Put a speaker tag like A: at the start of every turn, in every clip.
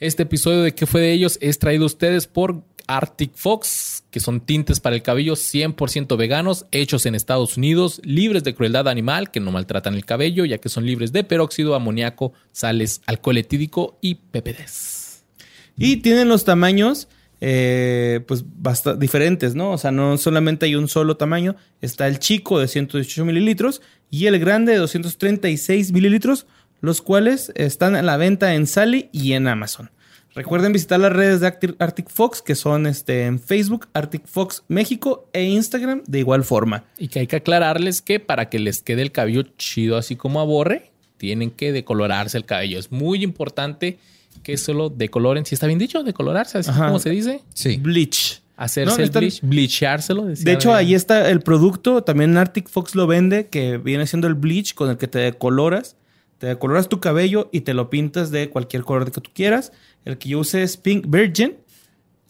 A: Este episodio de ¿Qué fue de ellos? es traído a ustedes por Arctic Fox, que son tintes para el cabello 100% veganos, hechos en Estados Unidos, libres de crueldad animal, que no maltratan el cabello, ya que son libres de peróxido, amoníaco, sales, alcohol etílico y PPDs.
B: Y tienen los tamaños eh, pues bastante diferentes, ¿no? O sea, no solamente hay un solo tamaño, está el chico de 118 mililitros y el grande de 236 mililitros, los cuales están a la venta en Sally y en Amazon. Recuerden visitar las redes de Arctic Fox, que son este, en Facebook, Arctic Fox México e Instagram de igual forma.
A: Y que hay que aclararles que para que les quede el cabello chido así como aborre, tienen que decolorarse el cabello. Es muy importante que solo decoloren, si está bien dicho, decolorarse, así como se dice.
B: Sí. Bleach.
A: Hacerse el bleach, bleachárselo.
B: De hecho, ahí está el producto, también Arctic Fox lo vende, que viene siendo el bleach con el que te decoloras. Te decoloras tu cabello y te lo pintas de cualquier color que tú quieras. El que yo usé es Pink Virgin.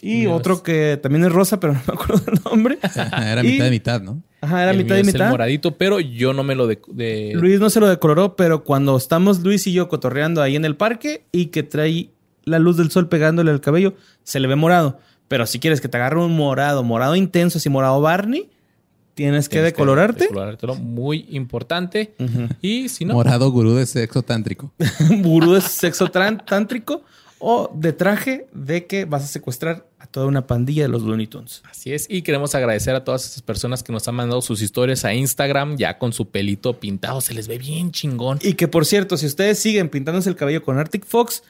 B: Y otro que también es rosa, pero no me acuerdo del nombre.
C: era mitad de mitad, ¿no?
B: Ajá, era mitad de mitad. El
A: moradito, pero yo no me lo de,
B: Luis no se lo decoloró, pero cuando estamos Luis y yo cotorreando ahí en el parque y que trae la luz del sol pegándole al cabello, se le ve morado. Pero si quieres que te agarre un morado, morado intenso, así morado Barney, tienes que decolorarte.
A: decolorártelo, muy importante. Y si no.
C: Morado gurú de sexo tántrico.
B: gurú de sexo tántrico o de traje de que vas a secuestrar a toda una pandilla de los Looney Tunes.
A: Así es. Y queremos agradecer a todas esas personas que nos han mandado sus historias a Instagram ya con su pelito pintado. Se les ve bien chingón.
B: Y que por cierto, si ustedes siguen pintándose el cabello con Arctic Fox,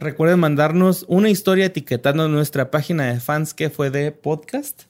B: Recuerden mandarnos una historia etiquetando nuestra página de fans que fue de podcast.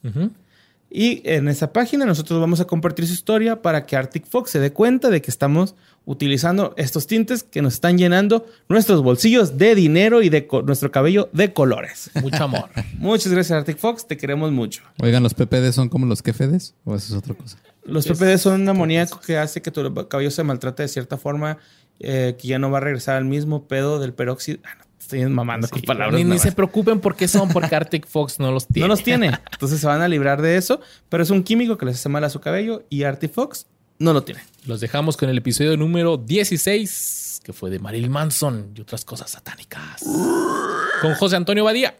B: Y en esa página nosotros vamos a compartir su historia para que Arctic Fox se dé cuenta de que estamos utilizando estos tintes que nos están llenando nuestros bolsillos de dinero y de nuestro cabello de colores.
A: Mucho amor.
B: Muchas gracias Arctic Fox, te queremos mucho.
C: Oigan, ¿los PPD son como los quefedes o eso es otra cosa?
B: Los PPD son un amoníaco que hace que tu cabello se maltrate de cierta forma, eh, que ya no va a regresar al mismo pedo del peróxido. Ah, Estoy mamando con palabras.
A: Ni, se preocupen por qué son, porque Arctic Fox no los tiene.
B: No los tiene. Entonces se van a librar de eso, pero es un químico que les hace mal a su cabello y Arctic Fox no lo tiene.
A: Los dejamos con el episodio número 16, que fue de Marilyn Manson y otras cosas satánicas. Con José Antonio Badía.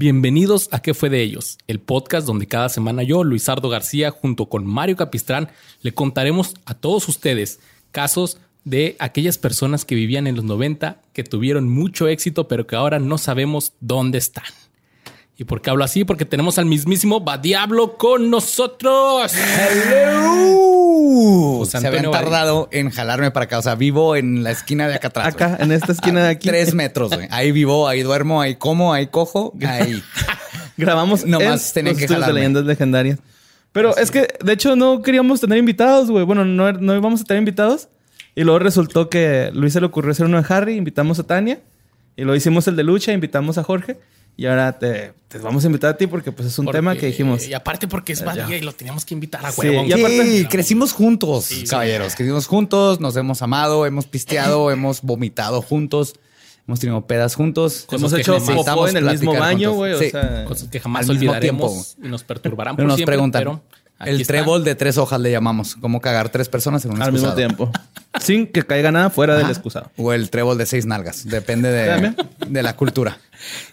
A: Bienvenidos a ¿Qué fue de ellos? El podcast donde cada semana yo, Luisardo García, junto con Mario Capistrán, le contaremos a todos ustedes casos de aquellas personas que vivían en los 90, que tuvieron mucho éxito, pero que ahora no sabemos dónde están. ¿Y por qué hablo así? Porque tenemos al mismísimo Diablo con nosotros.
D: ¡Hello! Se habían tardado en jalarme para acá. O sea, vivo en la esquina de acá atrás.
B: Acá, en esta esquina de aquí.
D: Tres metros, güey. Ahí vivo, ahí duermo, ahí como, ahí cojo, ahí.
B: Grabamos nomás tenían que jalarme. de leyendas legendarias. Pero es que, de hecho, no queríamos tener invitados, güey. Bueno, no, no íbamos a tener invitados. Y luego resultó que Luis se le ocurrió hacer uno de Harry, invitamos a Tania. Y lo hicimos el de lucha, invitamos a Jorge. Y ahora te, vamos a invitar a ti porque pues es un tema que dijimos.
A: Y aparte porque es Badía y lo teníamos que invitar a
D: huevo. y aparte crecimos juntos, caballeros. Crecimos juntos, nos hemos amado, hemos pisteado, hemos vomitado juntos. Hemos tenido pedas juntos.
B: hemos hecho popó en el mismo baño, güey. O sea,
A: cosas que jamás olvidaremos y nos perturbarán por
D: nos
A: siempre,
D: preguntan, el trébol de tres hojas le llamamos. Como cagar tres personas en un
B: Al mismo tiempo. Sin que caiga nada fuera del excusado.
D: O el trébol de seis nalgas. Depende de, de, la cultura.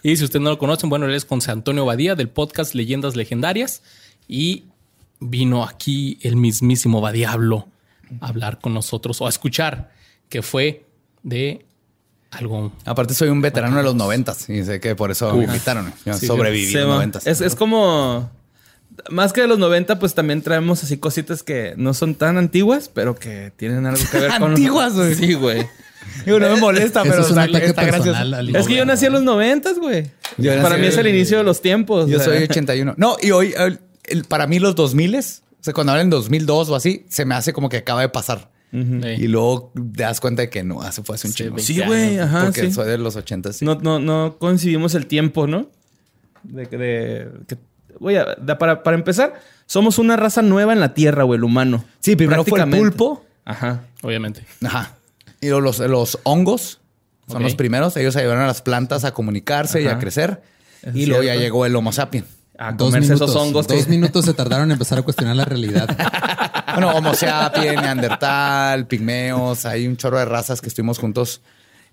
A: Y si usted no lo conocen, bueno, él es José Antonio Badía del podcast Leyendas Legendarias. Y vino aquí el mismísimo Badiablo a hablar con nosotros o a escuchar, que fue de algo.
D: Aparte, soy un veterano de los noventas y sé que por eso me invitaron. Yo sobreviví en los noventas.
B: Es, es como más que de los 90, pues también traemos así cositas que no son tan antiguas, pero que tienen algo que ver con.
D: ¿Antiguas, güey?
B: Sí, güey.
D: no me molesta, pero
C: es, está gracioso.
B: Es que yo nací en los 90, güey. Para mí es el inicio de los tiempos.
D: Yo soy 81. No, y hoy, para mí los 2000 o sea, cuando hablan en 2002 o así, se me hace como que acaba de pasar. Y luego te das cuenta de que no, hace fue hace un chingo.
B: Sí, güey, ajá.
D: Porque soy de los 80. Sí.
B: No, no, no coincidimos el tiempo, ¿no? De, de que Voy a, para, para, empezar, somos una raza nueva en la Tierra, güey, el humano.
D: Sí, primero fue el pulpo.
B: Ajá.
A: Obviamente.
D: Ajá. Y los, los hongos son los primeros. Ellos ayudaron a las plantas a comunicarse y a crecer.
B: Es
D: y luego ya llegó el Homo sapiens.
B: A
C: Dos
B: comerse
C: minutos.
B: esos hongos.
C: Dos
B: que-
C: minutos se tardaron en empezar a cuestionar la realidad.
D: Bueno, Homo sapiens, Neandertal, Pigmeos, hay un chorro de razas que estuvimos juntos.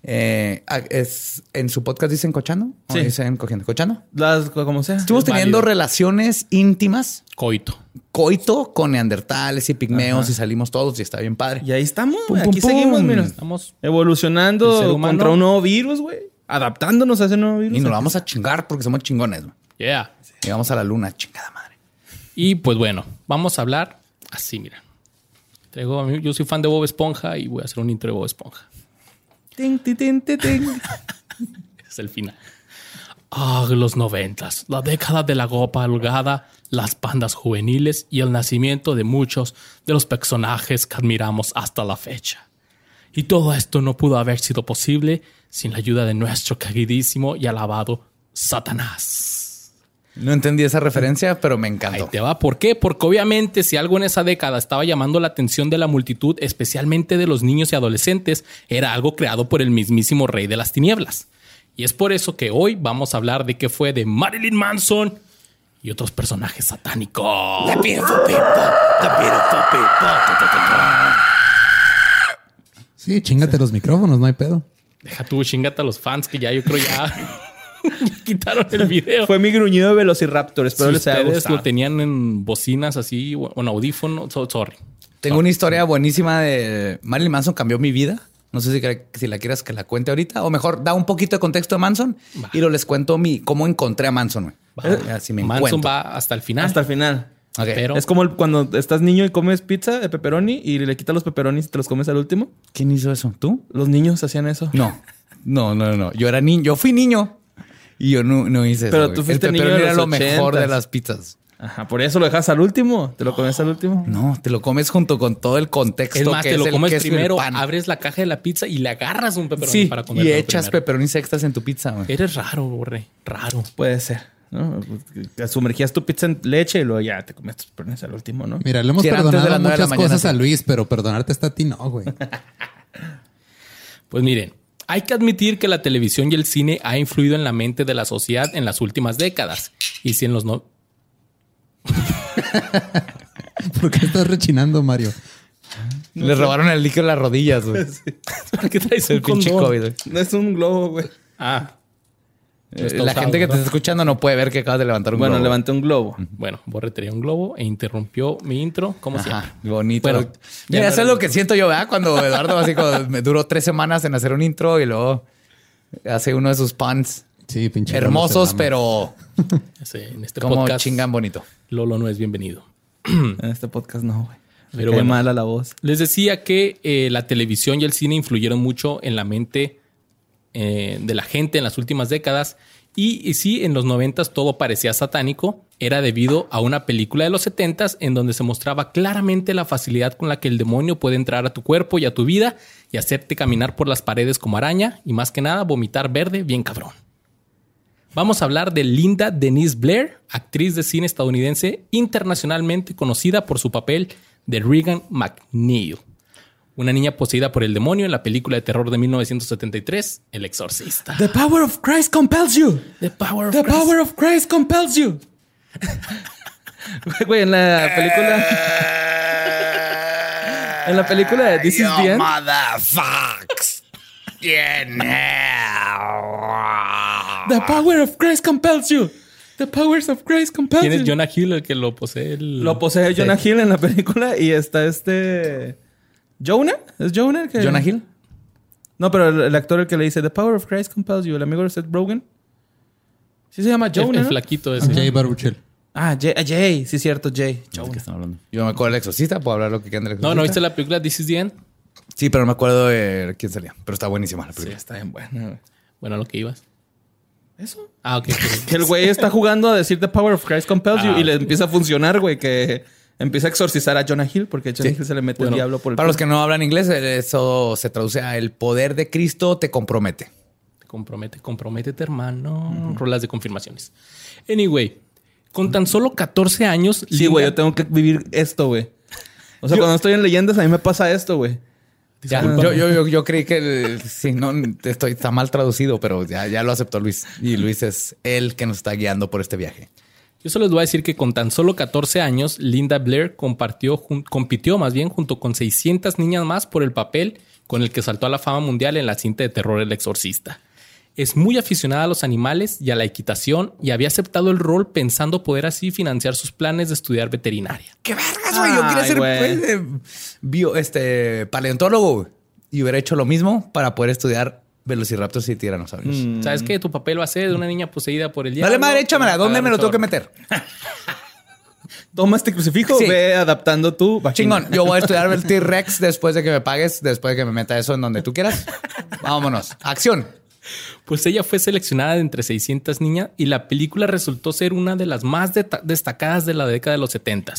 D: Eh, ah, es, ¿En su podcast dicen cochando? ¿O
B: Sí.
D: dicen cogiendo? ¿Cochando?
B: Las, como sea.
D: Estuvimos
A: Es
D: teniendo
A: válido.
D: relaciones íntimas,
A: Coito.
D: coito con neandertales y pigmeos
B: Ajá.
D: y salimos todos y está bien padre.
B: Y ahí estamos,
D: Pum,
B: güey.
D: pum,
B: Aquí
D: pum.
B: seguimos, mira.
A: Estamos.
B: Evolucionando contra un nuevo virus, güey. Adaptándonos a ese nuevo virus.
D: Y nos lo vamos a chingar porque somos chingones. güey.
A: Yeah.
D: Y vamos a la luna, chingada madre.
A: Y pues bueno, vamos a hablar así, mira. Traigo yo soy fan de Bob Esponja y voy a hacer un intro de Bob Esponja.
B: Ting, ti, tin, ti, ting.
A: Es el final. Ah, los noventas, la década de la copa holgada, las bandas juveniles y el nacimiento de muchos de los personajes que admiramos hasta la fecha. Y todo esto no pudo haber sido posible sin la ayuda de nuestro queridísimo y alabado Satanás.
D: No entendí esa referencia, pero me
A: Ahí
D: encantó.
A: te va. ¿Por qué? Porque obviamente si algo en esa década estaba llamando la atención de la multitud, especialmente de los niños y adolescentes, era algo creado por el mismísimo rey de las tinieblas. Y es por eso que hoy vamos a hablar de qué fue de Marilyn Manson y otros personajes satánicos.
C: Sí, chingate los micrófonos, no hay pedo.
A: Deja tú, chingate a los fans que ya yo creo ya quitaron el video.
B: Fue mi gruñido de Velociraptor. Espero
A: si
B: les haya
A: ustedes
B: gustado.
A: lo tenían en bocinas así o en audífonos, so- sorry.
D: Tengo una historia buenísima de Marilyn Manson cambió mi vida. No sé si, si la quieras que la cuente ahorita o mejor da un poquito de contexto de Manson
A: Va.
D: y lo les cuento mi cómo encontré a Manson. güey.
A: Va.
D: Así me
A: Manson
D: encuentro.
A: va hasta el final.
B: Hasta el final.
A: Pero
B: Es como el- cuando estás niño y comes pizza de pepperoni y le quitas los pepperonis y te los comes al último.
D: ¿Quién hizo eso? ¿Tú?
B: Los niños hacían eso.
D: No, no, no, no. Yo era niño. Yo fui niño y yo no, no hice eso.
B: Pero tú fuiste
D: El
B: niño de
D: pepperoni era
B: los
D: lo mejor de
B: 80s.
D: las pizzas.
B: Ajá, por eso lo dejas al último. Te lo comes al último.
D: No, te lo comes junto con todo el contexto.
A: Es más,
D: que
A: te
D: es
A: lo comes primero, abres la caja de la pizza y le agarras un pepperoni
D: Sí,
A: para comer.
D: y echas pepperonis extras en tu pizza. güey.
A: Eres raro, borre. Raro.
B: Puede ser. ¿no? Sumergías tu pizza en leche y luego ya te comes tus pepperonis al último, ¿no?
C: Mira, le hemos perdonado
D: la
C: muchas
D: mañana,
C: cosas a. Luis, pero perdonarte está a ti no, güey.
A: Pues miren, hay que admitir que la televisión y el cine ha influido en la mente de la sociedad en las últimas décadas. Y si en los no...
C: ¿Por qué estás rechinando, Mario?
D: Le robaron el líquido en las rodillas, güey.
A: ¿Por qué traes
D: El pinche? COVID. güey.
B: No es un globo, güey.
A: Ah.
D: Eh, La
A: usado,
D: gente que te está escuchando no puede ver que acabas de levantar un
B: Bueno,
D: globo.
B: levanté un globo.
A: Bueno, Borre tenía un globo e interrumpió mi intro, como siempre.
D: Ajá, bonito.
A: Bueno,
D: Mira,
A: ya
D: eso es lo que siento yo, ¿verdad? Cuando Eduardo así como me duró tres semanas en hacer un intro y luego hace uno de sus puns
C: Sí, pinche.
D: hermosos, pero
A: Sí, en este
D: como
A: podcast,
D: chingan bonito.
A: Lolo no es bienvenido.
B: En este podcast no, güey.
A: Pero
B: Pero
A: bueno.
B: mala la voz.
A: Les decía que eh, la televisión y el cine influyeron mucho en la mente eh, de la gente en las últimas décadas. Y, y sí, en los noventas todo parecía satánico. Era debido a una película de los setentas en donde se mostraba claramente la facilidad con la que el demonio puede entrar a tu cuerpo y a tu vida y hacerte caminar por las paredes como araña y más que nada vomitar verde bien cabrón. Vamos a hablar de Linda Denise Blair, actriz de cine estadounidense internacionalmente conocida por su papel de Regan McNeil, una niña poseída por el demonio en la película de terror de 1973, El Exorcista.
B: The power of Christ compels you.
A: The Power of
B: The
A: Christ.
B: power of Christ compels you. Güey, en la película. en la película de This is the End.
D: Motherfucks.
B: The power of Christ compels you. The powers of Christ compels
A: ¿Quién es
B: you.
A: Jonah Hill el que lo posee? El...
B: Lo posee Jonah Hill en la película y está este. ¿Jonah? ¿Es Jonah? que-
D: Jonah Hill.
B: No, pero el, el actor el que le dice The power of Christ compels you, el amigo de Seth Rogen. Sí se llama Jonah.
A: el
B: ¿no?
A: flaquito ese.
C: Jay Baruchel.
B: Ah, Jay, Jay, sí, cierto, Jay.
D: ¿De qué están hablando? Yo me acuerdo del exorcista, puedo hablar lo que quieran del
A: No,
D: exorcista.
A: ¿no viste la película This is the End?
D: Sí, pero no me acuerdo de quién salía. Pero está buenísima la
B: Sí,
D: película.
B: está bien buena. güey.
A: Bueno, a lo que ibas.
B: ¿Eso?
A: Ah, ok. ok.
B: Que el güey está jugando a decir The power of Christ compels you
A: Ah,
B: y le empieza a funcionar, güey, que empieza a exorcizar a Jonah Hill porque Jonah
D: Sí.
B: Hill se le mete
A: Bueno,
B: el diablo por el
D: Para los que no hablan inglés, eso se traduce a el poder de Cristo te compromete.
A: Te compromete, comprométete, hermano. Rolas de confirmaciones. Anyway, con tan solo 14 años.
B: Sí, güey, yo tengo que vivir esto, güey. O sea, cuando estoy en leyendas, a mí me pasa esto, güey.
D: Ya, yo, yo, yo, yo creí que eh, sí, no, estoy, está mal traducido, pero ya, ya lo aceptó Luis. Y Luis es el que nos está guiando por este viaje.
A: Yo solo les voy a decir que con tan solo 14 años, Linda Blair compartió, jun- compitió más bien junto con 600 niñas más por el papel con el que saltó a la fama mundial en la cinta de terror El Exorcista. Es muy aficionada a los animales y a la equitación y había aceptado el rol pensando poder así financiar sus planes de estudiar veterinaria.
D: ¡Qué vergas, güey! Yo quería ser pues, eh, bio, este, paleontólogo y hubiera hecho lo mismo para poder estudiar velociraptors y tiranosaurios.
A: ¿Sabes qué? Tu papel va a ser de una niña poseída por el diablo.
D: Dale madre, échamela. ¿Dónde me lo tengo que meter?
B: Toma este crucifijo,
D: Sí.
B: ve adaptando tu vagina.
D: Chingón. Yo voy a estudiar el T-Rex después de que me pagues, después de que me meta eso en donde tú quieras. Vámonos. Acción.
A: Pues ella fue seleccionada de entre 600 niñas y la película resultó ser una de las más destacadas de la década de los 70.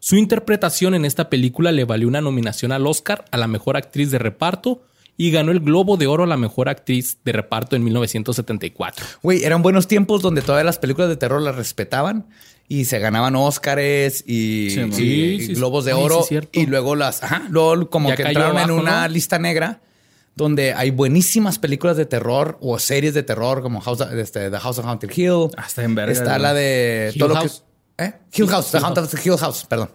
A: Su interpretación en esta película le valió una nominación al Oscar a la mejor actriz de reparto y ganó el Globo de Oro a la mejor actriz de reparto en 1974.
D: Güey, eran buenos tiempos donde todas las películas de terror las respetaban y se ganaban Óscares y,
B: Sí,
D: y-
A: sí,
D: y
A: sí.
D: globos de
A: sí,
D: oro
A: cierto.
D: y luego las, ajá, luego como
A: Ya
D: que entraron en
A: abajo,
D: una
A: ¿no?
D: lista negra donde hay buenísimas películas de terror o series de terror como House, este, The House of Haunted Hill.
B: Ah, está en verga,
D: Está la de
A: Hill
D: todo lo
A: House.
D: que ¿Eh? Hill House, The Haunted Hill House, perdón.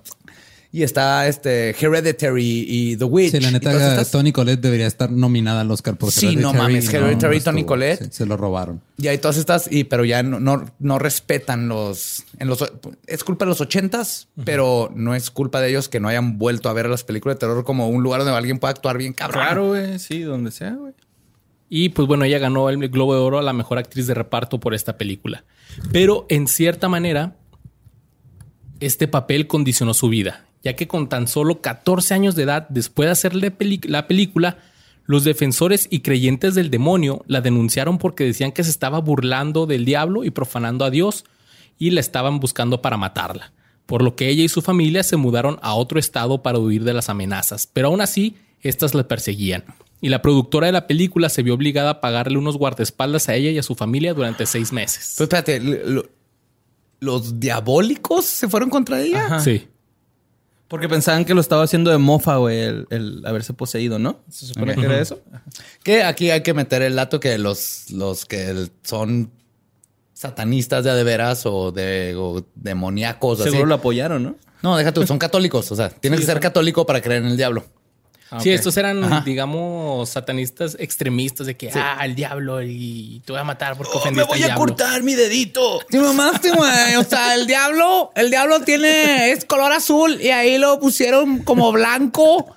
D: Y está este Hereditary y The Witch.
C: Sí, la neta,
D: estas.
C: Tony Collette debería estar nominada al Oscar por
D: Sí, no mames, Hereditary, Tony
C: estuvo.
D: Collette.
C: Sí, se lo robaron.
D: Y hay todas estas, y, pero ya no, no, no respetan los, en los. Es culpa de los ochentas, pero no es culpa de ellos que no hayan vuelto a ver las películas de terror como un lugar donde alguien pueda actuar bien cabrón.
B: Claro, güey. Sí, donde sea, güey.
A: Y pues bueno, ella ganó el Globo de Oro a la mejor actriz de reparto por esta película. Pero en cierta manera, este papel condicionó su vida, ya que con tan solo 14 años de edad, después de hacerle la película, los defensores y creyentes del demonio la denunciaron porque decían que se estaba burlando del diablo y profanando a Dios y la estaban buscando para matarla. Por lo que ella y su familia se mudaron a otro estado para huir de las amenazas, pero aún así, estas la perseguían. Y la productora de la película se vio obligada a pagarle unos guardaespaldas a ella y a su familia durante seis meses.
D: Pero espérate, lo- los diabólicos se fueron contra ella.
B: Ajá.
A: Sí.
B: Porque pensaban que lo estaba haciendo de mofa, güey, el, el haberse poseído, ¿no? Se supone que era eso.
D: Que aquí hay que meter el dato que los, los que son satanistas de a de veras o de o demoníacos. así.
B: Seguro lo apoyaron, ¿no?
D: No, déjate, son católicos. O sea, tienes que ser católico para creer en el diablo.
A: Sí,
B: ok.
A: estos eran,
D: Ajá.
A: digamos, satanistas extremistas de que, ah, el diablo y te voy a matar porque ofendiste al diablo.
D: mi dedito. Te mamaste, güey. O sea, el diablo, el diablo tiene, es color azul y ahí lo pusieron como blanco.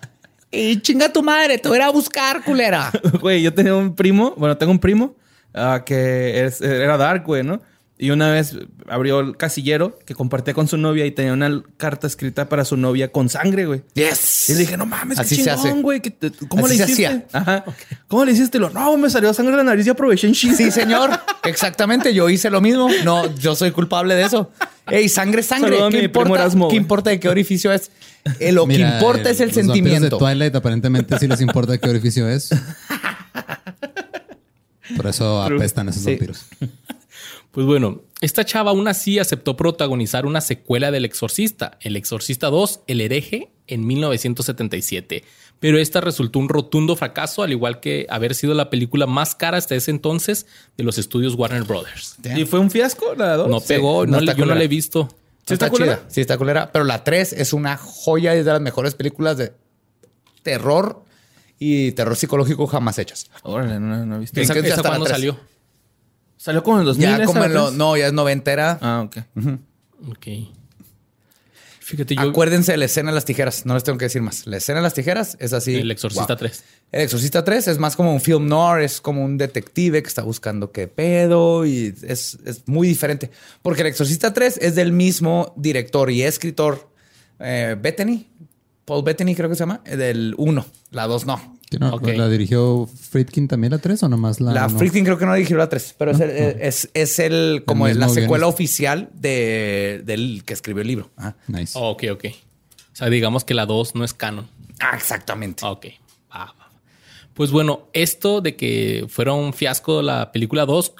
D: Y chinga tu madre, te voy a ir a buscar, culera.
B: Güey, yo tenía un primo, bueno, tengo un primo ah, que es- era dark, güey, ¿no? Y una vez abrió el casillero que compartía con su novia y tenía una carta escrita para su novia con sangre, güey.
D: Yes.
B: Y le dije, no mames,
D: Así
B: qué
D: se
B: chingón,
D: hace.
B: güey. ¿Cómo
D: Así
B: le
D: se
B: hiciste?
D: hacía.
B: Ajá. ¿Cómo le hiciste? Lo, no, me salió sangre de la nariz y aproveché en shit.
D: Sí, señor. Exactamente. Yo hice lo mismo. No, yo soy culpable de eso. Ey, sangre, sangre.
B: Saludo
D: ¿Qué importa?
B: Erasmo,
D: ¿Qué importa de qué orificio es? Eh, lo que importa es el
C: los
D: sentimiento.
C: de Twilight aparentemente sí les importa qué orificio es. Por eso apestan esos
D: Sí.
C: vampiros.
A: Pues bueno, esta chava aún así aceptó protagonizar una secuela del Exorcista, El Exorcista 2, El hereje, en 1977. Pero esta resultó un rotundo fracaso, al igual que haber sido la película más cara hasta ese entonces de los estudios Warner Brothers.
B: ¿Y fue un fiasco la dos?
A: No
D: Sí,
A: pegó,
D: no
A: no
D: está
A: le- yo no la he visto.
B: ¿Sí está
D: está
B: culera?
D: chida. Sí, está culera. Pero la 3 es una joya y es de las mejores películas de terror y terror psicológico jamás hechas.
B: Órale, no, no he visto.
D: Bien,
A: ¿Esa,
D: que
A: esa
D: hasta la
A: cuándo salió?
B: ¿Salió como en el 2000?
D: Ya
B: esa,
D: como en lo, no, ya es noventera.
B: Ah, ok.
A: Ok. Fíjate, yo...
D: Acuérdense de la escena de las tijeras. No les tengo que decir más. La escena de las tijeras es así.
A: El Exorcista
D: Wow.
A: 3.
D: El Exorcista 3 es más como un film noir, es como un detective que está buscando qué pedo y es, es muy diferente. Porque El Exorcista 3 es del mismo director y escritor eh, Bettany, Paul Bettany creo que se llama, eh, del 1. La 2 no.
C: ¿La dirigió Friedkin también la 3 o nomás la
D: La
C: uno?
D: Friedkin creo que no dirigió la 3, pero es, el, es, es el como
C: El
D: la secuela
C: guionista.
D: oficial de, del que escribió el libro. Ajá.
C: Nice.
A: Oh, ok, ok. O sea, digamos que la 2 no es canon.
D: Ah, exactamente.
A: Ok. Pues bueno, esto de que fuera un fiasco la película 2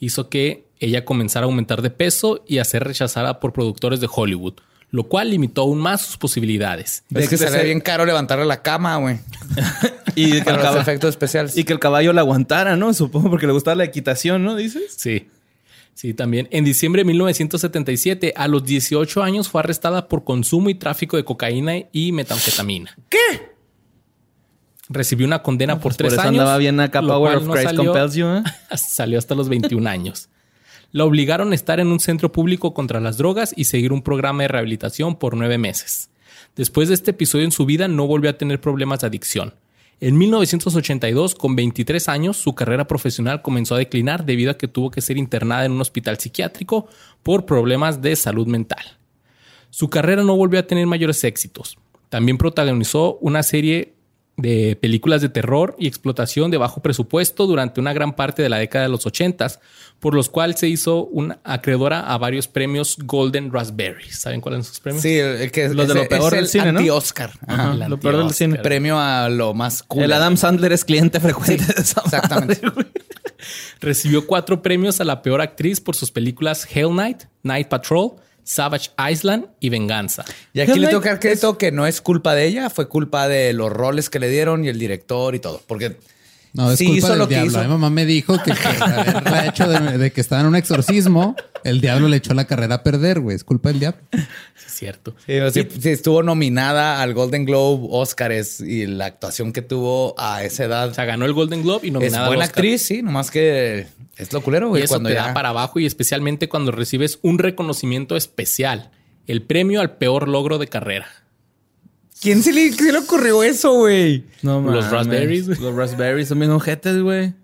A: hizo que ella comenzara a aumentar de peso y a ser rechazada por productores de Hollywood, lo cual limitó aún más sus posibilidades.
D: Es que se ve bien caro levantarle la cama, güey.
B: Y que,
D: los
B: caballo,
D: efectos especiales.
B: y que el caballo la aguantara, ¿no? Supongo porque le gustaba la equitación, ¿no? Dices.
A: Sí. Sí, también. En diciembre de 1977, a los 18 años, fue arrestada por consumo y tráfico de cocaína y metanfetamina.
D: ¿Qué?
A: Recibió una condena por
B: Pues por
A: tres
B: eso
A: años.
B: andaba bien acá,
A: lo
B: Power
A: cual
B: of
A: no
B: Christ
A: salió-
B: compels you, ¿eh?
A: salió hasta los 21 años. La obligaron a estar en un centro público contra las drogas y seguir un programa de rehabilitación por nueve meses. Después de este episodio en su vida no volvió a tener problemas de adicción. En 1982, con 23 años, su carrera profesional comenzó a declinar debido a que tuvo que ser internada en un hospital psiquiátrico por problemas de salud mental. Su carrera no volvió a tener mayores éxitos. También protagonizó una serie de películas de terror y explotación de bajo presupuesto durante una gran parte de la década de los 80, por los cuales se hizo una acreedora a varios premios Golden Raspberry. ¿Saben cuáles son sus premios?
D: Sí, el, que
B: Los de
D: ese-
B: lo peor
D: es
B: del
D: el
B: cine, ¿no?
D: anti-Oscar. Ajá.
B: Ajá,
A: el
B: lo peor del cine.
D: Premio a lo más cool.
B: El Adam Sandler es cliente frecuente de esa
D: Exactamente.
A: Recibió cuatro premios a la peor actriz por sus películas Hell Night, Night Patrol, Savage Island y Venganza.
D: Y aquí
B: Hell
D: le
B: Night
D: tengo que dar crédito que no es culpa de ella, fue culpa de los roles que le dieron y el director y todo. Porque
C: No, es
D: sí
C: culpa
D: hizo
C: del
D: lo que
C: diablo.
D: hizo.
C: Mi mamá me dijo que por haberla hecho de, de que estaba en un exorcismo, el diablo le echó la carrera a perder, güey. Es culpa del diablo.
A: Sí, es cierto.
D: Sí, o sea, sí, estuvo nominada al Golden Globe, Oscars y la actuación que tuvo a esa edad.
A: O sea, ganó el Golden Globe y
D: es
A: nominada al
D: buena
A: Oscar.
D: actriz, sí, nomás que es lo culero,
A: Y
D: güey.
A: eso
D: Cuando
A: te
D: ya...
A: da para abajo y especialmente cuando recibes un reconocimiento especial. El premio al peor logro de carrera.
D: ¿Quién se le, se le ocurrió eso, güey?
B: No,
A: Los raspberries, güey.
B: Los raspberries son bien ojetes, güey.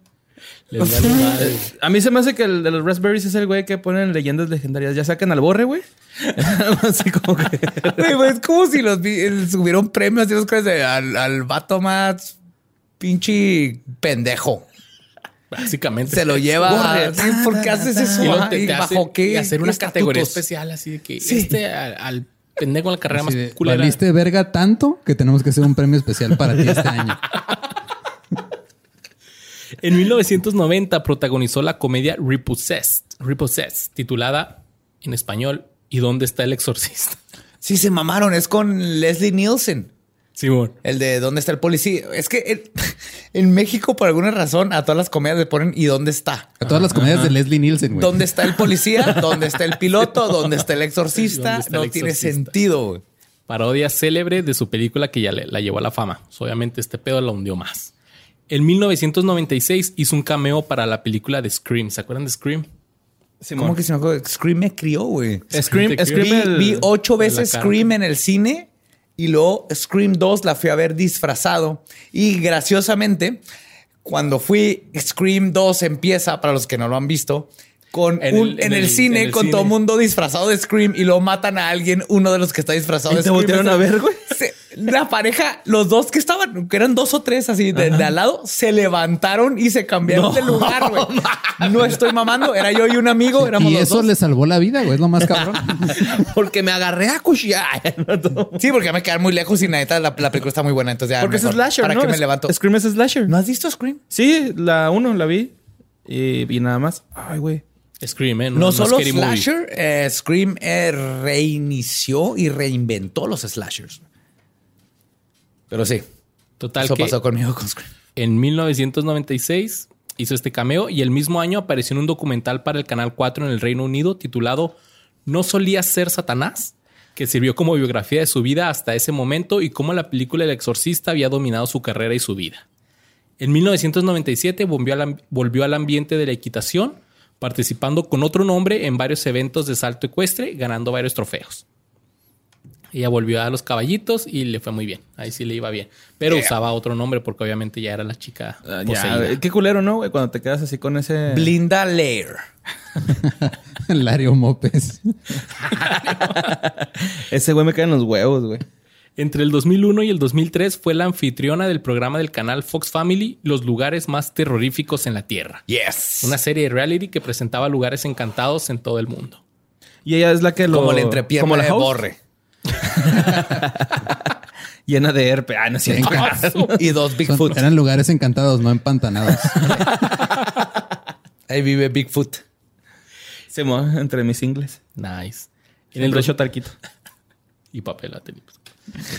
A: Les vale madre.
B: A mí se me hace que el de los raspberries es el güey que ponen leyendas legendarias. Ya sacan al borre, güey. Así como que...
D: Güey, es como si los eh, subieron premios y esas cosas de- al, al vato más pinche pendejo.
A: Básicamente.
D: Se lo lleva. ¿Por qué haces eso?
A: Y te, te hace-
D: ¿Bajo qué?
A: y hacer una categoría especial así de que
D: Sí.
A: este al, al pendejo en la carrera
C: Así
A: más
C: de,
A: culera.
C: Valiste verga tanto que tenemos que hacer un premio especial para ti este año.
A: En 1990 protagonizó la comedia Repossessed, Repossessed, titulada en español ¿Y dónde está el exorcista?
D: Sí, se mamaron. Es con Leslie Nielsen.
A: Simón.
D: El de ¿Dónde está el policía? Es que en, en México, por alguna razón, a todas las comedias le ponen ¿y dónde está?
C: A todas las comedias de Leslie Nielsen, güey.
D: ¿Dónde está el policía? ¿Dónde está el piloto? ¿Dónde está el exorcista?
A: ¿Dónde está el
D: no tiene sentido. güey.
A: Parodia célebre de su película que ya le- la llevó a la fama. Obviamente este pedo la hundió más. En 1996 hizo un cameo para la película de Scream. ¿Se acuerdan de Scream?
D: ¿Cómo que se me acuerda? Scream me crió, güey.
B: Scream, Scream
D: Vi,
B: el-
D: vi ocho veces. Scream en el cine y luego Scream 2 la fui a ver disfrazado. Y graciosamente, cuando fui, Scream 2 empieza, para los que no lo han visto, con
A: En
D: un-
A: el-
D: en, el,
A: el-
D: cine
A: en el
D: con
A: cine.
D: todo el mundo disfrazado de Scream y luego matan a alguien, uno de los que está disfrazado
B: ¿Y
D: de
B: te
D: Scream.
B: voltearon a ver, güey?
D: La pareja, los dos que estaban, que eran dos o tres así de, de al lado, se levantaron y se cambiaron de lugar, güey. No estoy mamando, era yo y un amigo, éramos
C: Y
D: los
C: eso
D: dos.
C: le salvó la vida, güey. Es lo más cabrón.
B: Porque me agarré a cuchillar.
D: Sí, porque me quedar muy lejos y neta la, la película está muy buena. Entonces ya.
B: Porque es slasher,
D: ¿Para
B: ¿no?
D: qué me levanto?
B: Scream es slasher.
D: ¿No has visto Scream?
B: Sí, la uno la vi. Y, y nada más. Ay, güey.
A: Scream, ¿eh?
D: No, solo slasher, eh, Scream eh, reinició y reinventó los slashers. Pero sí,
A: Total
D: eso
A: que
D: pasó conmigo con Scream.
A: en 1996 hizo este cameo y el mismo año apareció en un documental para el Canal 4 en el Reino Unido titulado No solía ser Satanás, que sirvió como biografía de su vida hasta ese momento y cómo la película El Exorcista había dominado su carrera y su vida. En 1997 volvió al, am- volvió al ambiente de la equitación, participando con otro nombre en varios eventos de salto ecuestre, ganando varios trofeos. Ella volvió a los caballitos y le fue muy bien. Ahí sí le iba bien. Pero
D: Yeah.
A: usaba otro nombre porque obviamente ya era la chica
B: Ah,
A: poseída.
B: ya, qué culero, ¿no, güey? Cuando te quedas así con ese...
D: Blinda Lair.
C: Lario Mopes.
B: Ese güey me cae en los huevos, güey.
A: Entre el 2001 y el 2003 fue la anfitriona del programa del canal Fox Family Los lugares más terroríficos en la Tierra.
D: Yes.
A: Una serie de reality que presentaba lugares encantados en todo el mundo.
B: Y ella es la que lo...
D: como la entrepierna
B: como la
D: de
B: host,
D: borre.
B: Llena de herpes. Ah, no es cierto.
D: y dos Bigfoot.
C: eran lugares encantados, no empantanados.
D: Ahí vive Bigfoot.
B: Se mueve entre mis ingles.
A: Nice.
B: En
A: el
B: el
A: dos-
B: recho talquito.
A: y papel la tenemos.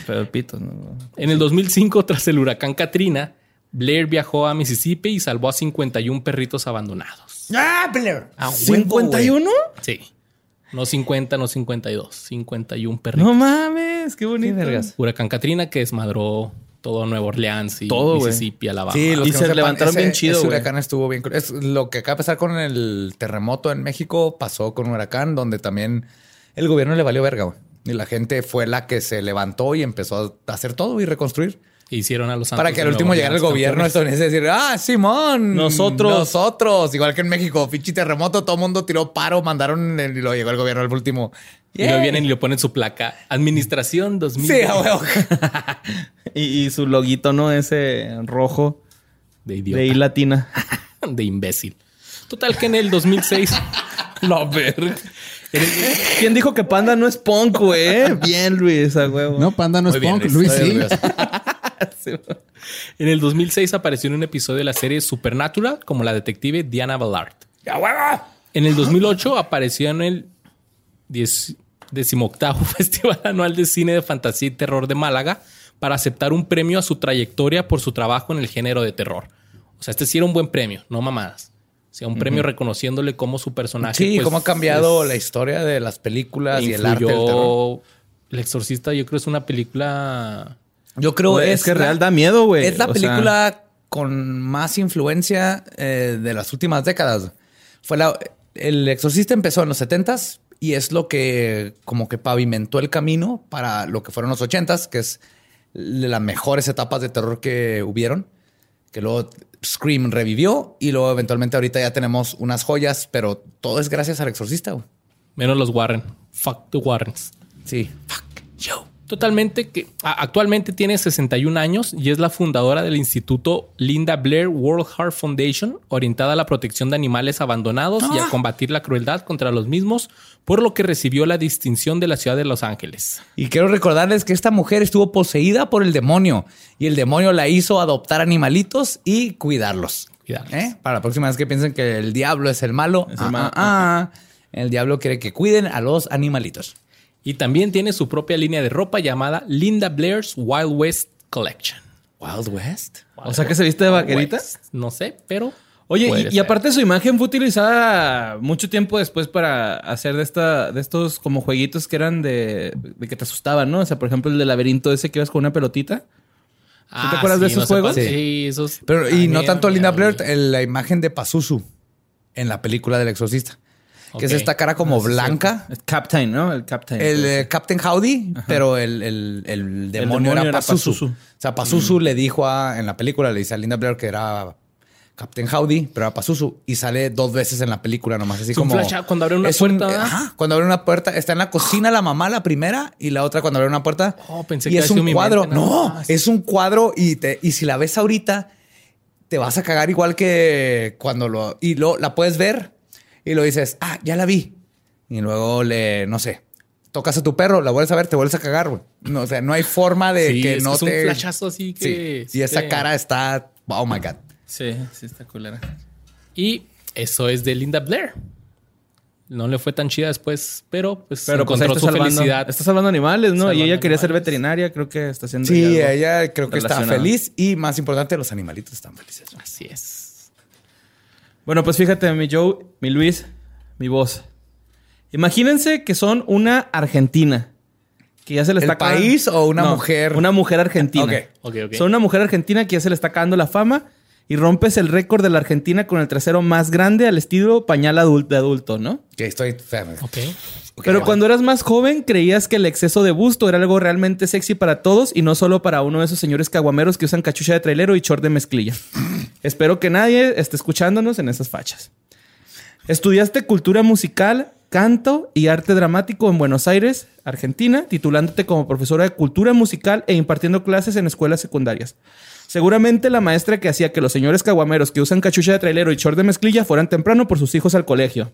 B: Pero el pito, ¿no?
A: En el 2005, tras el huracán Katrina, Blair viajó a Mississippi y salvó a 51 perritos abandonados.
D: ¡Ah, Blair! A huevo, güey.
B: ¿51?
A: Sí. No 50, no 52. 51 perritos.
B: No mames, qué bonito.
D: Qué vergas.
A: Huracán Katrina que desmadró todo Nueva Orleans y
B: Todo.
A: Mississippi, Alabama.
D: Sí, los
B: Y
D: que
B: se
D: no
B: levantaron
D: ese-
B: bien chido,
D: Ese huracán estuvo bien. Es lo que acaba de pasar con el terremoto en México pasó con un huracán donde también el gobierno le valió verga, güey. Y la gente fue la que se levantó y empezó a hacer todo y reconstruir.
A: E hicieron a los
D: Para que
A: de
D: al último llegara el gobierno estadounidense y decir, ah, Simón,
B: Nosotros.
D: Nosotros. Igual que en México, fichi terremoto, todo el mundo tiró paro, mandaron el- y luego llegó el gobierno al último.
A: Y luego vienen y le ponen su placa. Administración 2000.
D: Sí, a huevo.
B: Y, y su loguito, ¿no? Ese rojo
A: De
B: de
A: idiota.
B: I latina.
A: de imbécil. Total que en el 2006...
B: No, ver. ¿Quién dijo que Panda no es punk, güey? Bien, Luis, a huevo.
C: No, Panda no es
A: bien,
C: punk.
A: Luis.
C: Luis sí.
A: En el 2006 apareció en un episodio de la serie Supernatural como la detective Diana Ballard.
D: ¡A huevo!
A: En el 2008 apareció en el 10 decimoctavo Festival Anual de Cine de Fantasía y Terror de Málaga para aceptar un premio a su trayectoria por su trabajo en el género de terror. O sea, este sí era un buen premio, no mamadas. O sea, un premio reconociéndole cómo su personaje.
D: Sí,
A: pues,
D: cómo ha cambiado
A: es-
D: la historia de las películas y el arte del terror.
A: El Exorcista, yo creo es una película.
D: Yo creo
B: Güey, es que
D: la-
B: real da miedo, güey.
D: Es la
B: O sea-
D: película con más influencia eh, de las últimas décadas. Fue la, el Exorcista empezó en los 70s y es lo que como que pavimentó el camino para lo que fueron los 80s, que es de las mejores etapas de terror que hubieron. Que luego Scream revivió y luego eventualmente ahorita ya tenemos unas joyas, pero todo es gracias al Exorcista. güey.
A: Menos los Warren. Fuck the Warrens.
D: Sí.
A: Totalmente que actualmente tiene 61 años y es la fundadora del Instituto Linda Blair World Heart Foundation, orientada a la protección de animales abandonados y a combatir la crueldad contra los mismos, por lo que recibió la distinción de la ciudad de Los Ángeles.
D: Y quiero recordarles que esta mujer estuvo poseída por el demonio y el demonio la hizo adoptar animalitos y cuidarlos.
A: Cuidarlos.
D: ¿Eh? Para la próxima vez que piensen que el diablo es el malo,
B: Es el
D: ah,
B: malo.
D: ah, ah, el diablo quiere que cuiden a los animalitos.
A: Y también tiene su propia línea de ropa llamada Linda Blair's Wild West Collection.
D: Wild West.
B: O sea que se viste de vaquerita.
A: West. No sé, pero.
B: Oye, y, aparte su imagen fue utilizada mucho tiempo después para hacer de esta, de estos como jueguitos que eran de, de que te asustaban, ¿no? O sea, por ejemplo, el de laberinto ese que ibas con una pelotita. te acuerdas de esos
A: Ah, no
B: juegos?
D: Sí.
A: Sí, esos.
D: Pero, y no tanto Linda Blair, la imagen de Pazuzu en la película del exorcista. Que es esta cara como blanca.
B: El Captain, ¿no? El Captain.
D: El eh, Captain Howdy, pero el, el- el demonio,
B: demonio
D: era
B: era
D: Pazuzu.
B: Pazuzu.
D: O sea, Pazuzu le dijo a, en la película, le dice a Linda Blair que era Captain Howdy, pero era Pazuzu. Y sale dos veces en la película nomás, así
A: Es un
D: como...
A: flash, cuando abre una
D: un-
A: puerta, ¿verdad?
D: ajá, cuando abre una puerta. Está en la cocina la mamá, la primera, y la otra cuando abre una puerta.
A: Oh, pensé
D: y
A: que
D: es un cuadro.
A: mente, nada
D: no,
A: más.
D: es un cuadro y, te, y si la ves ahorita, te vas a cagar igual que cuando lo... Y lo, la puedes ver y lo dices, ah, ya la vi. Y luego le, no sé, tocas a tu perro, la vuelves a ver, te vuelves a cagar, güey. No, o sea, no hay forma de
A: Sí,
D: que
A: es
D: no
A: que es
D: te...
A: un flashazo así que.
D: Sí. Y esa
A: te-
D: cara está, oh my God.
B: Sí, sí, está culera.
A: Y eso es de Linda Blair. No le fue tan chida después, pero pues
B: Pero pues,
A: encontró
B: está
A: su
B: salvando,
A: felicidad.
B: está salvando animales, ¿no? y ella quería ser veterinaria, creo que está haciendo.
D: Sí, ella creo que está feliz y más importante, los animalitos están felices.
A: Así es.
B: Bueno, pues fíjate, mi Joe, mi Luis, mi voz. Imagínense que son una argentina. Que ya se le
D: ¿El
B: está acabando-
D: país o una
B: No,
D: mujer?
B: Una mujer argentina.
D: Ok.
A: Ok, ok.
B: Son una mujer argentina que ya se le está acabando la fama y rompes el récord de la Argentina con el trasero más grande al estilo pañal adul- de adulto, ¿no?
D: Que estoy...
A: Ok.
B: Pero cuando eras más joven creías que el exceso de busto era algo realmente sexy para todos y no solo para uno de esos señores caguameros que usan cachucha de trailero y short de mezclilla. Espero que nadie esté escuchándonos en esas fachas. Estudiaste cultura musical, canto y arte dramático en Buenos Aires, Argentina, titulándote como profesora de cultura musical e impartiendo clases en escuelas secundarias. Seguramente la maestra que hacía que los señores caguameros que usan cachucha de trailero y short de mezclilla fueran temprano por sus hijos al colegio.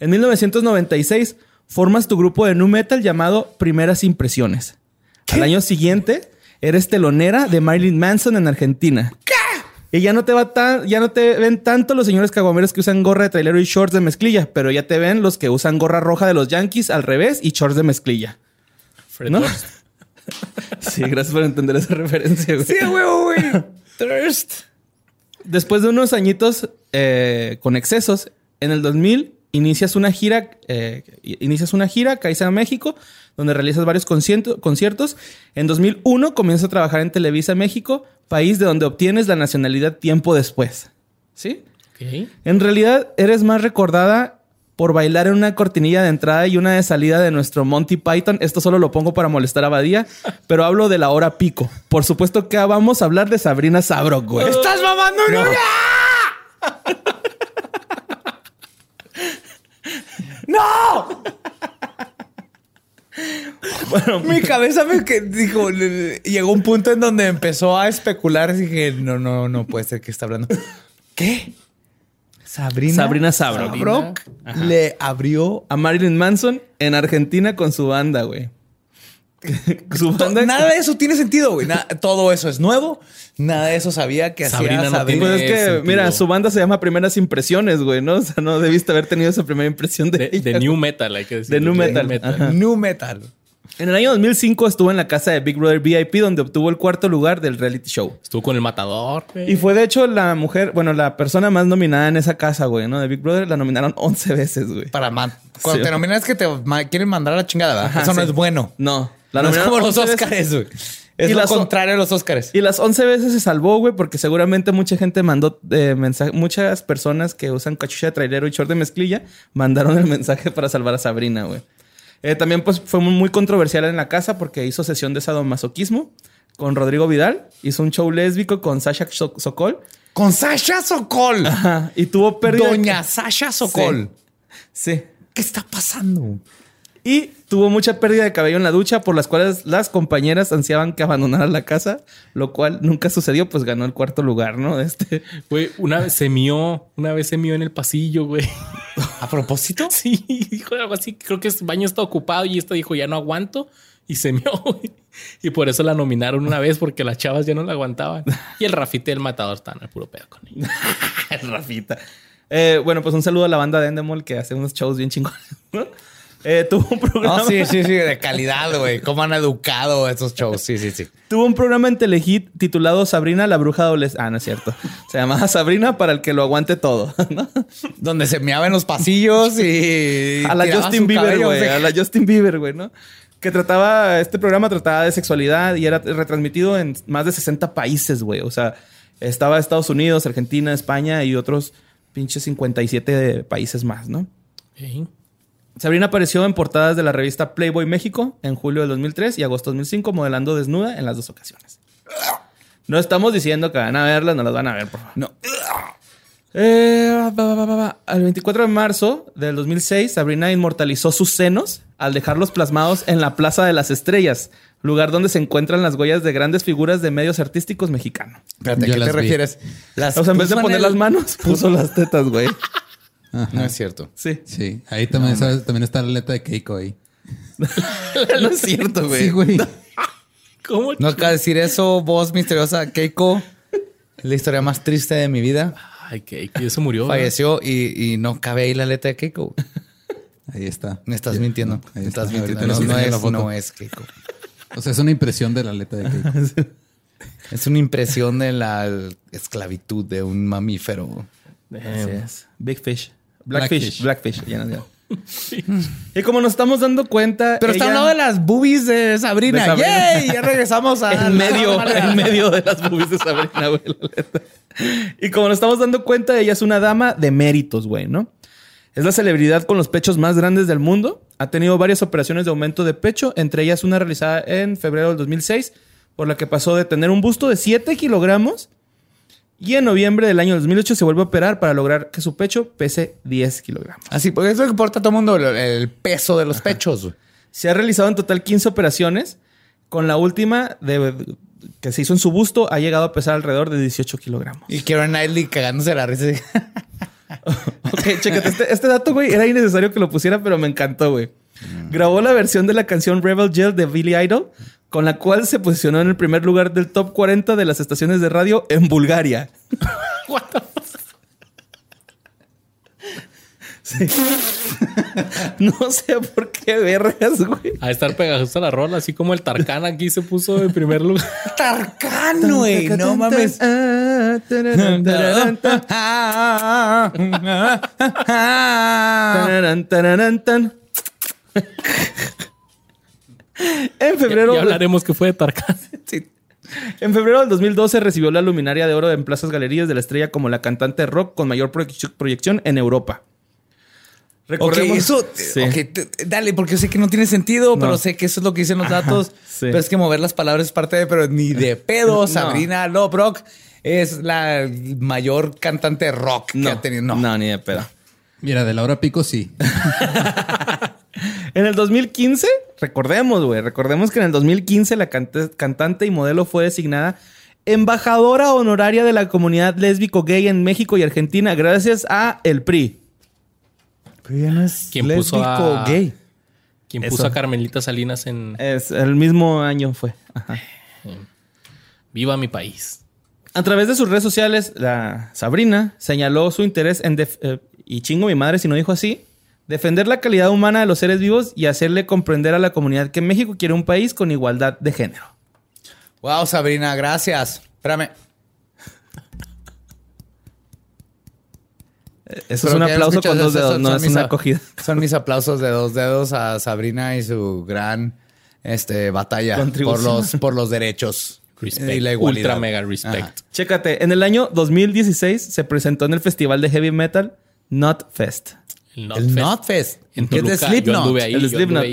B: En 1996 formas tu grupo de nu metal llamado Primeras Impresiones. Al año siguiente eres telonera de Marilyn Manson en Argentina. Y ya no te va tan, ya no te ven tanto los señores caguameros que usan gorra de trailero y shorts de mezclilla, pero ya te ven los que usan gorra roja de los Yankees al revés y shorts de mezclilla.
A: Fred
B: ¿No? Sí, gracias por entender esa referencia, güey.
D: Sí, huevo, güey. thirst.
B: Después de unos añitos eh, con excesos, en el 2000 inicias una gira, eh, inicias una gira, caes a México, donde realizas varios concierto- conciertos. En 2001 comienzas a trabajar en Televisa México, país de donde obtienes la nacionalidad tiempo después. ¿Sí? En realidad eres más recordada por bailar en una cortinilla de entrada y una de salida de nuestro Monty Python. Esto solo lo pongo para molestar a Badía, pero hablo de la hora pico. Por supuesto que vamos a hablar de Sabrina Sabrok, güey.
D: ¡Estás mamando no. ¡No!
B: Bueno,
D: Mi cabeza me que dijo, le- le- llegó un punto en donde empezó a especular y dije, no, no, no puede ser que está hablando. ¿Qué? Sabrina.
B: Sabrina. Sabrok
D: le abrió
B: a Marilyn Manson en Argentina con su banda, güey. su
D: To-
B: banda.
D: Nada de eso tiene sentido, güey. Todo eso es nuevo. Nada de eso sabía que
A: Sabrina
D: hacía
A: no
D: Sabrina.
B: Pues es que,
A: sentido.
B: mira, su banda se llama Primeras Impresiones, güey, ¿no? O sea, no debiste haber tenido esa primera impresión de,
A: De,
B: ella,
A: de
B: güey.
A: New Metal, hay que decir.
B: De nu metal.
D: New Metal.
B: En el año 2005 estuvo en la casa de Big Brother VIP, donde obtuvo el cuarto lugar del reality show.
A: Estuvo con el matador. güey.
B: Y fue de hecho la mujer, bueno, la persona más nominada en esa casa, güey, ¿no? De Big Brother la nominaron 11 veces, güey.
D: Para man. Cuando
B: Sí.
D: te nominan es que te ma- quieren mandar a la chingada, ¿verdad?
B: Ajá,
D: Eso no es bueno.
B: No. La
D: no es como los
B: 11 veces.
D: Óscares, güey. Es
B: Y
D: lo
B: las
D: contrario a los Óscares.
B: Y las 11 veces se salvó, güey, porque seguramente mucha gente mandó eh, mensaje, muchas personas que usan cachucha de trailero y short de mezclilla mandaron el mensaje para salvar a Sabrina, güey. Eh, también pues fue muy, controversial en la casa porque hizo sesión de sadomasoquismo con Rodrigo Vidal, hizo un show lésbico con Sasha So- Sokol
D: Con Sasha Sokol.
B: Ajá, y tuvo pérdida
D: Doña Sasha Sokol.
B: Sí.
D: ¿Qué está pasando?
B: Y tuvo mucha pérdida de cabello en la ducha, por las cuales las compañeras ansiaban que abandonara la casa, lo cual nunca sucedió, pues ganó el cuarto lugar, ¿no? Este.
A: Güey, una vez se mió, una vez se mió en el pasillo, güey.
D: ¿A propósito?
A: Sí, dijo algo así. Creo que este baño está ocupado y esta dijo ya no aguanto y se mió. güey. Y por eso la nominaron una vez porque las chavas ya no la aguantaban. Y el Rafita y el matador están al puro pedo con ella.
B: Rafita. Eh, bueno, pues un saludo a la banda de Endemol que hace unos shows bien chingones. ¿no? Eh, tuvo un programa.
D: No, sí, sí, sí, de calidad, güey. Cómo han educado esos shows. Sí, sí, sí.
B: Tuvo un programa en Telehit titulado Sabrina la bruja adolescente. Ah, no es cierto. Se llamaba Sabrina para el que lo aguante todo. ¿no?
D: Donde se meaba en los pasillos y.
B: a la Justin Bieber, güey.
D: sí.
B: A la Justin Bieber, güey, ¿no? Que trataba, este programa trataba de sexualidad y era retransmitido en más de 60 países, güey. O sea, estaba Estados Unidos, Argentina, España y otros pinches 57 países más, ¿no?
A: Ok.
B: Sabrina apareció en portadas de la revista Playboy México en julio del 2003 y agosto del 2005 modelando desnuda en las dos ocasiones. No estamos diciendo que van a verlas, no las van a ver, por favor.
D: No.
B: Eh, va, va, va. Al 24 de marzo del 2006, Sabrina inmortalizó sus senos al dejarlos plasmados en la Plaza de las Estrellas, lugar donde se encuentran las huellas de grandes figuras de medios artísticos mexicanos.
D: Espérate, ¿a qué te
C: vi.
D: refieres? Las
B: O sea, en vez de poner
D: el-
B: las manos, puso las tetas, güey.
D: No es cierto.
B: Sí.
C: Sí, ahí también, ¿sabes? también está la letra de Keiko ahí.
B: no es cierto, güey.
C: Sí, güey.
A: ¿Cómo?
D: No acaba de decir eso, voz misteriosa, Keiko. Es la historia más triste de mi vida.
A: Ay, que que eso murió.
D: Falleció y, y no cabe ahí la letra de Keiko.
C: Ahí está.
D: Me estás mintiendo.
C: Ahí
D: Me estás
C: está.
D: mintiendo. No, no es, no Keiko.
C: O sea, es una impresión de la letra de Keiko.
D: Es una impresión de la esclavitud de un mamífero.
B: Así es. Big Fish. Blackfish.
C: Blackfish.
B: Blackfish. ya no. Y como nos estamos dando cuenta.
D: Pero está hablando de las boobies de Sabrina.
B: De Sabrina.
D: ¡Yay! Ya regresamos a
B: en medio, en medio de las boobies de Sabrina, güey. Y como nos estamos dando cuenta, ella es una dama de méritos, güey, ¿no? Es la celebridad con los pechos más grandes del mundo. Ha tenido varias operaciones de aumento de pecho, entre ellas una realizada en febrero del 2006, por la que pasó de tener un busto de 7 kilogramos y en noviembre del año 2008 se vuelve a operar para lograr que su pecho pese 10 kilogramos.
D: Así, porque eso importa a todo el mundo, el, peso de los pechos. güey.
B: Se ha realizado en total 15 operaciones. Con la última de, que se hizo en su busto, ha llegado a pesar alrededor de 18 kilogramos.
D: Y Keira Knightley cagándose la risa.
B: Ok, chécate. Este, este dato, güey, era innecesario que lo pusiera, pero me encantó, güey. Grabó la versión de la canción Rebel Yell de Billy Idol, con la cual se posicionó en el primer lugar del top 40 de las estaciones de radio en Bulgaria. No sé por qué vergas, güey.
A: A estar pegajosa la rola, así como el Tarkan aquí se puso en primer lugar.
D: Tarcano, güey. No mames.
B: Ah, tararán, tararán, tan. Tararán, tararán, tan. En febrero,
A: Ya hablaremos que fue de Tarkan.
B: Sí. En febrero del 2012 recibió la luminaria de oro en Plazas Galerías de la Estrella como la cantante rock con mayor proyec- proyección en Europa.
D: Ok, eso.
B: Sí.
D: dale, porque sé que no tiene sentido, pero sé que eso es lo que dicen los
B: Ajá,
D: datos.
B: sí.
D: Pero es que mover las palabras es parte de, pero ni de pedo.
B: No.
D: Sabrina Lobrock es la mayor cantante rock que ha tenido. No.
B: no, ni de pedo.
C: Mira, de la hora pico sí.
B: En el 2015, recordemos, güey, recordemos que en el 2015 la cante- cantante y modelo fue designada embajadora honoraria de la comunidad lésbico gay en México y Argentina gracias a el PRI.
D: Pero ya no es
A: ¿Quién puso
D: lésbico
A: a-
D: gay.
A: Quien
B: Eso.
A: puso a Carmelita Salinas en
B: Es el mismo año fue. Ajá.
A: Viva mi país.
B: A través de sus redes sociales, la Sabrina señaló su interés en def- eh, y chingo mi madre si no dijo así, defender la calidad humana de los seres vivos y hacerle comprender a la comunidad que México quiere un país con igualdad de género.
D: Wow, Sabrina, gracias. Espérame.
B: Eso es un aplauso con dos dedos,
D: son-
B: no
D: son
B: es
D: mis
B: una acogida.
D: Son mis aplausos de dos dedos a Sabrina y su gran este, batalla por los, por los derechos
A: Respect.
D: y la igualdad.
A: Ultra mega respect.
D: Ajá.
B: Chécate, en el año 2016 se presentó en el festival de heavy metal Not Fest.
A: El
D: El
A: Notfest.
D: Notfest.
A: En
D: que es Slipknot.
B: El
A: yo
B: Slipknot.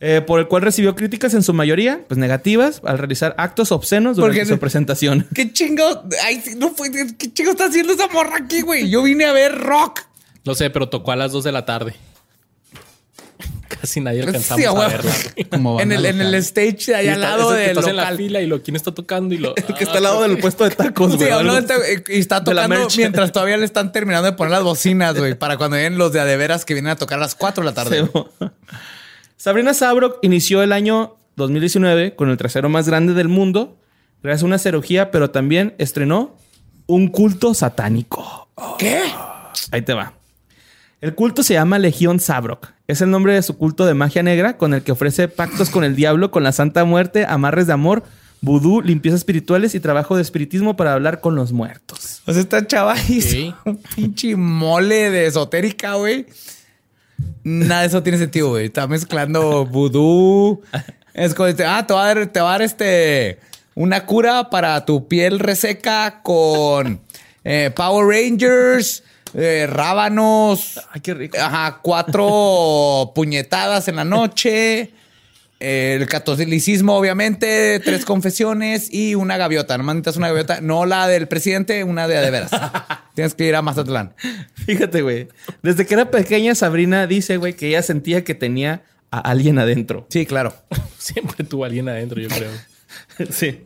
B: eh, por el cual recibió críticas en su mayoría, pues negativas, al realizar actos obscenos durante
D: Porque-
B: su presentación.
D: ¿Qué chingo? Ay, no fue. ¿Qué chingo está haciendo esa morra aquí, güey? Yo vine a ver rock.
A: No sé, pero tocó a las 2 de la tarde. Casi nadie alcanzamos
D: Sí, a
A: verla.
C: Como
D: En el, en el
C: local.
D: stage de allá al lado del
A: estás en la
D: local.
A: fila y lo quién está tocando y lo
B: que está al lado del puesto de tacos,
D: Sí,
B: güey. algo.
D: está- y está
B: De
D: tocando mientras todavía le están terminando de poner las bocinas, güey, para cuando lleguen los de adeveras que vienen a tocar a las 4 de la tarde.
B: Sí. Sabrina Sabrok inició el año 2019 con el trasero más grande del mundo, gracias a una cirugía, pero también estrenó un culto satánico.
D: ¿Qué?
B: Ahí te va. El culto se llama Legión Sabrok. Es el nombre de su culto de magia negra con el que ofrece pactos con el diablo, con la Santa Muerte, amarres de amor, vudú, limpiezas espirituales y trabajo de espiritismo para hablar con los muertos.
D: O sea, esta chava hizo
A: Sí.
D: un pinche mole de esotérica, güey. Nada de eso tiene sentido, güey. Está mezclando vudú. Es como, este, ah, te va a dar, te va a dar este, una cura para tu piel reseca con eh, Power Rangers, eh, rábanos.
B: Ay, qué rico.
D: Ajá, cuatro puñetadas en la noche. El catolicismo, obviamente, tres confesiones y una gaviota. Nomás necesitas una gaviota, no la del presidente, una de de veras. Tienes que ir a Mazatlán.
B: Fíjate, güey. Desde que era pequeña, Sabrina dice, güey, que ella sentía que tenía a alguien adentro.
D: Sí, claro.
A: Siempre tuvo alguien adentro, yo creo.
B: sí.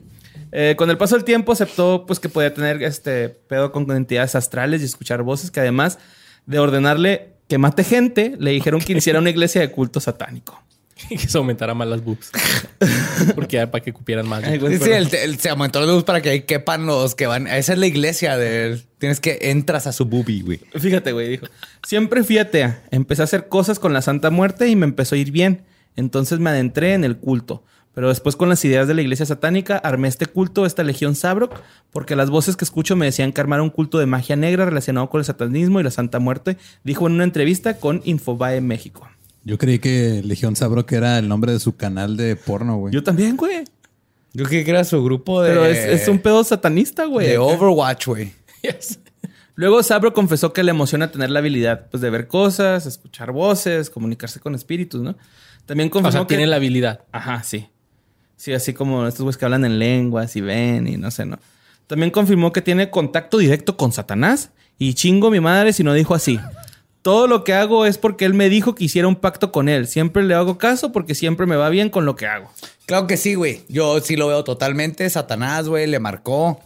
B: Eh, con el paso del tiempo aceptó pues que podía tener este pedo con entidades astrales y escuchar voces que además de ordenarle que mate gente, le dijeron que iniciara una iglesia de culto satánico.
A: Y que se aumentara más las boobs. Porque ya para que cupieran más.
B: Ay, güey,
D: Sí, sí,
B: pero-
D: el- el- se aumentó la luz para que ahí quepan los que van. Esa es la iglesia de él. Tienes que entras a su boobie, güey.
B: Fíjate, güey, dijo. Siempre fui atea. Empecé a hacer cosas con la Santa Muerte y me empezó a ir bien. Entonces me adentré en el culto. Pero después con las ideas de la iglesia satánica armé este culto, esta legión Sabrok, porque las voces que escucho me decían que armara un culto de magia negra relacionado con el satanismo y la Santa Muerte, dijo en una entrevista con Infobae México.
C: Yo creí que Legión Sabro que era el nombre de su canal de porno, güey.
B: Yo también, güey.
D: Yo creí que era su grupo de.
B: Pero es, es un pedo satanista, güey.
D: De Overwatch, güey.
A: Yes.
B: Luego Sabro confesó que le emociona tener la habilidad pues, de ver cosas, escuchar voces, comunicarse con espíritus, ¿no? También
A: O
B: confesó
A: sea,
B: que...
A: tiene la habilidad.
B: Ajá, sí. Sí, así como estos güeyes que hablan en lenguas y ven y no sé, ¿no? También confirmó que tiene contacto directo con Satanás y chingo mi madre si no dijo así. Todo lo que hago es porque él me dijo que hiciera un pacto con él. Siempre le hago caso porque siempre me va bien con lo que hago.
D: Claro que sí, güey. Yo sí lo veo totalmente. Satanás, güey, le marcó.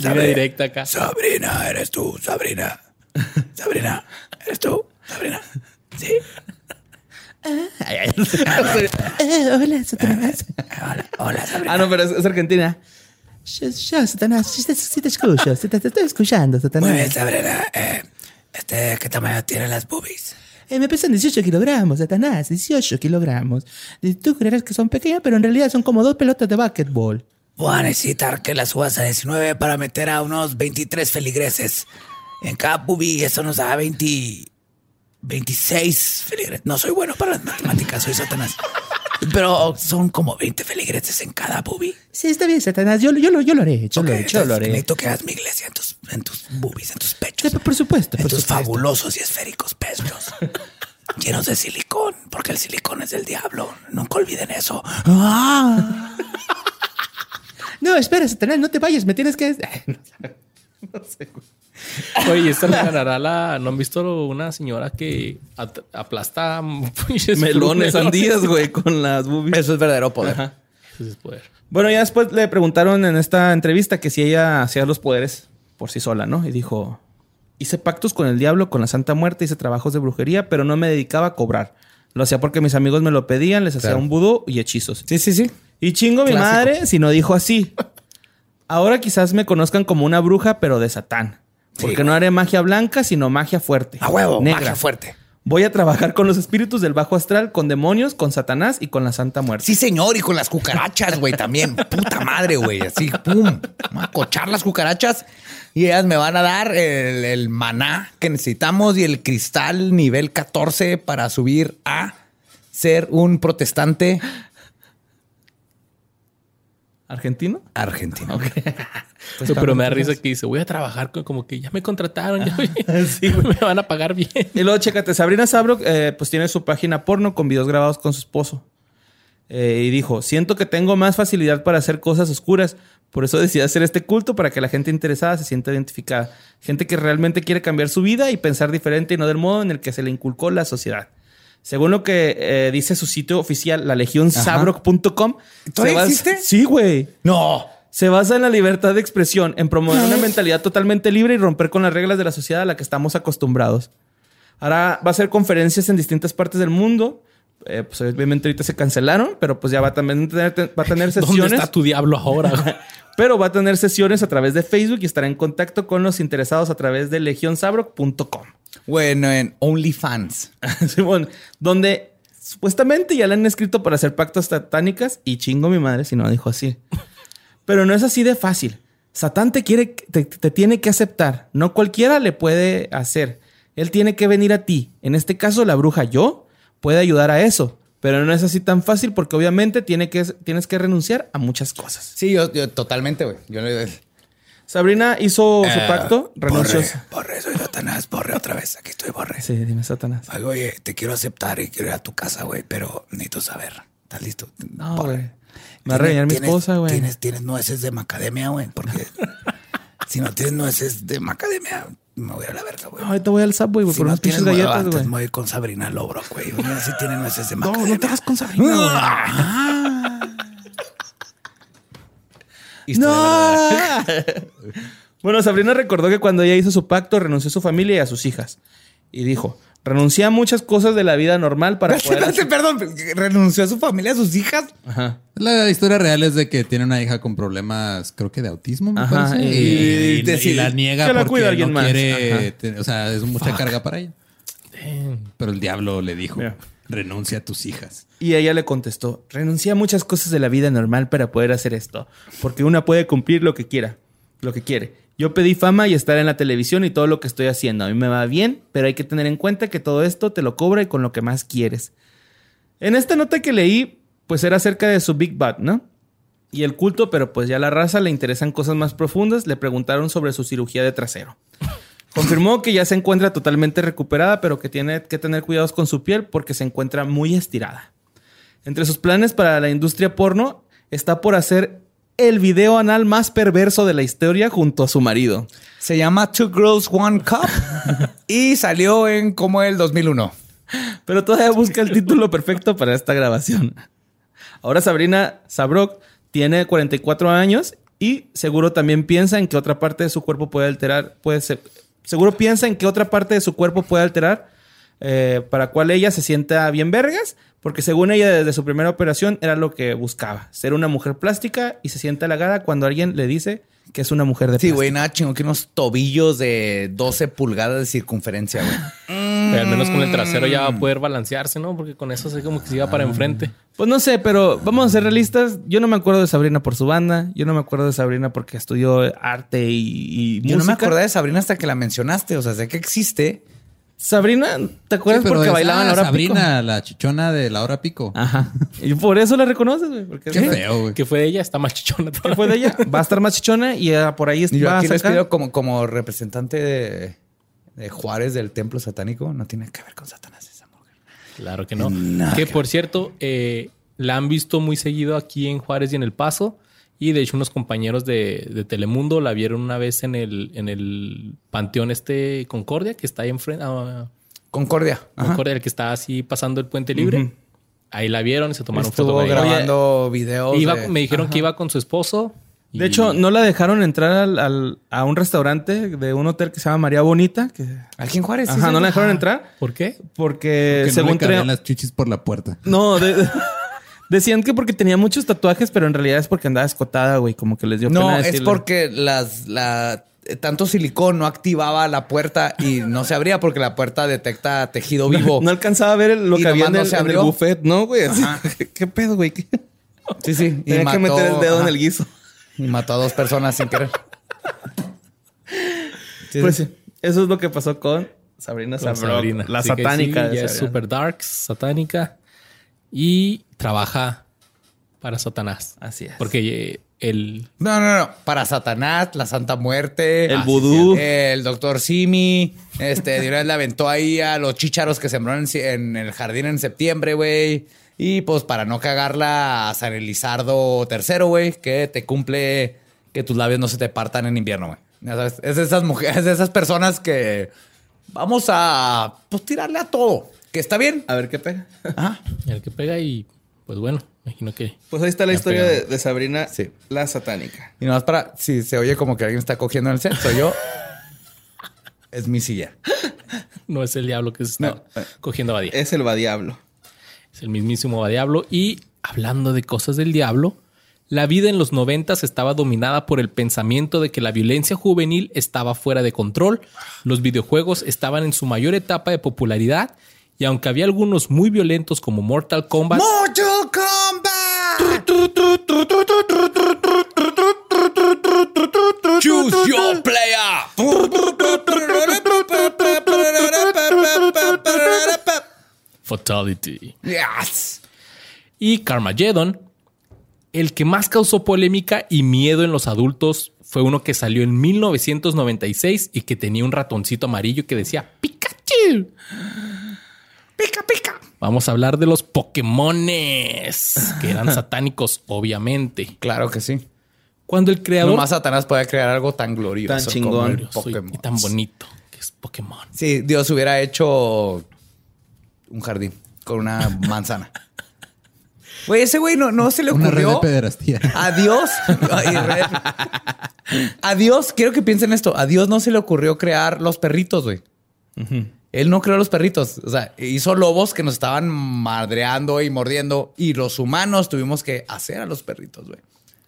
A: Línea directa acá.
D: Sabrina, eres tú, Sabrina. Sabrina, eres tú, Sabrina. Sí.
B: Hola, Satanás.
D: Hola, hola, Sabrina.
B: Ah, no, pero es, es Argentina. Yo, yo, Satanás, sí te, sí te escucho, sí te, te estoy escuchando, Satanás.
D: Muy bien, Sabrina. Eh, Este, ¿qué tamaño tienen las boobies?
B: Eh, me pesan 18 kilogramos, Satanás, 18 kilogramos. Tú creerás que son pequeñas, pero en realidad son como dos pelotas de basketball.
D: Voy a necesitar que las subas a 19 para meter a unos 23 feligreses. En cada boobie eso nos da 20... 26 feligreses. No soy bueno para las matemáticas, soy Satanás. Pero son como 20 feligreses en cada boobie.
B: Sí, está bien, Satanás, yo, yo, lo, yo lo haré, yo lo haré, yo lo haré.
D: Necesito que hagas mi iglesia en tus, en tus boobies, en tus
B: Sí,
D: pechos.
B: por supuesto,
D: en
B: por
D: tus
B: supuesto.
D: fabulosos y esféricos pechos. llenos de silicón, porque el silicón es del diablo. Nunca olviden eso.
B: Ah. No, espera, Satanás, no te vayas, me tienes que... No sé, güey.
A: Oye, esta le ganará la. ¿No han visto una señora que aplasta
B: Melones, sandías, güey, con las boobies.
D: Eso es verdadero poder.
B: Ajá.
A: Ese es poder.
B: Bueno, ya después le preguntaron en esta entrevista que si ella hacía los poderes por sí sola, ¿no? Y dijo, hice pactos con el diablo, con la Santa Muerte, hice trabajos de brujería, pero no me dedicaba a cobrar. Lo hacía porque mis amigos me lo pedían, les hacía
D: Claro.
B: un vudú y hechizos.
D: Sí, sí, sí.
B: Y chingo mi madre si no dijo así. Ahora quizás me conozcan como una bruja, pero de Satán. Porque
D: Sí,
B: no haré magia blanca, sino magia fuerte.
D: A huevo,
B: negra.
D: magia fuerte.
B: Voy a trabajar con los espíritus del bajo astral, con demonios, con Satanás y con la Santa Muerte.
D: Sí, señor, y con las cucarachas, güey, también. Puta madre, güey. Así, pum. Vamos a cochar las cucarachas y ellas me van a dar el, el maná que necesitamos y el cristal nivel 14 para subir a ser un protestante
B: ¿Argentino?
D: argentino.
A: No, pero me da risa que dice, voy a trabajar con- como que ya me contrataron, ya me van a pagar bien.
B: Y luego, chécate, Sabrina Sabrok, eh, pues tiene su página porno con videos grabados con su esposo. Eh, y dijo, siento que tengo más facilidad para hacer cosas oscuras. Por eso decidí hacer este culto para que la gente interesada se sienta identificada. Gente que realmente quiere cambiar su vida y pensar diferente y no del modo en el que se le inculcó la sociedad. Según lo que eh, dice su sitio oficial, la legionsabrok.com.
D: ¿Todavía
B: basa-
D: existe?
B: Sí, güey.
D: No.
B: Se basa en la libertad de expresión, en promover una mentalidad totalmente libre y romper con las reglas de la sociedad a la que estamos acostumbrados. Ahora va a hacer conferencias en distintas partes del mundo. Eh, pues obviamente ahorita se cancelaron, pero pues ya va a también tener, va a tener
A: ¿Dónde
B: sesiones.
A: está tu diablo ahora? güey?
B: Pero va a tener sesiones a través de Facebook y estará en contacto con los interesados a través de legionsabrock.com.
D: Bueno, en OnlyFans.
B: Simón, donde supuestamente ya le han escrito para hacer pactos satánicas y chingo mi madre si no dijo así. Pero no es así de fácil. Satán te quiere, te, te tiene que aceptar. No cualquiera le puede hacer. Él tiene que venir a ti. En este caso, la bruja yo puede ayudar a eso. Pero no es así tan fácil porque obviamente tiene que, tienes que renunciar a muchas cosas.
D: Sí, yo, yo totalmente, güey. Yo
B: Sabrina hizo su pacto, renunció.
D: Borre, borre, soy Satanás, borre otra vez. Aquí estoy, borre.
B: Sí, dime, Satanás.
D: Ay, Oye, te quiero aceptar y quiero ir a tu casa, güey, pero necesito saber. ¿Estás listo?
B: No, güey. Me va a regañar mi
D: ¿Tienes-
B: esposa, güey.
D: Tienes, tienes nueces de macadamia, güey, porque si no tienes nueces de macadamia, me voy a la verga, güey.
B: Ahorita voy al Subway, güey,
D: Si
B: por
D: no
B: unas pinches galletas, güey.
D: me voy a ir con Sabrina Lobro, güey. Mira si tiene nueces de
B: No,
D: macadamia.
B: no te vas con Sabrina, güey. ¡No! bueno, Sabrina recordó que cuando ella hizo su pacto renunció a su familia y a sus hijas. Y dijo, renuncié a muchas cosas de la vida normal para poder...
D: Perdón, renunció a su familia, a sus hijas.
B: Ajá.
C: La historia real es de que tiene una hija con problemas, creo que de autismo, me
B: Ajá,
C: parece.
B: y-
C: Y, y- y
D: decide
C: la niega
B: que la
C: porque
B: cuida alguien
C: no
B: más.
C: quiere,
B: Ajá.
C: te- o sea, es mucha carga para ella. Pero el diablo le dijo,
B: Mira.
C: Renuncia a tus hijas.
B: Y ella le contestó, renuncié a muchas cosas de la vida normal para poder hacer esto, porque una puede cumplir lo que quiera, lo que quiere. Yo pedí fama y estar en la televisión y todo lo que estoy haciendo. A mí me va bien, pero hay que tener en cuenta que todo esto te lo cobra y con lo que más quieres. En esta nota que leí, pues era acerca de su Big Bad, ¿no? Y el culto, pero pues ya la raza le interesan cosas más profundas, le preguntaron sobre su cirugía de trasero. Confirmó que ya se encuentra totalmente recuperada, pero que tiene que tener cuidados con su piel porque se encuentra muy estirada. Entre sus planes para la industria porno está por hacer el video anal más perverso de la historia junto a su marido.
D: Se llama Two Girls, One Cup y salió en como el 2001.
B: Pero todavía busca el título perfecto para esta grabación. Ahora Sabrina Sabrok tiene 44 años y seguro también piensa en que otra parte de su cuerpo puede alterar, puede ser, seguro piensa en que otra parte de su cuerpo puede alterar eh, para cual ella se sienta bien vergas, porque según ella desde su primera operación era lo que buscaba, ser una mujer plástica y se siente halagada cuando alguien le dice que es una mujer de
D: Sí, güey, nada chingo que unos tobillos de 12 pulgadas de circunferencia, güey.
A: Pero al menos con el trasero ya va a poder balancearse, ¿no? Porque con eso así como que se iba para enfrente.
B: Pues no sé, pero vamos a ser realistas. Yo no me acuerdo de Sabrina por su banda. Yo no me acuerdo de Sabrina porque estudió arte y, y
D: Yo no me
B: música.
D: acordé de Sabrina hasta que la mencionaste. O sea, sé que existe.
B: Sabrina, ¿te acuerdas
C: Sí,
B: porque
C: es-
B: bailaban
C: ah,
B: la hora
C: Sabrina, la chichona de la hora pico.
B: pico? Ajá. Y por eso la reconoces, güey. Porque
C: Qué feo, güey.
A: Que fue de ella, está más chichona.
B: ¿Qué fue de ella? Va a estar más chichona y por ahí
D: Y yo aquí les pido como, como representante de, de Juárez del templo satánico. No tiene que ver con Satanás esa mujer.
A: Claro que no. que por cierto, eh, la han visto muy seguido aquí en Juárez y en El Paso. Y de hecho, unos compañeros de, de Telemundo la vieron una vez en el, en el Panteón este Concordia, que está ahí enfrente. ah,
D: Concordia. Ajá.
A: Concordia, el que está así pasando el puente libre. Ahí la vieron y se tomaron
D: Estuvo
A: foto con ella.
D: grabando videos.
A: Iba-
D: de-
A: me dijeron
D: Ajá.
A: que iba con su esposo. y-
B: De hecho, no la dejaron entrar al- al- a un restaurante de un hotel que se llama María Bonita. Que,
D: Aquí en Juárez.
B: ajá,
D: sí,
B: no la dejaron entrar
A: ¿Por qué?
B: porque
C: Que no
B: según
C: le cabían
B: tra-
C: las chichis por la puerta.
B: No, de- decían que porque tenía muchos tatuajes, pero en realidad es porque andaba escotada, güey. Como que les dio
D: No,
B: pena
D: es porque las, la, eh, tanto silicón no activaba la puerta y no se abría porque la puerta detecta tejido vivo.
B: No alcanzaba a ver lo que había en el,
D: no se
B: en el
D: abrió.
B: buffet, ¿no, güey? ¿Qué, qué pedo, güey? ¿Qué?
D: Sí, sí. Y
B: Tenía que meter el dedo en el guiso.
D: Y mató a dos personas sin querer. Sí,
B: Pues
D: sí.
B: eso es lo que pasó con Sabrina
A: Con Sabrina.
B: la satánica.
A: sí,
B: de
A: ya es
B: Sabrina.
A: super darks, satánica. Y trabaja para Satanás.
B: Así es.
A: Porque eh, el...
D: No, no, no. Para Satanás, la Santa Muerte.
B: El
D: Ah,
B: vudú.
D: El doctor Simi. Este, de una vez le aventó ahí a los chícharos que sembraron en, en el jardín en septiembre, güey. Y pues para no cagarla a San Elizardo III, güey, que te cumple que tus labios no se te partan en invierno, güey. Ya sabes, es de esas mujeres, es de esas personas que vamos a pues tirarle a todo. Que está bien.
B: A ver qué pega.
D: Ajá.
A: el que pega y pues bueno, imagino que...
B: Pues ahí está la historia de, de Sabrina,
D: Sí.
B: la satánica.
D: Y nomás para, si se oye como que alguien está cogiendo en el set, soy yo. es mi silla.
A: No es el diablo que se está
D: No.
A: cogiendo a Badía.
B: Es el va diablo.
A: Es el mismísimo diablo. Y hablando de cosas del diablo, la vida en los noventas estaba dominada por el pensamiento de que la violencia juvenil estaba fuera de control, los videojuegos estaban en su mayor etapa de popularidad y aunque había algunos muy violentos como Mortal Kombat,
D: ¡Mortal Kombat! Choose your player.
A: Fatality
D: Yes.
A: y Carmageddon, el que más causó polémica y miedo en los adultos fue uno que salió en 1996 y que tenía un ratoncito amarillo que decía Pikachu.
D: Pica, pica.
A: Vamos a hablar de los Pokémones, que eran satánicos, obviamente.
D: Claro que sí.
A: Cuando el creador...
D: No más Satanás puede crear algo tan glorioso
B: Tan chingón.
D: Pokémon.
A: tan bonito que es Pokémon.
D: Sí, Dios hubiera hecho un jardín con una manzana. Güey, ese güey no, no se le
C: Una red de
D: ocurrió.
C: pederastía.
D: Adiós. Adiós. Quiero que piensen esto. A Dios no se le ocurrió crear los perritos, güey. Él no creó los perritos. O sea, hizo lobos que nos estaban madreando y mordiendo. Y los humanos tuvimos que hacer a los perritos, güey.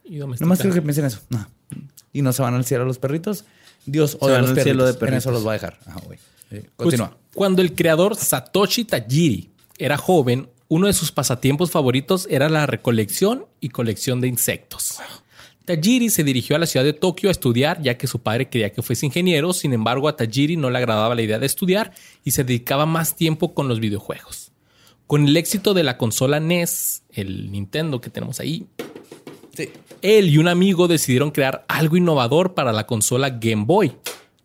A: Y.
D: Nomás quiero que piensen eso. No. Y no se van al cielo los perritos. Dios odia a los
B: al
D: perritos.
B: cielo de
D: En eso los va a dejar. Ajá, güey.
A: Pues,
D: Continúa.
A: cuando el creador Satoshi Tajiri era joven, uno de sus pasatiempos favoritos era la recolección y colección de insectos. Tajiri se dirigió a la ciudad de Tokio a estudiar, ya que su padre quería que fuese ingeniero. Sin embargo, a Tajiri no le agradaba la idea de estudiar y se dedicaba más tiempo con los videojuegos. Con el éxito de la consola NES, el Nintendo que tenemos ahí,
D: Sí.
A: él y un amigo decidieron crear algo innovador para la consola Game Boy.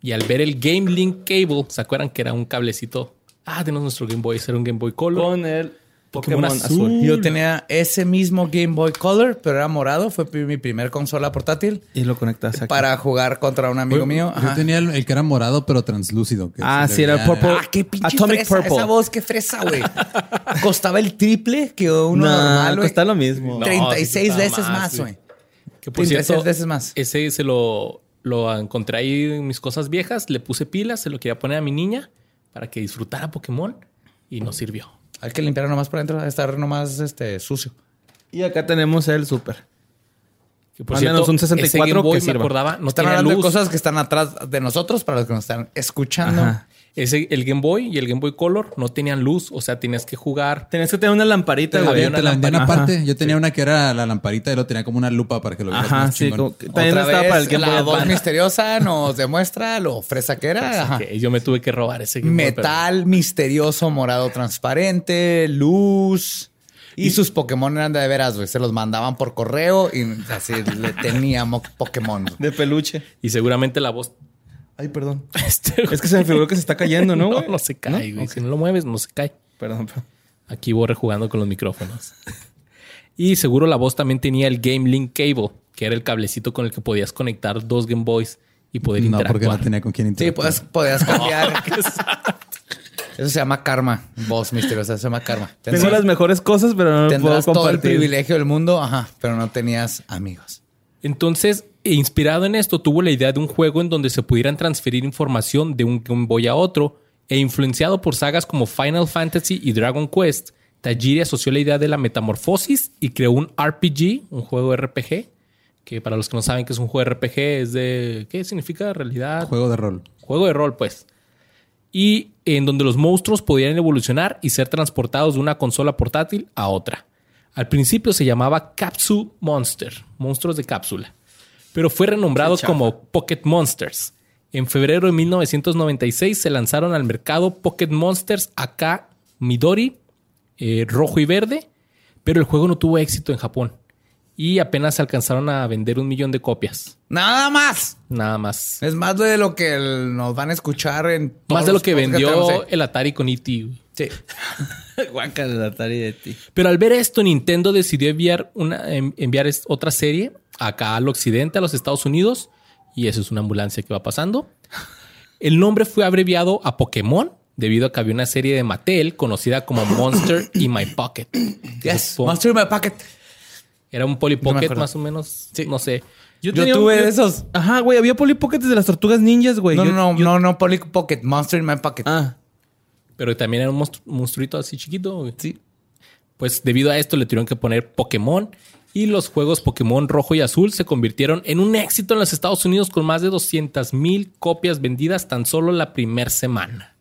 A: Y al ver el Game Link Cable, ¿se acuerdan que era un cablecito? Ah, tenemos nuestro Game Boy, era un Game Boy Color.
B: Con el
A: Pokémon
B: Pokémon,
A: azul.
B: azul.
D: Yo tenía ese mismo Game Boy Color, pero era morado. Fue mi primer consola portátil
B: Y lo conectas aquí.
D: para jugar contra un amigo mío.
C: Yo tenía el, el que era morado, pero translúcido. que
B: Ah, sí, era el purple.
D: Ah, qué pinche
B: Atomic
D: fresa.
B: Purple.
D: Esa voz, qué fresa, güey. Costaba el triple que uno
B: No,
D: normal, güey.
B: cuesta lo mismo.
A: No,
D: 36
A: sí costaba
D: veces
A: más, güey.
D: güey.
A: Que por
D: 36
A: cierto,
D: veces más.
A: ese se lo, lo encontré ahí en mis cosas viejas, le puse pilas, se lo quería poner a mi niña para que disfrutara Pokémon y no sirvió.
D: Hay que limpiar nomás por dentro, estar nomás este, sucio.
B: Y acá tenemos el super.
A: Que por
B: Mándanos
A: cierto,
B: un 64
A: ese Game Boy
B: que
A: me
B: sirva.
A: acordaba, no
D: Están hablando de cosas que están atrás de nosotros para los que nos están escuchando.
B: Ajá.
A: Ese, el Game Boy y el Game Boy Color no tenían luz, o sea, tenías que jugar.
B: Tenías que tener una lamparita,
C: Te la, vendían- te la vendían
B: Ajá.
C: aparte. Yo tenía una que era la lamparita y lo tenía como una lupa para que lo vieras
B: Ajá,
C: más
B: sí.
C: chingón.
B: como también
D: Otra
B: estaba
D: vez,
B: para el Game
D: la voz misteriosa nos demuestra lo fresa que era. Ajá.
A: Que yo me tuve que robar ese Game Boy, pero-
D: Metal misterioso, morado transparente, luz. Y sus Pokémon eran de veras, güey. Se los mandaban por correo y así le teníamos Pokémon.
B: De peluche.
A: Y seguramente la voz.
B: Ay, perdón.
A: Este,
B: Es que se me figuró que se está cayendo, ¿no,
A: no,
B: güey?
A: no se cae,
B: ¿No?
A: güey. Si no lo mueves, no se cae.
B: Perdón, perdón.
A: Aquí Borre jugando con los micrófonos. y seguro la voz también tenía el Game Link Cable, que era el cablecito con el que podías conectar dos Game Boys y poder
C: No, porque
A: interactuar.
C: no tenía con quién
D: Sí,
C: interactuar.
D: pues podías cambiar. Eso se llama karma. Voz misteriosa, se llama karma.
B: Tengo las mejores cosas, pero no puedo
D: Tendrás todo el
B: compartir.
D: privilegio del mundo, ajá, pero no tenías amigos.
A: Entonces, inspirado en esto, tuvo la idea de un juego en donde se pudieran transferir información de un Game Boy a otro, e influenciado por sagas como Final Fantasy y Dragon Quest, Tajiri asoció la idea de la metamorfosis y creó un RPG, un juego RPG, que para los que no saben que es un juego RPG es de... ¿Qué significa realidad?
C: Juego de rol.
A: Juego de rol, pues. Y en donde los monstruos podían evolucionar y ser transportados de una consola portátil a otra. Al principio se llamaba Capsule Monster, monstruos de cápsula, pero fue renombrado como Pocket Monsters. En febrero de 1996 se lanzaron al mercado Pocket Monsters AK Midori, eh, rojo y verde, pero el juego no tuvo éxito en Japón y apenas alcanzaron a vender un millón de copias,
D: Nada más.
A: nada más.
D: Es más de lo que el- nos van a escuchar en todos
A: Más de lo que vendió el Atari con E.T.
D: Sí.
B: Guácala el Atari de ti.
A: Pero al ver esto, Nintendo decidió enviar, una, en- enviar otra serie acá al occidente, a los Estados Unidos. Y eso es una ambulancia que va pasando. El nombre fue abreviado a Pokémon debido a que había una serie de Mattel conocida como Monster in My Pocket.
D: Yes. Monster in my pocket.
A: Era un Polly Pocket más o menos. No sé.
D: Yo, tuve
B: yo-
D: de esos.
B: Ajá, güey. Había Polly Pockets de las tortugas ninjas, güey.
D: No,
B: Yo-
D: no, no,
B: yo-
D: no, no, Polly Pocket. Monster in my pocket.
B: Ah,
A: Pero también era un monstru- monstruito así chiquito. güey.
D: Sí.
A: Pues debido a esto le tuvieron que poner Pokémon y los juegos Pokémon rojo y azul se convirtieron en un éxito en los Estados Unidos con más de 200 mil copias vendidas tan solo la primera semana.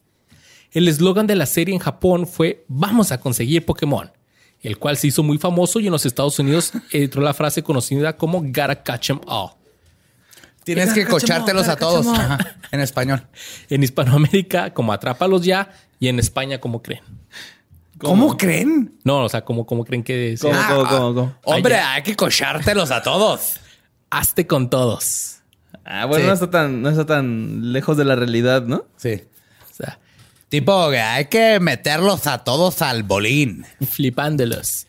A: El eslogan de la serie en Japón fue Vamos a conseguir Pokémon, el cual se hizo muy famoso y en los Estados Unidos entró la frase conocida como Gotta catch 'em all.
D: Tienes que cochártelos a todos. Ajá, en español.
A: En Hispanoamérica como Atrápalos ya y en España como creen.
D: ¿Cómo, creen?
A: No, o sea, como, como creen que
B: ¿Cómo,
A: sea.
B: cómo, cómo, cómo?
D: Hombre, hay que cochártelos a todos.
A: Hazte con todos.
B: Ah, bueno,
D: Sí.
B: no, está tan, no está tan lejos de la realidad, ¿no?
D: Sí.
A: O sea,
D: Tipo, que hay que meterlos a todos al bolín.
A: flipándolos.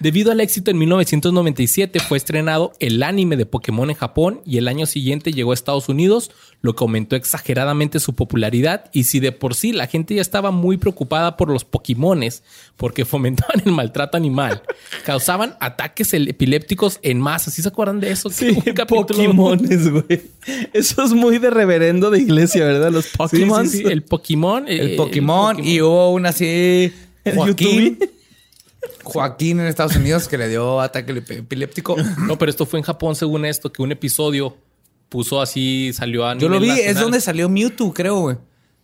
A: Debido al éxito en 1997 fue estrenado el anime de Pokémon en Japón y el año siguiente llegó a Estados Unidos, lo que aumentó exageradamente su popularidad y si de por sí la gente ya estaba muy preocupada por los Pokémones porque fomentaban el maltrato animal, causaban ataques epilépticos en masa. ¿Sí se acuerdan de eso?
B: Sí, Pokémones, güey. Eso es muy de reverendo de iglesia, ¿verdad? Los Pokémon.
A: sí, sí, el Pokémon. eh,
D: El Pokémon, y hubo un así.
B: ¿El
D: Joaquín.
B: YouTube?
D: Joaquín en Estados Unidos que le dio ataque ep- epiléptico.
A: No, pero esto fue en Japón según esto, que un episodio puso así, salió a
D: Yo lo vi, es donde salió Mewtwo, creo, güey.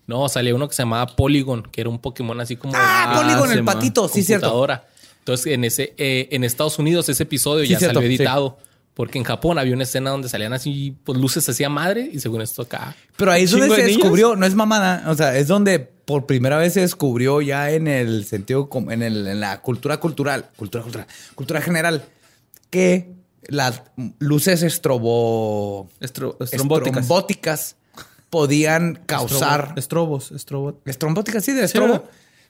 A: No, salía uno que se llamaba Polygon, que era un Pokémon así como
D: Ah, Polygon, el patito, sí, cierto.
A: Entonces, en ese, eh, en Estados Unidos, ese episodio
D: Sí,
A: ya
D: cierto,
A: salió
D: sí.
A: editado. Porque en Japón había una escena donde salían así, pues luces hacía madre, y según esto acá.
D: Pero ahí es
B: ¿Un
D: donde se
B: niños?
D: descubrió, no es mamada, o sea, es donde por primera vez se descubrió ya en el sentido, en, el- en la cultura cultural, cultura cultural, cultura general, que las luces estrobo,
B: Estro- estrombóticas.
D: estrombóticas podían causar,
B: Estrobos, estrobos.
D: estrombóticas, sí, de estrobo,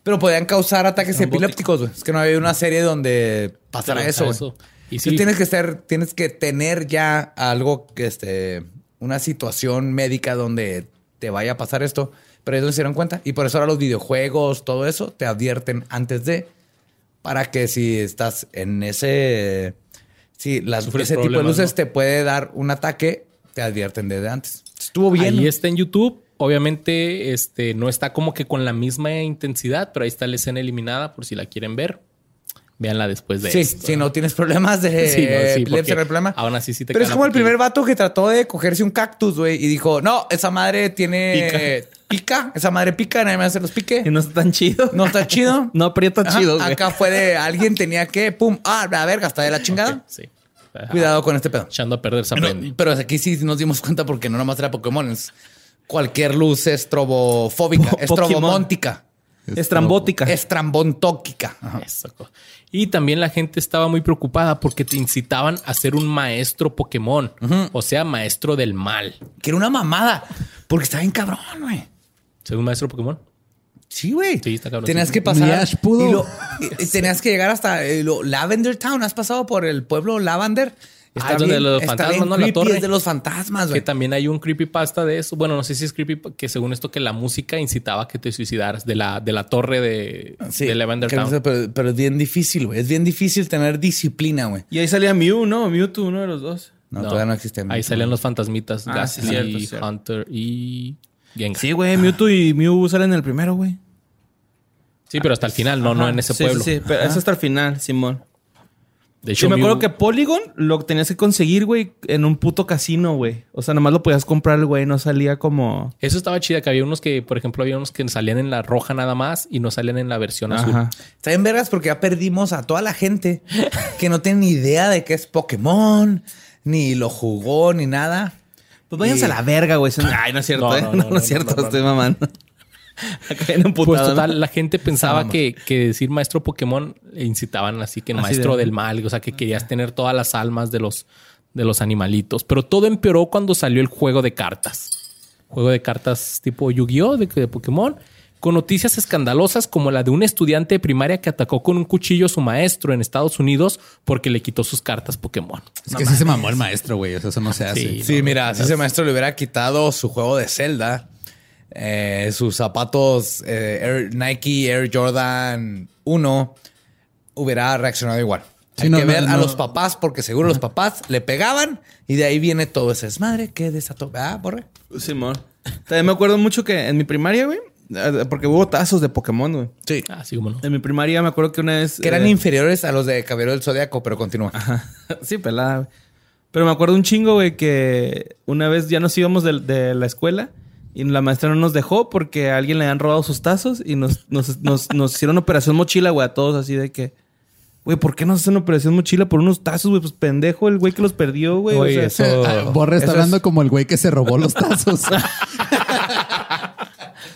D: pero podían causar ataques epilépticos, güey. Es que no había una serie donde pasara eso,
A: eso. Y sí,
D: tienes que ser, tienes que tener ya algo que este, una situación médica donde te vaya a pasar esto. Pero ellos no se dieron cuenta. Y por eso ahora los videojuegos, todo eso, te advierten antes de. Para que si estás en ese. Si las, ese tipo de luces
A: ¿no?
D: te puede dar un ataque, te advierten desde antes. Estuvo bien.
A: Ahí está en YouTube. Obviamente, este no está como que con la misma intensidad, pero ahí está la escena eliminada por si la quieren ver. Véanla después de
D: Sí,
A: esto.
D: si no tienes problemas de
A: Sí, no, sí,
D: epilepsia, no hay problema.
A: aún así sí te
D: Pero es como el primer vato que trató de cogerse un cactus, güey, y dijo, no, esa madre tiene
B: Pica.
D: pica, esa madre pica, nadie me hace los pique.
B: Y no está tan chido.
D: No está chido.
B: No aprieta
D: Ajá,
B: chido, güey.
D: Acá fue de alguien tenía que, pum, ah, la verga, está de la chingada.
A: Sí.
D: Cuidado con este pedo.
A: Echando a perder se
D: No, pero aquí sí nos dimos cuenta porque no nomás era Pokémon, es cualquier luz estrobofóbica,
B: Po-
D: estrobomóntica,
B: Estrambótica.
D: estrambontóquica.
A: Y también la gente estaba muy preocupada porque te incitaban a ser un maestro Pokémon. O sea, maestro del mal.
D: Que era una mamada, porque está bien cabrón, güey.
A: ¿Ser un maestro Pokémon?
D: Sí, güey.
A: Sí, está cabrón.
D: Tenías
A: Sí.
D: que pasar.
C: Ni Ash pudo.
D: Y, lo- y- y tenías que llegar hasta eh, lo- Lavender Town. ¿Has pasado por el pueblo Lavender?
A: Ah, es donde de los
D: está
A: fantasmas,
D: bien
A: ¿no? La torre.
D: Es de los fantasmas,
A: Que
D: güey.
A: también hay un creepypasta de eso. Bueno, no sé si es creepy, que según esto que la música incitaba a que te suicidaras de la, de la torre de,
D: Sí,
A: de Lavender
D: que
A: Town.
D: pero, pero es bien difícil, güey. Es bien difícil tener disciplina, güey.
B: Y ahí salía Mew, ¿no? Mewtwo, uno de los dos.
D: No, todavía no existe.
A: Ahí salían los fantasmitas,
B: Ah,
A: Gastly,
B: sí, cierto, cierto.
A: Hunter y Gengar.
B: Sí, güey. Mewtwo y Mew salen en el primero, güey.
A: Sí, pero hasta el final, no, no en ese
B: Sí,
A: pueblo.
B: Sí, sí, pero eso hasta el final, Simón.
A: De hecho,
B: Yo me acuerdo que Polygon lo tenías que conseguir, güey, en un puto casino, güey. O sea, nomás lo podías comprar, güey. No salía como...
A: Eso estaba chida, que había unos que, por ejemplo, había unos que salían en la roja nada más y no salían en la versión azul.
B: Ajá.
D: Está bien vergas porque ya perdimos a toda la gente que no tiene ni idea de qué es Pokémon, ni lo jugó, ni nada.
B: Pues váyanse a la verga, güey. Ay, no es cierto,
A: No,
B: ¿eh?
A: no,
B: No,
A: no,
B: no,
A: no,
B: es cierto.
A: no, no,
B: estoy mamando. Acá viene un
A: Pues total, la gente pensaba que, que decir maestro Pokémon le incitaban así que
B: Así
A: maestro
B: de-
A: del mal, o sea que querías tener todas las almas de los, de los animalitos. Pero todo empeoró cuando salió el juego de cartas. Juego de cartas tipo Yu-Gi-Oh! De, de Pokémon. Con noticias escandalosas como la de un estudiante de primaria que atacó con un cuchillo a su maestro en Estados Unidos porque le quitó sus cartas Pokémon.
C: Es que sí se mamó el maestro, güey. O sea, eso no se hace.
A: Sí.
D: Sí, mira, si ese maestro le hubiera quitado su juego de Zelda, eh, sus zapatos eh, Air- Nike Air Jordan 1, hubiera reaccionado igual.
C: Sí,
D: Hay
C: no,
D: que
C: no,
D: ver a los papás, porque seguro los papás le pegaban y de ahí viene todo ese desmadre que desató. Ah, borre.
B: Simón. También me acuerdo mucho que en mi primaria, güey, eh, porque hubo tazos de Pokémon, güey.
D: Sí.
A: Así como no.
B: En mi primaria me acuerdo que una vez...
D: Que eran
B: eh,
D: inferiores a los de Caballero del Zodiaco, pero continúa.
B: sí, pelada, güey. Pero me acuerdo un chingo, güey, que una vez ya nos íbamos de, de la escuela y la maestra no nos dejó porque a alguien le han robado sus tazos y nos, nos, nos, nos hicieron operación mochila, güey, a todos así de que... Güey, ¿por qué nos hacen operación mochila por unos tazos, güey? Pues pendejo el güey que los perdió, güey.
A: Oye,
B: o sea,
A: eso-
C: Ah, Borre está
B: Eso
C: hablando
B: es-
C: como el güey que se robó los tazos.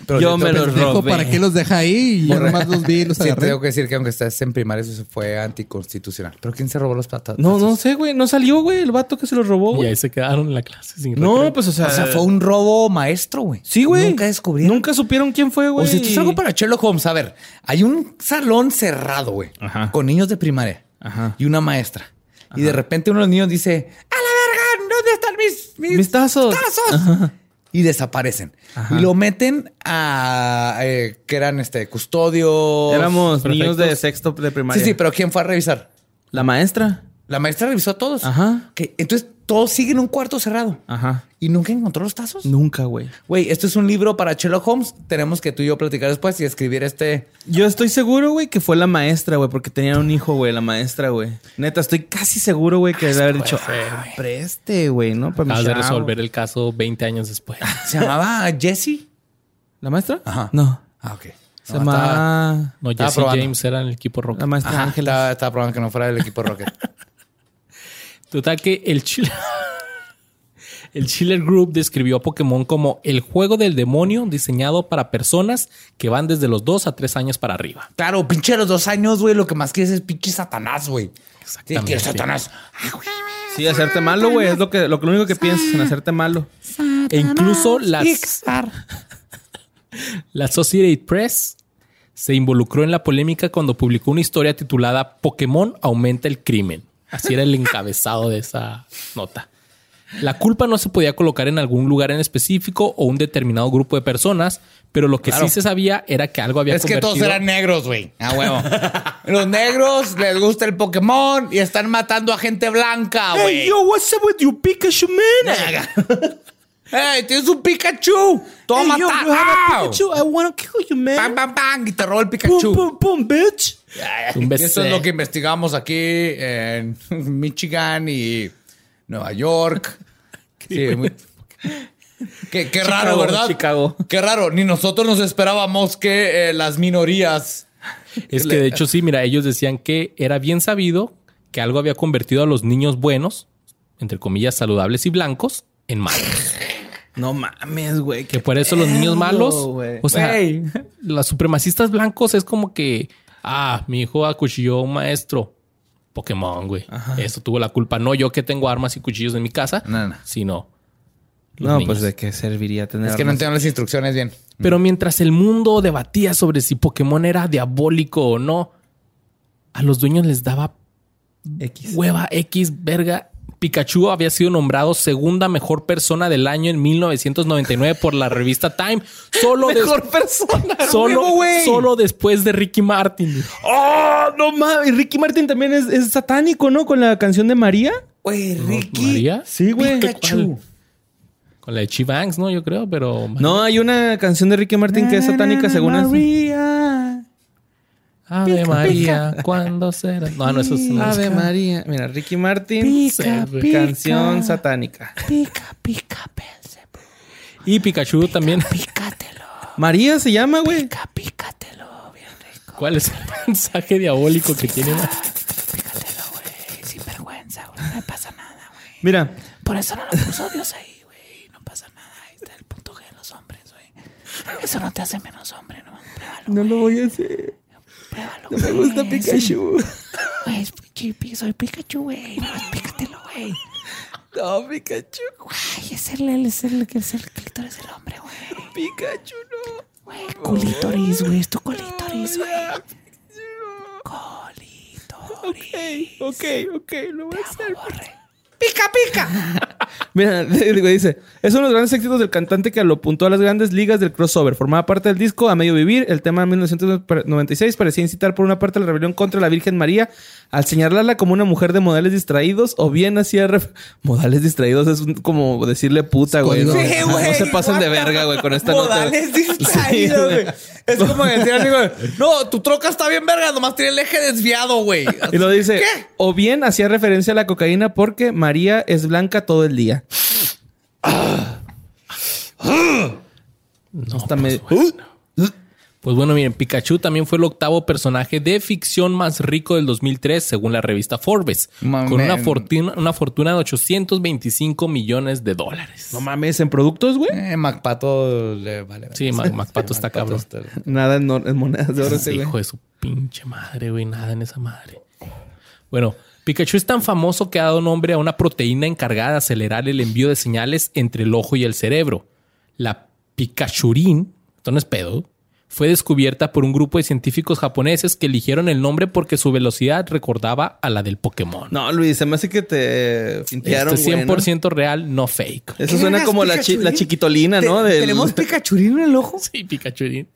D: Pero
B: Yo me los robé.
C: ¿para qué los deja ahí? Y yo nomás los vi y los
D: Sí,
C: agarré.
D: tengo que decir que aunque estés en primaria, eso fue anticonstitucional. ¿Pero quién se robó los patatas?
B: No, no sé, güey. No salió, güey, el vato que se los robó,
A: Y ahí se quedaron en la clase sin
B: No,
A: recreo.
B: pues, o sea...
D: O sea, fue un robo maestro, güey.
B: Sí, güey.
D: Nunca descubrieron.
B: Nunca supieron quién fue, güey.
D: O sea, esto es algo para Sherlock Holmes. A ver, hay un salón cerrado, güey,
B: Ajá.
D: con niños de primaria
B: Ajá.
D: y una maestra. Y de repente uno de los niños dice, ¡A la verga! ¿Dónde están mis, mis,
B: Mis tazos.
D: tazos?" Y desaparecen. Y lo meten a... eh, que eran este custodios.
B: Éramos
A: Perfectos.
B: niños de sexto de primaria.
D: Sí, sí, pero ¿quién fue a revisar?
B: La maestra.
D: La maestra revisó a todos.
B: Ajá.
D: Que, entonces todos siguen en un cuarto cerrado.
B: Ajá.
D: ¿Y nunca encontró los tazos?
B: Nunca, güey.
D: Güey, esto es un libro para Sherlock Holmes. Tenemos que tú y yo platicar después y escribir este.
B: Yo estoy seguro, güey, que fue la maestra, güey, porque tenía un hijo, güey, la maestra, güey. Neta, estoy casi seguro, güey, que debe haber dicho, "Ah, preste, güey, ¿no? Para
A: Acabas de
B: chavo".
A: resolver el caso 20 años después.
D: ¿Se llamaba Jesse?
B: ¿La maestra?
D: Ajá.
B: No.
D: Ah, ok.
B: Se
D: No,
B: llama
A: No, Jesse. James era en el equipo rock.
B: la maestra
D: estaba, estaba probando que no fuera del equipo Rocket.
A: Total que el Chiller... el Chiller Group describió a Pokémon como el juego del demonio diseñado para personas que van desde los 2 a 3 años para arriba.
D: claro, pinche los dos años, güey. Lo que más quieres es pinche Satanás, güey. Sí,
A: Exactamente.
D: quieres Satanás.
B: Sí, hacerte malo, güey, es lo que lo, que- lo único que piensas en hacerte malo.
A: E incluso las, la Associated Press se involucró en la polémica cuando publicó una historia titulada Pokémon aumenta el crimen. Así era el encabezado de esa nota. La culpa no se podía colocar en algún lugar en específico o un determinado grupo de personas, pero lo que
D: Claro.
A: sí se sabía era que algo había
D: Es que todos
A: convertido-
D: eran negros, güey. A huevo. los negros les gusta el Pokémon y están matando a gente blanca, güey.
B: what's up with you Pikachu, man?
D: ¡Ey, tienes un Pikachu! ¡Toma,
B: Hey, yo, you have a Pikachu. I wanna kill you, man.
D: ¡Pam, pam, pam! Y te roba el
B: Boom,
D: Pikachu.
B: boom, boom, bitch.
D: Esto es lo que investigamos aquí en Michigan y Nueva York. Sí, muy- Qué, qué raro, ¿verdad?
B: Chicago.
D: Qué raro. Ni nosotros nos esperábamos que eh, las minorías.
A: Es que de hecho sí, mira, ellos decían que era bien sabido que algo había convertido a los niños buenos, entre comillas saludables y blancos, en malos.
B: No mames, güey.
A: Que por eso los niños malos, o sea,
D: Güey.
A: los supremacistas blancos es como que, ah, mi hijo acuchilló a un maestro. Pokémon, güey. Eso tuvo la culpa. No yo que tengo armas y cuchillos en mi casa,
D: No, no.
A: sino los
B: No,
A: niños.
B: pues de qué serviría tener.
D: Es que no entiendo las instrucciones bien.
A: Pero mientras el mundo debatía sobre si Pokémon era diabólico o no, a los dueños les daba
B: X.
A: hueva X, verga. Pikachu había sido nombrado segunda mejor persona del año en 1999 por la revista Time. Solo, des-
B: Mejor persona.
A: solo, solo después de Ricky Martin.
B: ¡Oh, no mames! Y Ricky Martin también es, es satánico, ¿no? Con la canción de María.
D: Güey, Ricky.
A: María.
B: Sí, güey.
D: Pikachu.
A: Con la de Chivanks, ¿no? Yo creo, pero...
B: No, hay una canción de Ricky Martin que es satánica, según eso.
D: María.
A: Ave María, ¿cuándo será? No, no, eso es...
B: Ave María. Mira, Ricky Martin.
A: Pica, pica.
B: Canción satánica.
E: Pica, pica, Belzebú.
A: Y Pikachu también.
E: Pícatelo,
B: María se llama, güey.
E: pica, pícatelo, bien rico.
A: ¿Cuál es el mensaje diabólico que tiene?
E: Pícatelo, güey, sin vergüenza, güey. No me pasa nada, güey.
B: Mira,
E: Por eso no lo puso Dios ahí, güey. No pasa nada. Ahí está el punto G de los hombres, güey. Eso no te hace menos hombre, no. Pruébalo,
B: no lo voy a hacer.
E: Pruébalo.
B: No me gusta. Pikachu.
E: Güey, soy Pikachu, güey. No, pícatelo, güey.
B: No, Pikachu.
E: Güey, es el, es el, es el clítoris del hombre, güey.
B: Pikachu, no.
E: Güey, colítoris, güey. Es tu colítoris, güey. Colítoris.
B: Ok, ok, lo voy a hacer.
E: Borre.
B: Mira, dice, es uno de los grandes éxitos del cantante que lo apuntó a las grandes ligas del crossover. Formaba parte del disco A Medio Vivir. El tema de 1996 parecía incitar por una parte la rebelión contra la Virgen María al señalarla como una mujer de modales distraídos o bien hacía... Modales distraídos es un- como decirle puta, güey. ¿no?
D: Sí,
B: se pasen de verga, güey, con esta nota.
D: Modales
B: Sí,
D: distraídos,
B: güey.
D: güey. Es como decir, amigo, no, tu troca está bien verga, nomás tiene el eje desviado, güey.
B: Y lo dice,
D: ¿Qué?
B: o bien hacía referencia a la cocaína porque María es blanca todo el día.
A: No,
B: Hasta
A: pues,
B: me-
A: bueno. Pues bueno, miren, Pikachu también fue el octavo personaje de ficción más rico del 2003, según la revista Forbes, con una fortuna, una fortuna de 825 millones de dólares.
B: No mames, en productos, güey.
D: Eh, Macpato le vale.
A: Sí, Mac- Macpato está cabrón.
B: Nada en, en monedas de oro, ese,
A: Sí,
B: güey.
A: hijo de su pinche madre, güey, nada en esa madre. Bueno, Pikachu es tan famoso que ha dado nombre a una proteína encargada de acelerar el envío de señales entre el ojo y el cerebro. La Pikachurin, esto no es pedo, fue descubierta por un grupo de científicos japoneses que eligieron el nombre porque su velocidad recordaba a la del Pokémon.
B: No, Luis, se me hace que te fintearon,
A: Esto es
B: güey,
A: 100% real, no fake.
B: Eso suena como la, chi- la chiquitolina, ¿no? Del-
D: ¿Tenemos Pikachurín en el ojo?
A: Sí, Pikachurin.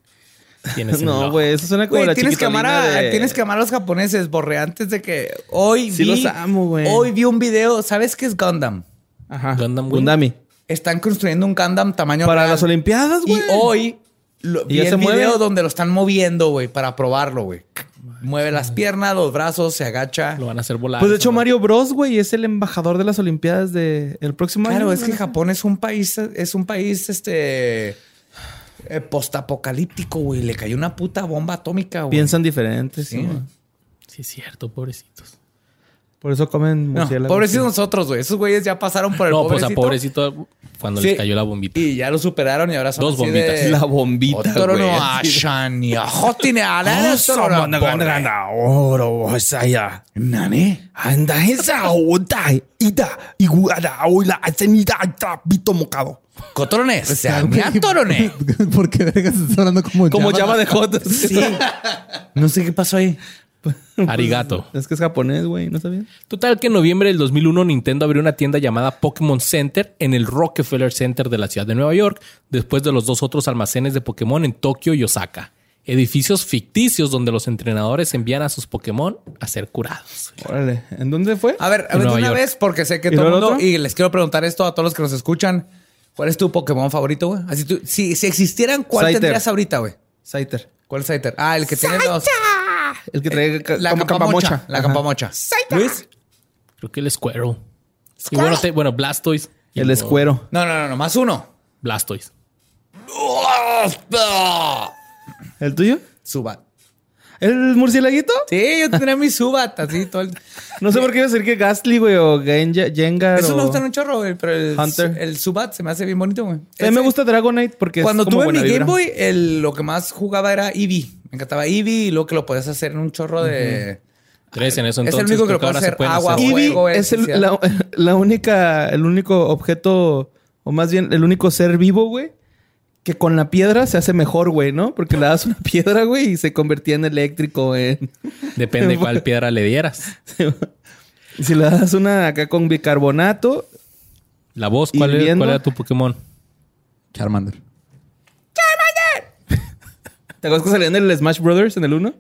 A: Tienes
B: No, güey, eso suena como
D: Güey,
B: la
D: tienes que, amar a,
B: de...
D: tienes que amar a los japoneses, Borre, antes de que hoy
B: Sí
D: vi...
B: los amo, güey.
D: Hoy vi un video, ¿sabes qué es Gundam?
B: Ajá.
A: Gundam.
B: Gundami.
D: Están construyendo un Gundam tamaño
B: Para
D: real.
B: las Olimpiadas, güey.
D: Y hoy lo,
B: ¿Y
D: vi el
B: se
D: video donde lo están moviendo, güey, para probarlo, güey. Mueve las piernas, los brazos, se agacha.
A: Lo van a hacer volar.
B: Pues de hecho. Mario Bros, güey, es el embajador de las Olimpiadas del el próximo año.
D: Claro, es que. Japón es un país, es un país, este, eh, postapocalíptico, güey. Le cayó una puta bomba atómica, güey.
B: Piensan diferentes.
D: Sí.
B: ¿no?
A: Sí, es cierto, pobrecitos.
B: Por eso comen
D: No, pobrecitos nosotros, güey. Esos güeyes ya pasaron por el
A: No, pues a
D: pobrecito.
A: pobrecito cuando
D: Sí.
A: les cayó la bombita.
D: Y ya lo superaron y ahora son
A: Dos
D: así
A: bombitas.
D: de-
B: La bombita,
D: Otro
B: güey.
D: no
B: así de-
D: ashani, ajotine, ala,
B: gana oro, saya.
D: Nani?
B: Anda esa oda, ida, iguada, oila, asenida, pito mocado.
D: Cotrones, se torone.
C: ¿Por qué vergas estás hablando como
B: Como llama de Hot.
D: Sí. No sé qué pasó ahí.
A: Arigato.
B: Es que es japonés, güey, ¿no sabías?
A: Total que en noviembre del 2001 Nintendo abrió una tienda llamada Pokémon Center en el Rockefeller Center de la ciudad de Nueva York, después de los dos otros almacenes de Pokémon en Tokio y Osaka. Edificios ficticios donde los entrenadores envían a sus Pokémon a ser curados.
B: Órale, ¿en dónde fue?
D: A ver, a ver, de una
A: York.
D: vez, porque sé que
B: ¿Y
D: todo el mundo.
B: otro?
D: Y les quiero preguntar esto a todos los que nos escuchan. ¿Cuál es tu Pokémon favorito, güey? Así tú, si, si existieran, ¿cuál
B: Scyther.
D: tendrías ahorita, güey?
B: Saiter.
D: ¿Cuál es Scyther? Ah, el que tiene los.
B: El que trae ca-
D: La
B: como
D: campamocha.
B: campamocha.
D: La
B: Ajá.
D: campamocha. Luis.
A: Creo que el Squirrel. Y bueno, te- bueno, Blastoise. y
B: El
A: luego
B: escuero.
D: No, no, no, no. Más uno.
A: Blastoise.
B: ¿El tuyo?
D: Subat.
B: ¿El murcielaguito?
D: Sí, yo tendría mi Subat así todo el...
B: No sé por qué iba a decir que Gastly, güey, o Genja- Jengar.
D: Eso
B: o...
D: me gusta un chorro, güey, pero el,
B: Hunter.
D: el Subat se me hace bien bonito, güey.
B: A mí me
D: Ese-
B: gusta Dragonite porque
D: Cuando
B: es como
D: tuve mi
B: buena
D: Game
B: vibra.
D: Boy, el- lo que más jugaba era Eevee. Me encantaba Eevee y luego que lo podías hacer en un chorro de...
A: Tres en eso
D: Es el
A: entonces.
D: único que lo puede hacer agua,
A: hacer.
D: Fuego,
B: es el- la, la única, el único objeto, o más bien el único ser vivo, güey, que con la piedra se hace mejor, güey, ¿no? Porque le das una piedra, güey, y se convertía en eléctrico, en...
A: Depende cuál piedra le dieras.
B: Y si le das una acá con bicarbonato,
A: La voz, ¿cuál, era,
B: Hirviendo.
A: cuál era tu Pokémon?
C: Charmander.
B: ¿Te acuerdas que salían en el Smash Brothers en el 1?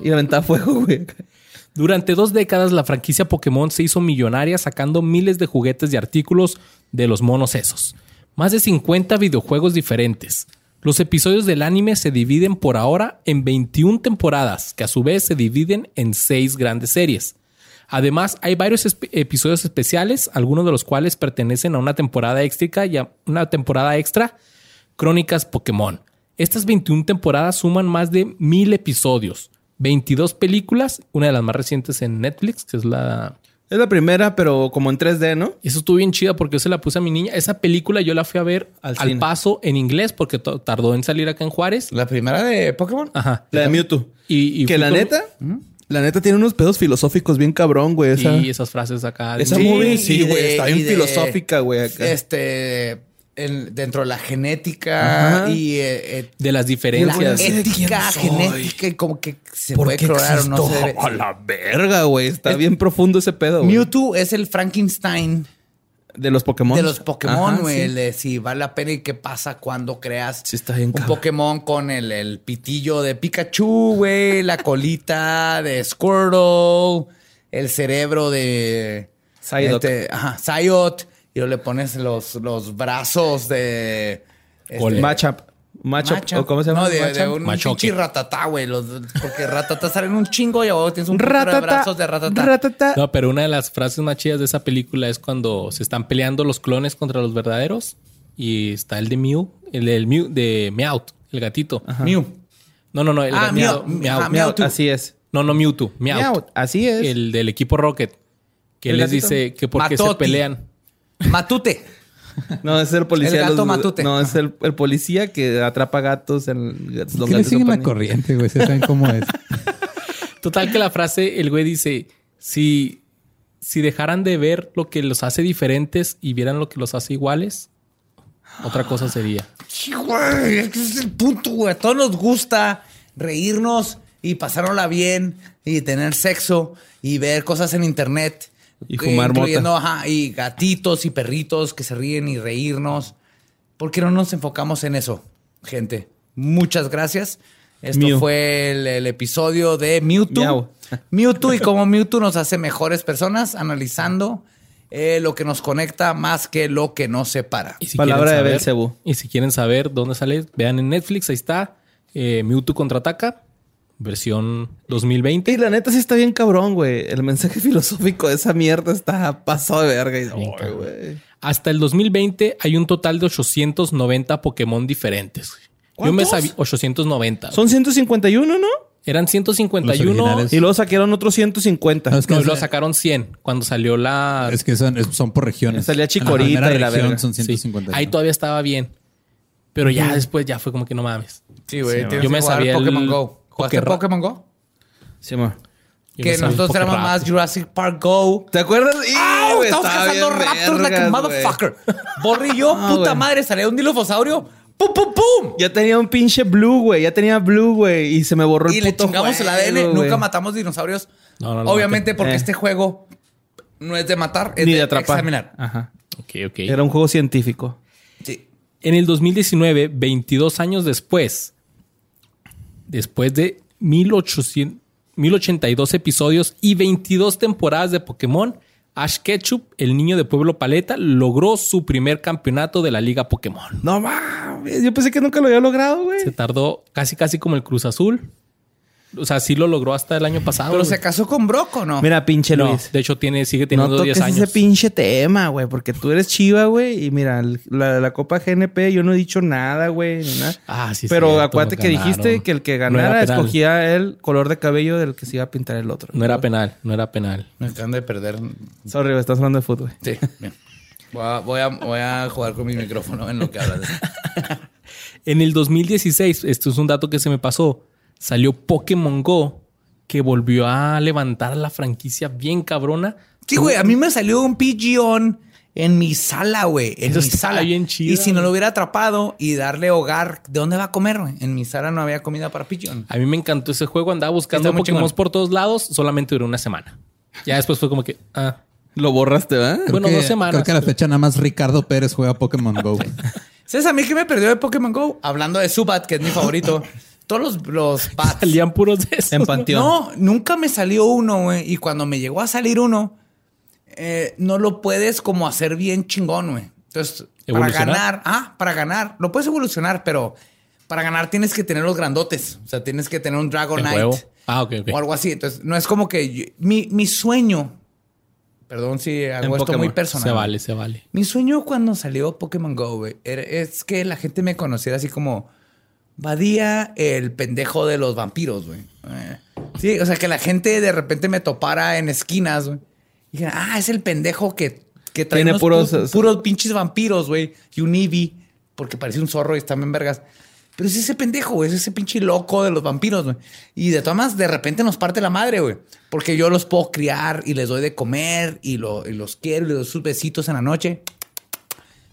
B: Y aventaba fuego, güey.
A: Durante dos décadas la franquicia Pokémon se hizo millonaria sacando miles de juguetes y artículos de los monos esos. Más de 50 videojuegos diferentes. Los episodios del anime se dividen por ahora en 21 temporadas, que a su vez se dividen en 6 grandes series. Además, hay varios espe- episodios especiales, algunos de los cuales pertenecen a una temporada extra y a una temporada extra, Crónicas Pokémon. Estas 21 temporadas suman más de mil episodios, 22 películas, una de las más recientes en Netflix, que es la...
B: Es la primera, pero como en 3D, ¿no?
A: Y eso estuvo bien chida porque yo se la puse a mi niña. Esa película yo la fui a ver
B: Al
A: paso en inglés porque tardó en salir acá en Juárez.
D: La primera de Pokémon.
A: Ajá.
B: La de Mewtwo.
A: Y, y
B: que la
A: con-
B: neta, la neta tiene unos pedos filosóficos bien cabrón, güey. Esa,
A: Y esas frases acá.
B: esa
D: Sí,
B: movie, sí, güey. Está bien filosófica, güey. acá.
D: Este... en- dentro de la genética
B: Ajá.
D: y... eh, eh,
A: de las
D: la
A: diferencias.
D: ética genética y como que se puede explorar o no se debe.
B: A la verga, güey. Está bien profundo ese pedo, güey.
D: Mewtwo es el Frankenstein
B: De los Pokémon.
D: de los Pokémon, güey.
B: sí.
D: Si vale la pena y qué pasa cuando creas
B: Sí, está bien
D: un
B: cabrón.
D: Pokémon con el, el pitillo de Pikachu, güey, la colita de Squirtle, el cerebro de
B: Psyduck.
D: este, ajá, Psyduck, y luego le pones los, los brazos de este,
B: Matchup. Matchup.
D: Matchup.
B: ¿O cómo se llama?
D: No, de, un pinche ratatá, güey. los- Porque ratatá salen un chingo y abajo tienes un putero de
B: Ratata.
D: brazos de ratatá.
B: Ratata.
A: No, pero una de las frases más chidas de esa película es cuando se están peleando los clones contra los verdaderos. Y está el de Mew, el del Mew, de Meowth, el gatito.
D: Mew.
A: No, no, no, el
D: Ah,
A: gatito.
D: Meow.
A: Meow.
B: Así es.
A: No, no Mewtwo, Meowth.
B: Meow, Así es.
A: El del equipo Rocket. Que
B: ¿El
A: les
B: gatito?
A: dice que porque se pelean.
D: Matute.
B: No, es el policía.
D: El gato
B: los-
D: matute.
B: No, es el, el policía que atrapa gatos en los gatos
C: siguen la corriente, güey. Se saben cómo es.
A: Total que la frase, el güey dice, si, si dejaran de ver lo que los hace diferentes y vieran lo que los hace iguales, otra cosa sería.
D: Sí, güey, es que ese es el punto, güey. A todos nos gusta reírnos y pasárnosla bien y tener sexo y ver cosas en internet.
B: Y fumar
D: ajá, y gatitos y perritos que se ríen y reírnos. ¿Por qué no nos enfocamos en eso, gente? Muchas gracias. Esto
B: Mew.
D: fue el, el episodio de Mewtwo.
B: Miau.
D: Mewtwo y cómo Mewtwo nos hace mejores personas analizando eh, lo que nos conecta más que lo que nos separa.
A: Y si
B: Palabra
A: quieren
B: de
A: saber-
B: Belcebú.
A: Y si quieren saber dónde sale, vean en Netflix, ahí está. eh, Mewtwo contraataca, versión 2020.
B: Y la neta sí está bien cabrón, güey. El mensaje filosófico de esa mierda está pasado de verga. Y, güey.
A: Hasta el 2020 hay un total de 890 Pokémon diferentes. Yo me sabía 890.
B: Son 151, ¿no?
A: Eran
C: Los
A: 151
C: originales.
B: Y luego sacaron otros 150.
C: No, es que
A: No, sacaron 100 cuando salió la.
C: Es que son, son por regiones.
B: Salía
C: En
B: Chikorita
C: primera
B: y la verga.
C: son
A: Sí,
C: 150.
A: ahí todavía estaba bien. Pero ya después ya fue como que no mames.
D: Sí, güey.
A: Yo me sabía el
D: Pokémon Go. ¿Jugaste Pokémon Go?
B: Sí, amor.
D: Que nosotros éramos más Jurassic Park Go.
B: ¿Te acuerdas? ¡Y,
D: ¡Ah!
B: güey,
D: Estamos
B: estaba
D: cazando raptors like a motherfucker. Borre y yo,
B: Ah,
D: puta madre, salía un dilofosaurio. ¡Pum, pum, pum!
B: Ya tenía un pinche blue, güey. Ya tenía blue, güey. Y se me borró el
D: Y le
B: puto
D: chingamos el
B: juego,
D: ADN.
B: güey.
D: Nunca matamos dinosaurios.
A: No, no lo
D: Obviamente porque
B: Eh.
D: este juego no es de matar, es
B: Ni
D: de,
B: de atrapar.
D: examinar.
B: Ajá.
A: Ok, ok.
B: Era un juego científico.
D: Sí.
A: En el 2019, 22 años después, después de 1800, 1082 episodios y 22 temporadas de Pokémon, Ash Ketchum, el niño de Pueblo Paleta, logró su primer campeonato de la Liga Pokémon.
B: No mames. Yo pensé que nunca lo había logrado, güey.
A: Se tardó casi casi como el Cruz Azul. O sea, sí lo logró hasta el año pasado.
D: Pero
A: güey.
D: se casó con Brock o no.
B: Mira, pinche
A: No,
B: Luis.
A: de hecho, tiene, sigue
B: No
A: teniendo
B: toques
A: 10 años.
B: ese pinche tema, güey, porque tú eres chiva, güey. Y mira, la, la Copa GNP, yo no he dicho nada, güey, ni nada.
A: Ah, sí,
B: Pero
A: cierto,
B: acuérdate que
A: ganaron.
B: dijiste que el que
A: No
B: ganara escogía el color de cabello del que se iba a pintar el otro.
A: No era penal, no era penal.
D: Me acaban de perder.
B: Sorry, estás hablando de fútbol.
D: Sí, bien. Voy a, voy, a, voy a jugar con mi micrófono en lo que hablas.
A: En el 2016, esto es un dato que se me pasó, salió Pokémon Go que volvió a levantar la franquicia bien cabrona.
D: Sí, güey, a mí me salió un pigeon en mi sala, güey. En
A: Eso
D: mi
A: está
D: sala.
A: bien chido,
D: Y si no lo hubiera atrapado y darle hogar, ¿de dónde va a comer, güey? En mi sala no había comida para pigeon.
A: A mí me encantó ese juego, andaba buscando Pokémon por todos lados, solamente duró una semana. Ya después fue como que, ah,
B: Lo borraste, ¿verdad?
C: Creo
A: Bueno,
C: que-
A: dos semanas,
C: Creo que a la fecha nada más Ricardo Pérez juega Pokémon Go.
D: ¿Sabes a mí qué me perdió de Pokémon Go? Hablando de Subat, que es mi favorito. Todos los, los bats.
A: salían puros de esos.
B: En Panteón.
D: No, nunca me salió uno, güey. Y cuando me llegó a salir uno, eh, no lo puedes como hacer bien chingón, güey. Entonces, para ganar, ah, para ganar, lo puedes evolucionar, pero para ganar tienes que tener los grandotes. O sea, tienes que tener un
A: ¿En
D: Dragonite?
A: Ah, ok, ok.
D: o algo así. Entonces, no es como que yo- mi, mi sueño, perdón si hago
B: En
D: esto
B: Pokémon.
D: muy personal.
A: Se vale, se vale.
D: Mi sueño cuando salió Pokémon Go, güey, es que la gente me conociera así como Badía, el pendejo de los vampiros, güey. Sí, o sea, que la gente de repente me topara en esquinas, güey. Y dijera, ah, es el pendejo que, que trae
B: Tiene
D: unos
B: puros-
D: pu- puros pinches vampiros, güey. Y un Eevee, porque parece un zorro y está bien vergas. Pero es ese pendejo, güey. Es ese pinche loco de los vampiros, güey. Y de todas maneras, de repente nos parte la madre, güey. Porque yo los puedo criar y les doy de comer y, lo- y los quiero y les doy sus besitos en la noche.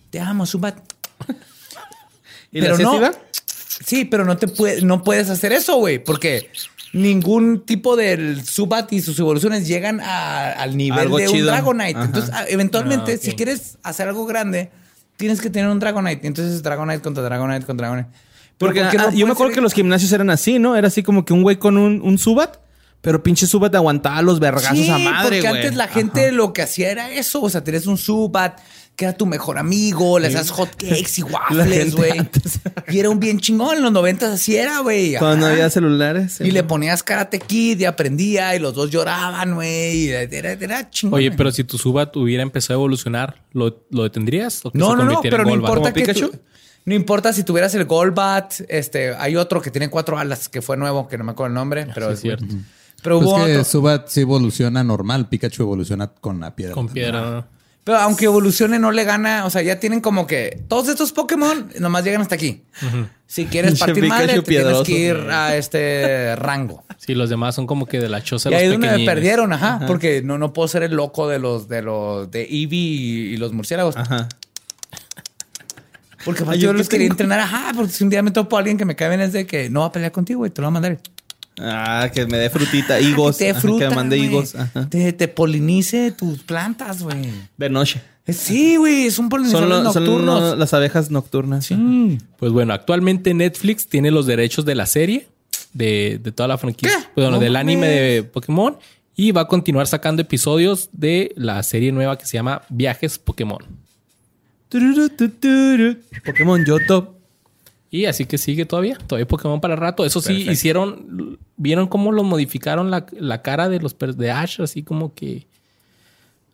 D: Te amo, Subat.
B: ¿Y
D: Pero
B: la
D: no. Sí, pero no te puede, no puedes hacer eso, güey, porque ningún tipo del Subat y sus evoluciones llegan a- al nivel
B: Algo
D: de un. Dragonite.
B: Ajá.
D: Entonces, eventualmente,
A: Ah,
D: si quieres hacer algo grande, tienes que tener un Dragonite. Entonces, es Dragonite contra Dragonite contra Dragonite.
B: Porque
D: ¿por qué no
B: ah, yo me acuerdo
D: ser-
B: que los gimnasios eran así, ¿no? Era así como que un güey con un, un Subat, pero pinche Subat aguantaba los vergazos
D: Sí,
B: a madre,
D: porque
B: güey.
D: antes la gente
B: Ajá.
D: lo que hacía era eso. O sea, tenías un Subat que era tu mejor amigo, le hacías hot cakes y waffles, güey. Y era un bien chingón. En los noventas así era, güey.
B: Cuando no
D: Ajá.
B: había celulares.
D: Y le ponías Karate Kid y aprendía y los dos lloraban, güey. y Era, era chingón.
A: Oye, pero si tu Subat hubiera empezado a evolucionar, ¿lo, lo detendrías? ¿O que
D: No,
A: se
D: no, no, pero no importa
B: ¿Como
D: que
B: Pikachu?
D: tú- no importa si tuvieras el Golbat, este, hay otro que tiene cuatro alas, que fue nuevo, que no me acuerdo el nombre, pero
A: sí,
D: es
A: cierto.
D: Pero
C: Pues
D: hubo
C: que
D: otro.
C: Subat sí evoluciona normal. Pikachu evoluciona con la piedra.
A: Con piedra.
D: Pero aunque evolucione, no le gana. O sea, ya tienen como que todos estos Pokémon nomás llegan hasta aquí. Si quieres partir madre, te tienes que ir a este rango.
A: Sí, los demás son como que de la choza
D: Y ahí
A: los
D: es donde me perdieron, ajá, porque no, no puedo ser el loco de los de los de Eevee y, y los murciélagos.
B: Ajá.
D: Porque
B: yo
D: yo
B: los
D: quería entrenar, ajá, porque si un día me topo a alguien que me cae bien es de que no va a pelear contigo, güey, te lo va a mandar.
B: Ah, que me dé frutita, higos.
D: te dé
B: Ajá,
D: fruta,
B: que me mande higos. Ajá.
D: Te, te polinice tus plantas, güey.
B: De noche.
D: Eh, Sí, güey, es un
B: Son, lo- son
D: nocturnos.
B: lo- las abejas nocturnas.
D: Sí.
A: Pues bueno, actualmente Netflix tiene los derechos de la serie, de, de toda la franquicia,
D: ¿Qué?
A: pues, bueno,
D: No
A: del
D: mames.
A: anime de Pokémon, y va a continuar sacando episodios de la serie nueva que se llama Viajes Pokémon.
B: Pokémon Yoto.
A: Y así que sigue todavía, todavía Pokémon para rato. Eso sí,
D: Perfecto.
A: hicieron, vieron cómo lo modificaron la, la cara de los de Ash, así como que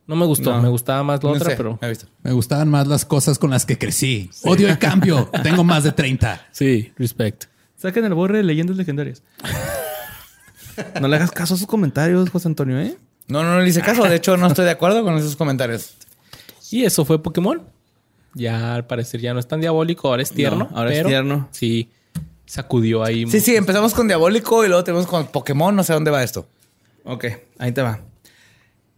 A: no me gustó,
B: No.
A: me gustaba más la
D: No
A: otra,
D: sé,
A: pero.
C: Me gustaban más las cosas con las que crecí. Odio el cambio. Tengo más de 30.
A: sí, respect.
B: Saquen el borre de leyendas legendarias. no le hagas caso a sus comentarios, José Antonio, ¿eh?
D: No, no, no le hice caso. De hecho, no estoy de acuerdo con esos comentarios.
A: Y eso fue Pokémon. Ya al parecer ya no es tan diabólico, ahora es tierno.
B: ahora es tierno.
A: Sí, sacudió ahí.
D: Sí, sí, empezamos con Diabólico y luego tenemos con Pokémon. No sé dónde va esto.
B: Ok, ahí te va.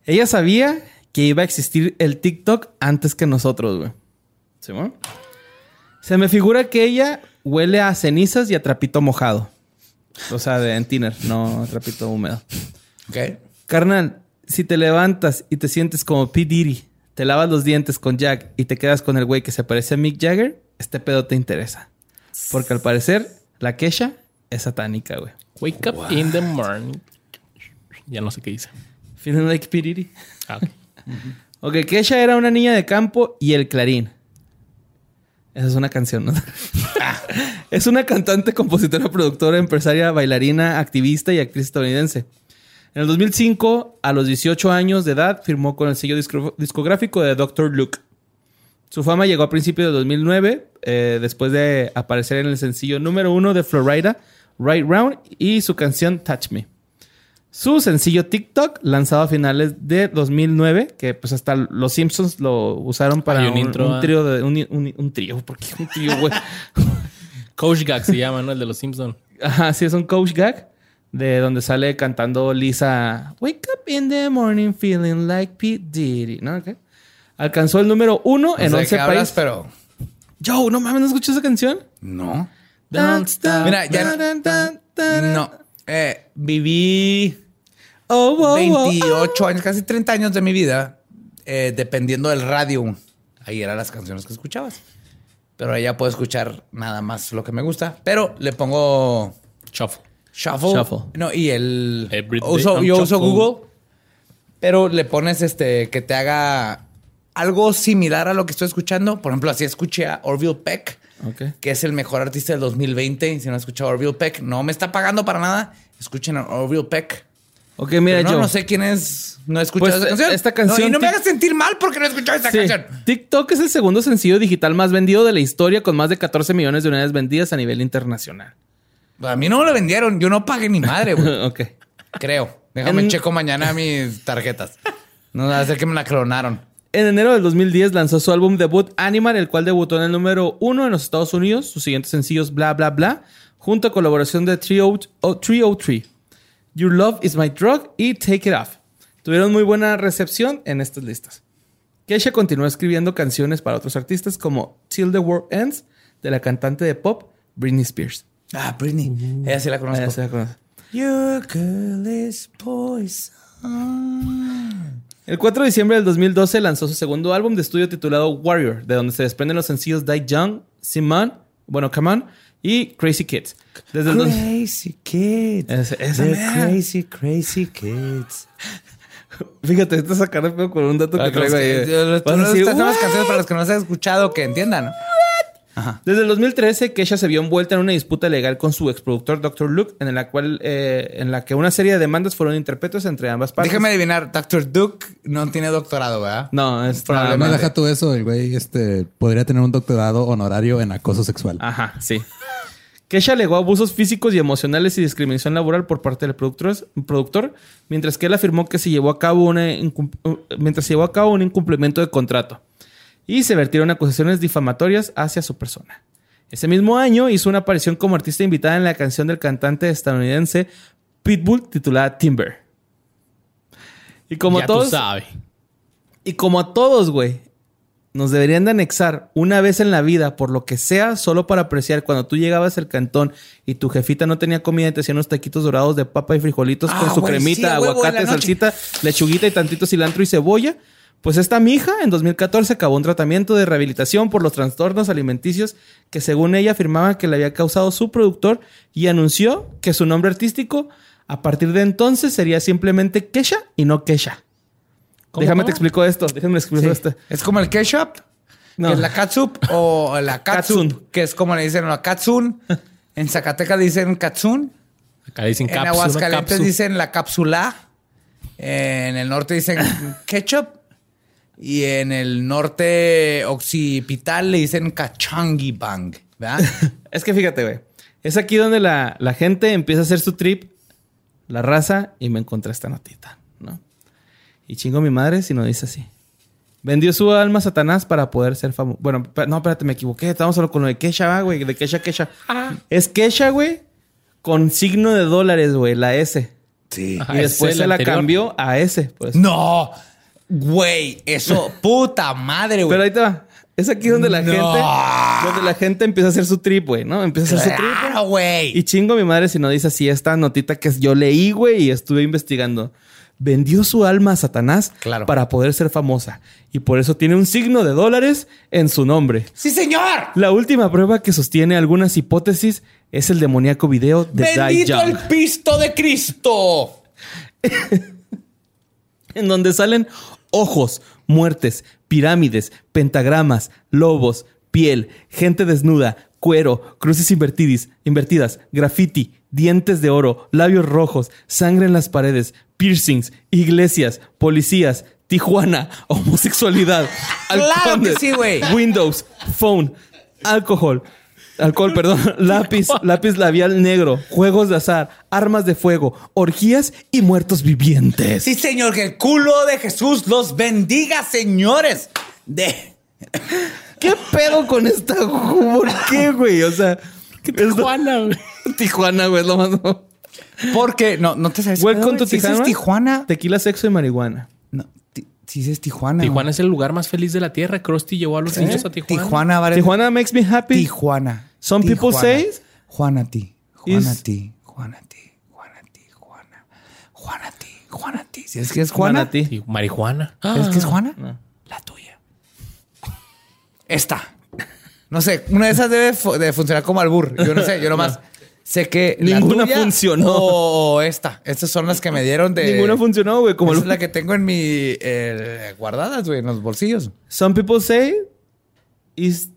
B: Ella sabía que iba a existir el TikTok antes que nosotros, güey. Se me figura que ella huele a cenizas y a trapito mojado. O sea, de en tiner, no a trapito húmedo.
D: Ok.
B: Carnal, si te levantas y te sientes como P. Diddy, te lavas los dientes con Jack y te quedas con el güey que se parece a Mick Jagger, este pedo te interesa. Porque al parecer, la Kesha es satánica, güey.
A: Wake up in the morning. Ya no sé qué dice.
B: Feeling like P. Diddy.
A: Ah, ok.
B: Ok, Kesha era una niña de campo y el Clarín. Esa es una canción, ¿no? es una cantante, compositora, productora, empresaria, bailarina, activista y actriz estadounidense. En el 2005, a los 18 años de edad, firmó con el sello discográfico de Dr. Luke. Su fama llegó a principios de 2009, eh, después de aparecer en el sencillo número uno de Florida, Right Round, y su canción Touch Me. Su sencillo TikTok, lanzado a finales de 2009, que pues hasta los Simpsons lo usaron para
A: Hay un
B: un,
A: intro,
B: un
A: ah.
B: trío de un, un- un trío, ¿por qué un trío, güey?
A: Coach Gag se llama, ¿no? El de los Simpsons.
B: Ajá, sí, es un coach gag de donde sale cantando Lisa Wake up in the morning feeling like Pete Diddy, ¿no? Ok. Alcanzó el número uno en
D: No sé de
B: 11
D: qué hablas,
B: países.
D: pero
B: Joe, no mames, ¿no escuchas esa canción?
D: no.
B: Don't stop.
D: Mira, ya no-
B: Dun, dun, dun.
D: No. Eh, viví
B: Oh, oh, oh,
D: 28 años, casi 30 años de mi vida, eh, dependiendo del radio. Ahí eran las canciones que escuchabas. Pero ahí ya puedo escuchar nada más lo que me gusta. Pero le pongo
A: Shuffle.
D: Shuffle.
B: Shuffle.
D: No, y el. Uso- yo uso. Google. Pero le pones este que te haga algo similar a lo que estoy escuchando. Por ejemplo, así escuché a Orville Peck, que es el mejor artista del 2020. Y si no han escuchado a Orville Peck, no me está pagando para nada. Escuchen a Orville Peck.
B: Ok, mira,
D: Pero no, sé quién es. No he escuchado
B: Pues,
D: esa canción.
B: esta canción
D: No, y no me hagas sentir mal porque no he escuchado esa
B: Sí.
D: canción.
B: TikTok es el segundo sencillo digital más vendido de la historia con más de 14 millones de unidades vendidas a nivel internacional.
D: A mí no me lo vendieron. Yo no pagué ni madre, güey.
B: ok.
D: Creo. Déjame
B: En-
D: checo mañana mis tarjetas. No va a ser que me la clonaron.
B: En enero del 2010 lanzó su álbum debut Animal, el cual debutó en el número uno en los Estados Unidos. Sus siguientes sencillos Bla Bla Bla, junto a colaboración de 30 o 303. Your Love is My Drug y Take It Off. Tuvieron muy buena recepción en estas listas. Keisha continuó escribiendo canciones para otros artistas como Till the World Ends de la cantante de pop Britney Spears.
D: Ah, Britney. Ella sí la conozco.
B: Ah, la.
D: Your girl is poison.
B: El 4 de diciembre del 2012 lanzó su segundo álbum de estudio titulado Warrior, de donde se desprenden los sencillos Die Young, Simon, bueno, Come On y Crazy Kids. Desde el dos-
D: Crazy kids.
B: Esa mera.
D: crazy, crazy kids.
B: Fíjate, te sacar de pedo con un dato que
D: Para
B: traigo ahí.
D: que-
B: Vas a decir,
D: Estas nuevas canciones para los que no se han escuchado que entiendan. ¿No?
B: Desde el 2013, Kesha se vio envuelta en una disputa legal con su exproductor Dr. Luke, en la cual, eh, en la que una serie de demandas fueron interpretadas entre ambas partes.
D: Déjame adivinar, Dr. Duke no tiene doctorado, ¿verdad?
B: No, es
D: Probablemente.
C: No deja tú eso, el güey este, podría tener un doctorado honorario en acoso sexual.
B: Ajá, sí. Kesha alegó abusos físicos y emocionales y discriminación laboral por parte del productor, productor, mientras que él afirmó que se llevó a cabo una mientras se llevó a cabo un incumplimiento de contrato y se vertieron acusaciones difamatorias hacia su persona. Ese mismo año hizo una aparición como artista invitada en la canción del cantante estadounidense Pitbull titulada Timber. Y como
A: ya
B: todos,
A: tú sabes.
B: y como a todos, güey, nos deberían de anexar una vez en la vida, por lo que sea, solo para apreciar cuando tú llegabas al cantón y tu jefita no tenía comida y te hacían unos taquitos dorados de papa y frijolitos
D: Ah,
B: con su cremita,
D: sí,
B: aguacate, salsita, lechuguita y tantito cilantro y cebolla. Pues esta mija en 2014 acabó un tratamiento de rehabilitación por los trastornos alimenticios que según ella afirmaba que le había causado su productor y anunció que su nombre artístico a partir de entonces sería simplemente Kesha y no Kesha.
A: ¿Cómo,
B: Déjame
A: cómo?
B: te explico esto. Déjame te explico
D: Sí.
B: esto.
D: Es como el ketchup,
B: No.
D: que es la catsup, o la katsun,
B: Katsun.
D: que es como le dicen a la katsun. En Zacatecas dicen katsun.
A: Acá dicen
D: En
A: cápsula,
D: Aguascalientes
A: cápsula.
D: dicen la cápsula. En el norte dicen ketchup. Y en el norte occipital le dicen cachangi bang. ¿Verdad?
B: Es que fíjate, güey. Es aquí donde la, la gente empieza a hacer su trip, la raza, y me encontré esta notita, ¿no? Y chingo a mi madre si no dice así. Vendió su alma a Satanás para poder ser famoso. Bueno, no, espérate, me equivoqué. Estamos solo con lo de Kesha, güey. De Kesha, Kesha. Es Kesha, güey, con signo de dólares, güey, la S.
D: Sí.
A: Ajá,
B: y después
A: es
B: se la
A: anterior.
B: cambió a S. Pues.
D: No. Güey, eso, puta madre, güey.
B: Pero ahí te va. Es aquí donde la
D: No.
B: gente... Donde la gente empieza a hacer su trip, güey, ¿no? Empieza a hacer su trip. güey.
D: Claro, güey.
B: Y chingo a mi madre si no dice así esta notita que yo leí, güey, y estuve investigando. Vendió su alma a Satanás
D: Claro.
B: para poder ser famosa. Y por eso tiene un signo de dólares en su nombre.
D: Sí, señor.
B: La última prueba que sostiene algunas hipótesis es el demoníaco video de
D: Bendito el pisto de Cristo.
B: en donde salen ojos, muertes, pirámides, pentagramas, lobos, piel, gente desnuda, cuero, cruces invertidis, invertidas, graffiti, dientes de oro, labios rojos, sangre en las paredes, piercings, iglesias, policías, Tijuana, homosexualidad,
D: Claro
B: halcones,
D: sí.
B: Windows, phone, alcohol, alcohol, perdón, lápiz, lápiz labial negro, juegos de azar, armas de fuego, orgías y muertos vivientes.
D: Sí, señor, que el culo de Jesús los bendiga, señores. De...
B: ¿Qué pedo con esta? ¿Por qué, güey? O sea,
A: Tijuana, güey.
B: Tijuana, güey, es lo más.
D: Porque no, no te sabes.
B: Welcome
D: pedo,
B: to Tijuana.
D: Tijuana.
B: Tequila, sexo y marihuana.
D: No, ti- si dices Tijuana.
A: Tijuana es el lugar más feliz de la tierra. Krusty llevó a los niños a Tijuana.
D: Tijuana, vale.
B: Tijuana makes me happy.
D: Tijuana.
B: Some people
D: Tijuana.
B: say-
D: Juana ti. Juana
B: Is-
D: ti. Juana ti. Juana ti. Juana. Juana ti. Juana ti. ¿Si es que es Juana?
B: Manatí.
A: Sí, marihuana.
D: ¿Es que es Juana? La tuya. Esta. No sé, una de esas debe fu- de funcionar como albur. Yo no sé, yo nomás sé que la
B: Ninguna
D: tuya
B: funcionó.
D: O esta. Estas son las que me dieron de.
B: Ninguna funcionó, güey. Como
D: Esa
B: lo-
D: es la que tengo en mi eh, guardadas, güey, en los bolsillos.
B: Some people say is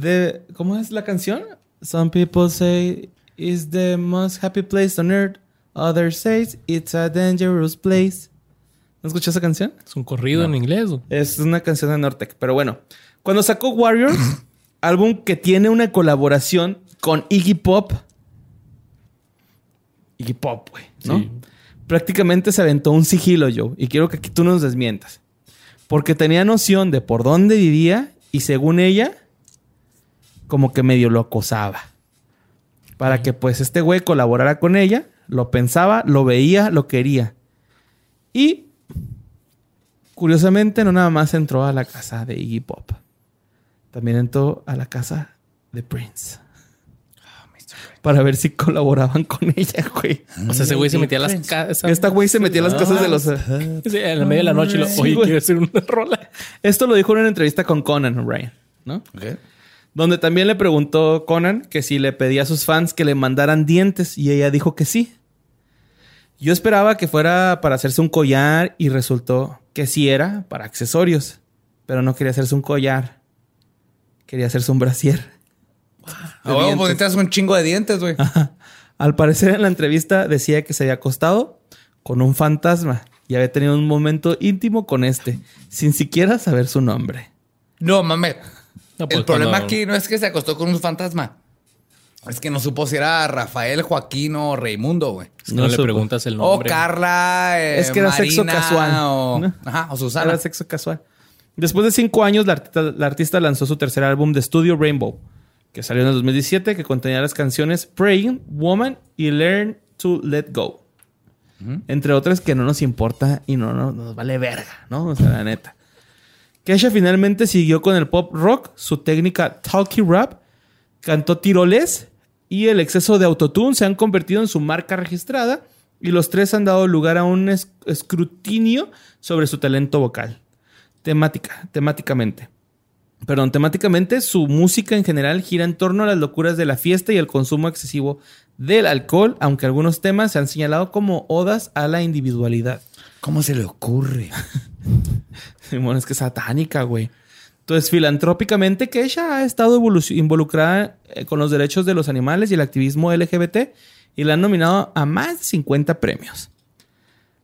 B: the ¿Cómo es la canción? Some people say is the most happy place on earth. Others say it's a dangerous place. ¿No escuchas esa canción?
A: Es un corrido en inglés. güey.
B: Es una canción de Nortec. Pero bueno, cuando sacó Warriors, álbum que tiene una colaboración con Iggy Pop. Iggy Pop, güey, ¿no?
A: Sí.
B: Prácticamente se aventó un sigilo, Joe. Y quiero que aquí tú nos desmientas. Porque tenía noción de por dónde vivía y según ella, como que medio lo acosaba. Para que pues este güey colaborara con ella, lo pensaba, lo veía, lo quería. Y Curiosamente, no nada más entró a la casa de Iggy Pop. También entró a la casa de Prince. Para ver si colaboraban con ella, güey.
A: O sea, ese güey se metía a las casas.
B: Esta güey se metía a las casas de los...
A: Sí, en el medio de la noche. y lo, Oye, quiero hacer una rola.
B: Esto lo dijo en una entrevista con Conan O'Brien, ¿no? Donde también le preguntó Conan que si le pedía a sus fans que le mandaran dientes y ella dijo que sí. Yo esperaba que fuera para hacerse un collar y resultó que sí era para accesorios, pero no quería hacerse un collar. Quería hacerse un brasier. De
D: Ah, bueno,
B: dientes.
D: pues necesitas un chingo de dientes, güey.
B: Al parecer en la entrevista decía que se había acostado con un fantasma y había tenido un momento íntimo con este, sin siquiera saber su nombre.
D: No, mames.
A: No, pues,
D: el problema
A: cuando-
D: aquí no es que se acostó con un fantasma. Es que no supo si era Rafael, Joaquín o Raimundo, güey.
A: Es que no,
B: No
A: le
B: supo.
A: preguntas el
D: O
A: nombre.
D: Carla, eh,
B: Es que era sexo casual.
D: O,
B: ¿no?
D: Ajá, o Susana.
B: Era sexo casual. Después de cinco años, la artista, la artista lanzó su tercer álbum de estudio, Rainbow, que salió en el 2017, que contenía las canciones Praying, Woman y Learn to Let Go. Entre otras que no nos importa y no, no- nos vale verga, ¿no? O sea, la neta. Kesha finalmente siguió con el pop rock, su técnica talkie rap, cantó tiroles y el exceso de autotune se han convertido en su marca registrada y los tres han dado lugar a un es- escrutinio sobre su talento vocal. Temática, temáticamente. Perdón, temáticamente su música en general gira en torno a las locuras de la fiesta y el consumo excesivo del alcohol, aunque algunos temas se han señalado como odas a la individualidad.
D: ¿Cómo se le ocurre?
B: Simón, es que es satánica, güey. Entonces, filantrópicamente, Kesha ha estado involucrada eh, con los derechos de los animales y el activismo LGBT y la han nominado a más de 50 premios.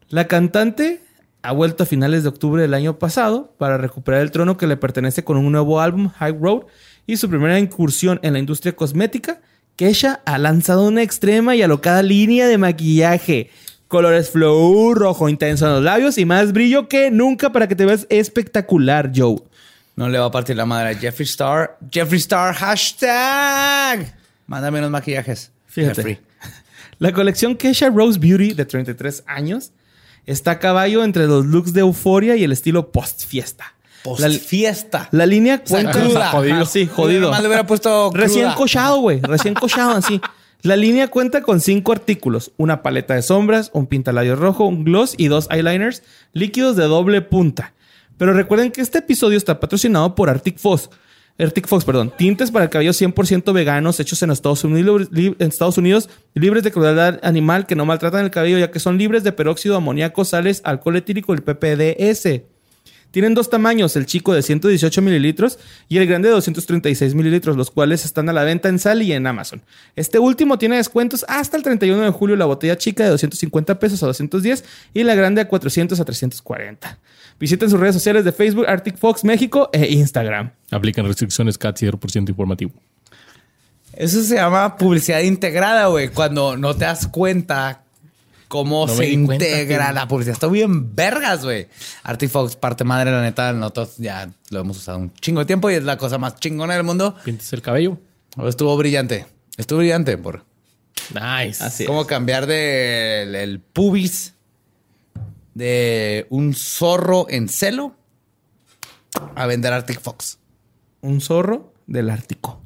B: La cantante ha vuelto a finales de octubre del año pasado para recuperar el trono que le pertenece con un nuevo álbum, High Road, y su primera incursión en la industria cosmética. Kesha ha lanzado una extrema y alocada línea de maquillaje. Colores flow, rojo intenso en los labios y más brillo que nunca para que te veas espectacular, Joe.
D: No le va a partir la madre a Jeffree Star. Jeffree Star, hashtag. Mándame unos maquillajes.
B: Fíjate. La colección Kesha Rose Beauty de 33 años está a caballo entre los looks de euforia y el estilo post-fiesta.
D: Post
B: La-
D: fiesta.
B: La línea
D: sea,
B: cuenta...
D: cruda.
B: Jodido. Sí, jodido.
D: Le hubiera puesto
B: Recién cochado, güey. Recién cochado, así. La línea cuenta con cinco artículos. Una paleta de sombras, un pintalabios rojo, un gloss y dos eyeliners líquidos de doble punta. Pero recuerden que este episodio está patrocinado por Arctic Fox. Arctic Fox, perdón. Tintes para el cabello 100% veganos hechos en Estados Unidos, li- en Estados Unidos, libres de crueldad animal que no maltratan el cabello ya que son libres de peróxido, amoníaco, sales, alcohol etílico y el PPDS. Tienen dos tamaños, el chico de 118 mililitros y el grande de 236 mililitros, los cuales están a la venta en Sal y en Amazon. Este último tiene descuentos hasta el 31 de julio, la botella chica de 250 pesos a 210 y la grande a 400 a 340. Visiten sus redes sociales de Facebook, Arctic Fox México e Instagram.
A: Aplican restricciones CAT 0% informativo.
D: Eso se llama publicidad integrada, güey. Cuando no te das cuenta cómo
A: No
D: se integra
A: que-
D: la publicidad. Está bien vergas, güey. Artifox, parte madre, la neta, nosotros ya lo hemos usado un chingo de tiempo y es la cosa más chingona del mundo.
A: Pintes el cabello.
D: Estuvo brillante. Estuvo brillante por
A: Nice.
B: Así.
D: cómo cambiar de el, el pubis de un zorro en celo a vender Arctic Fox.
B: Un zorro del Ártico.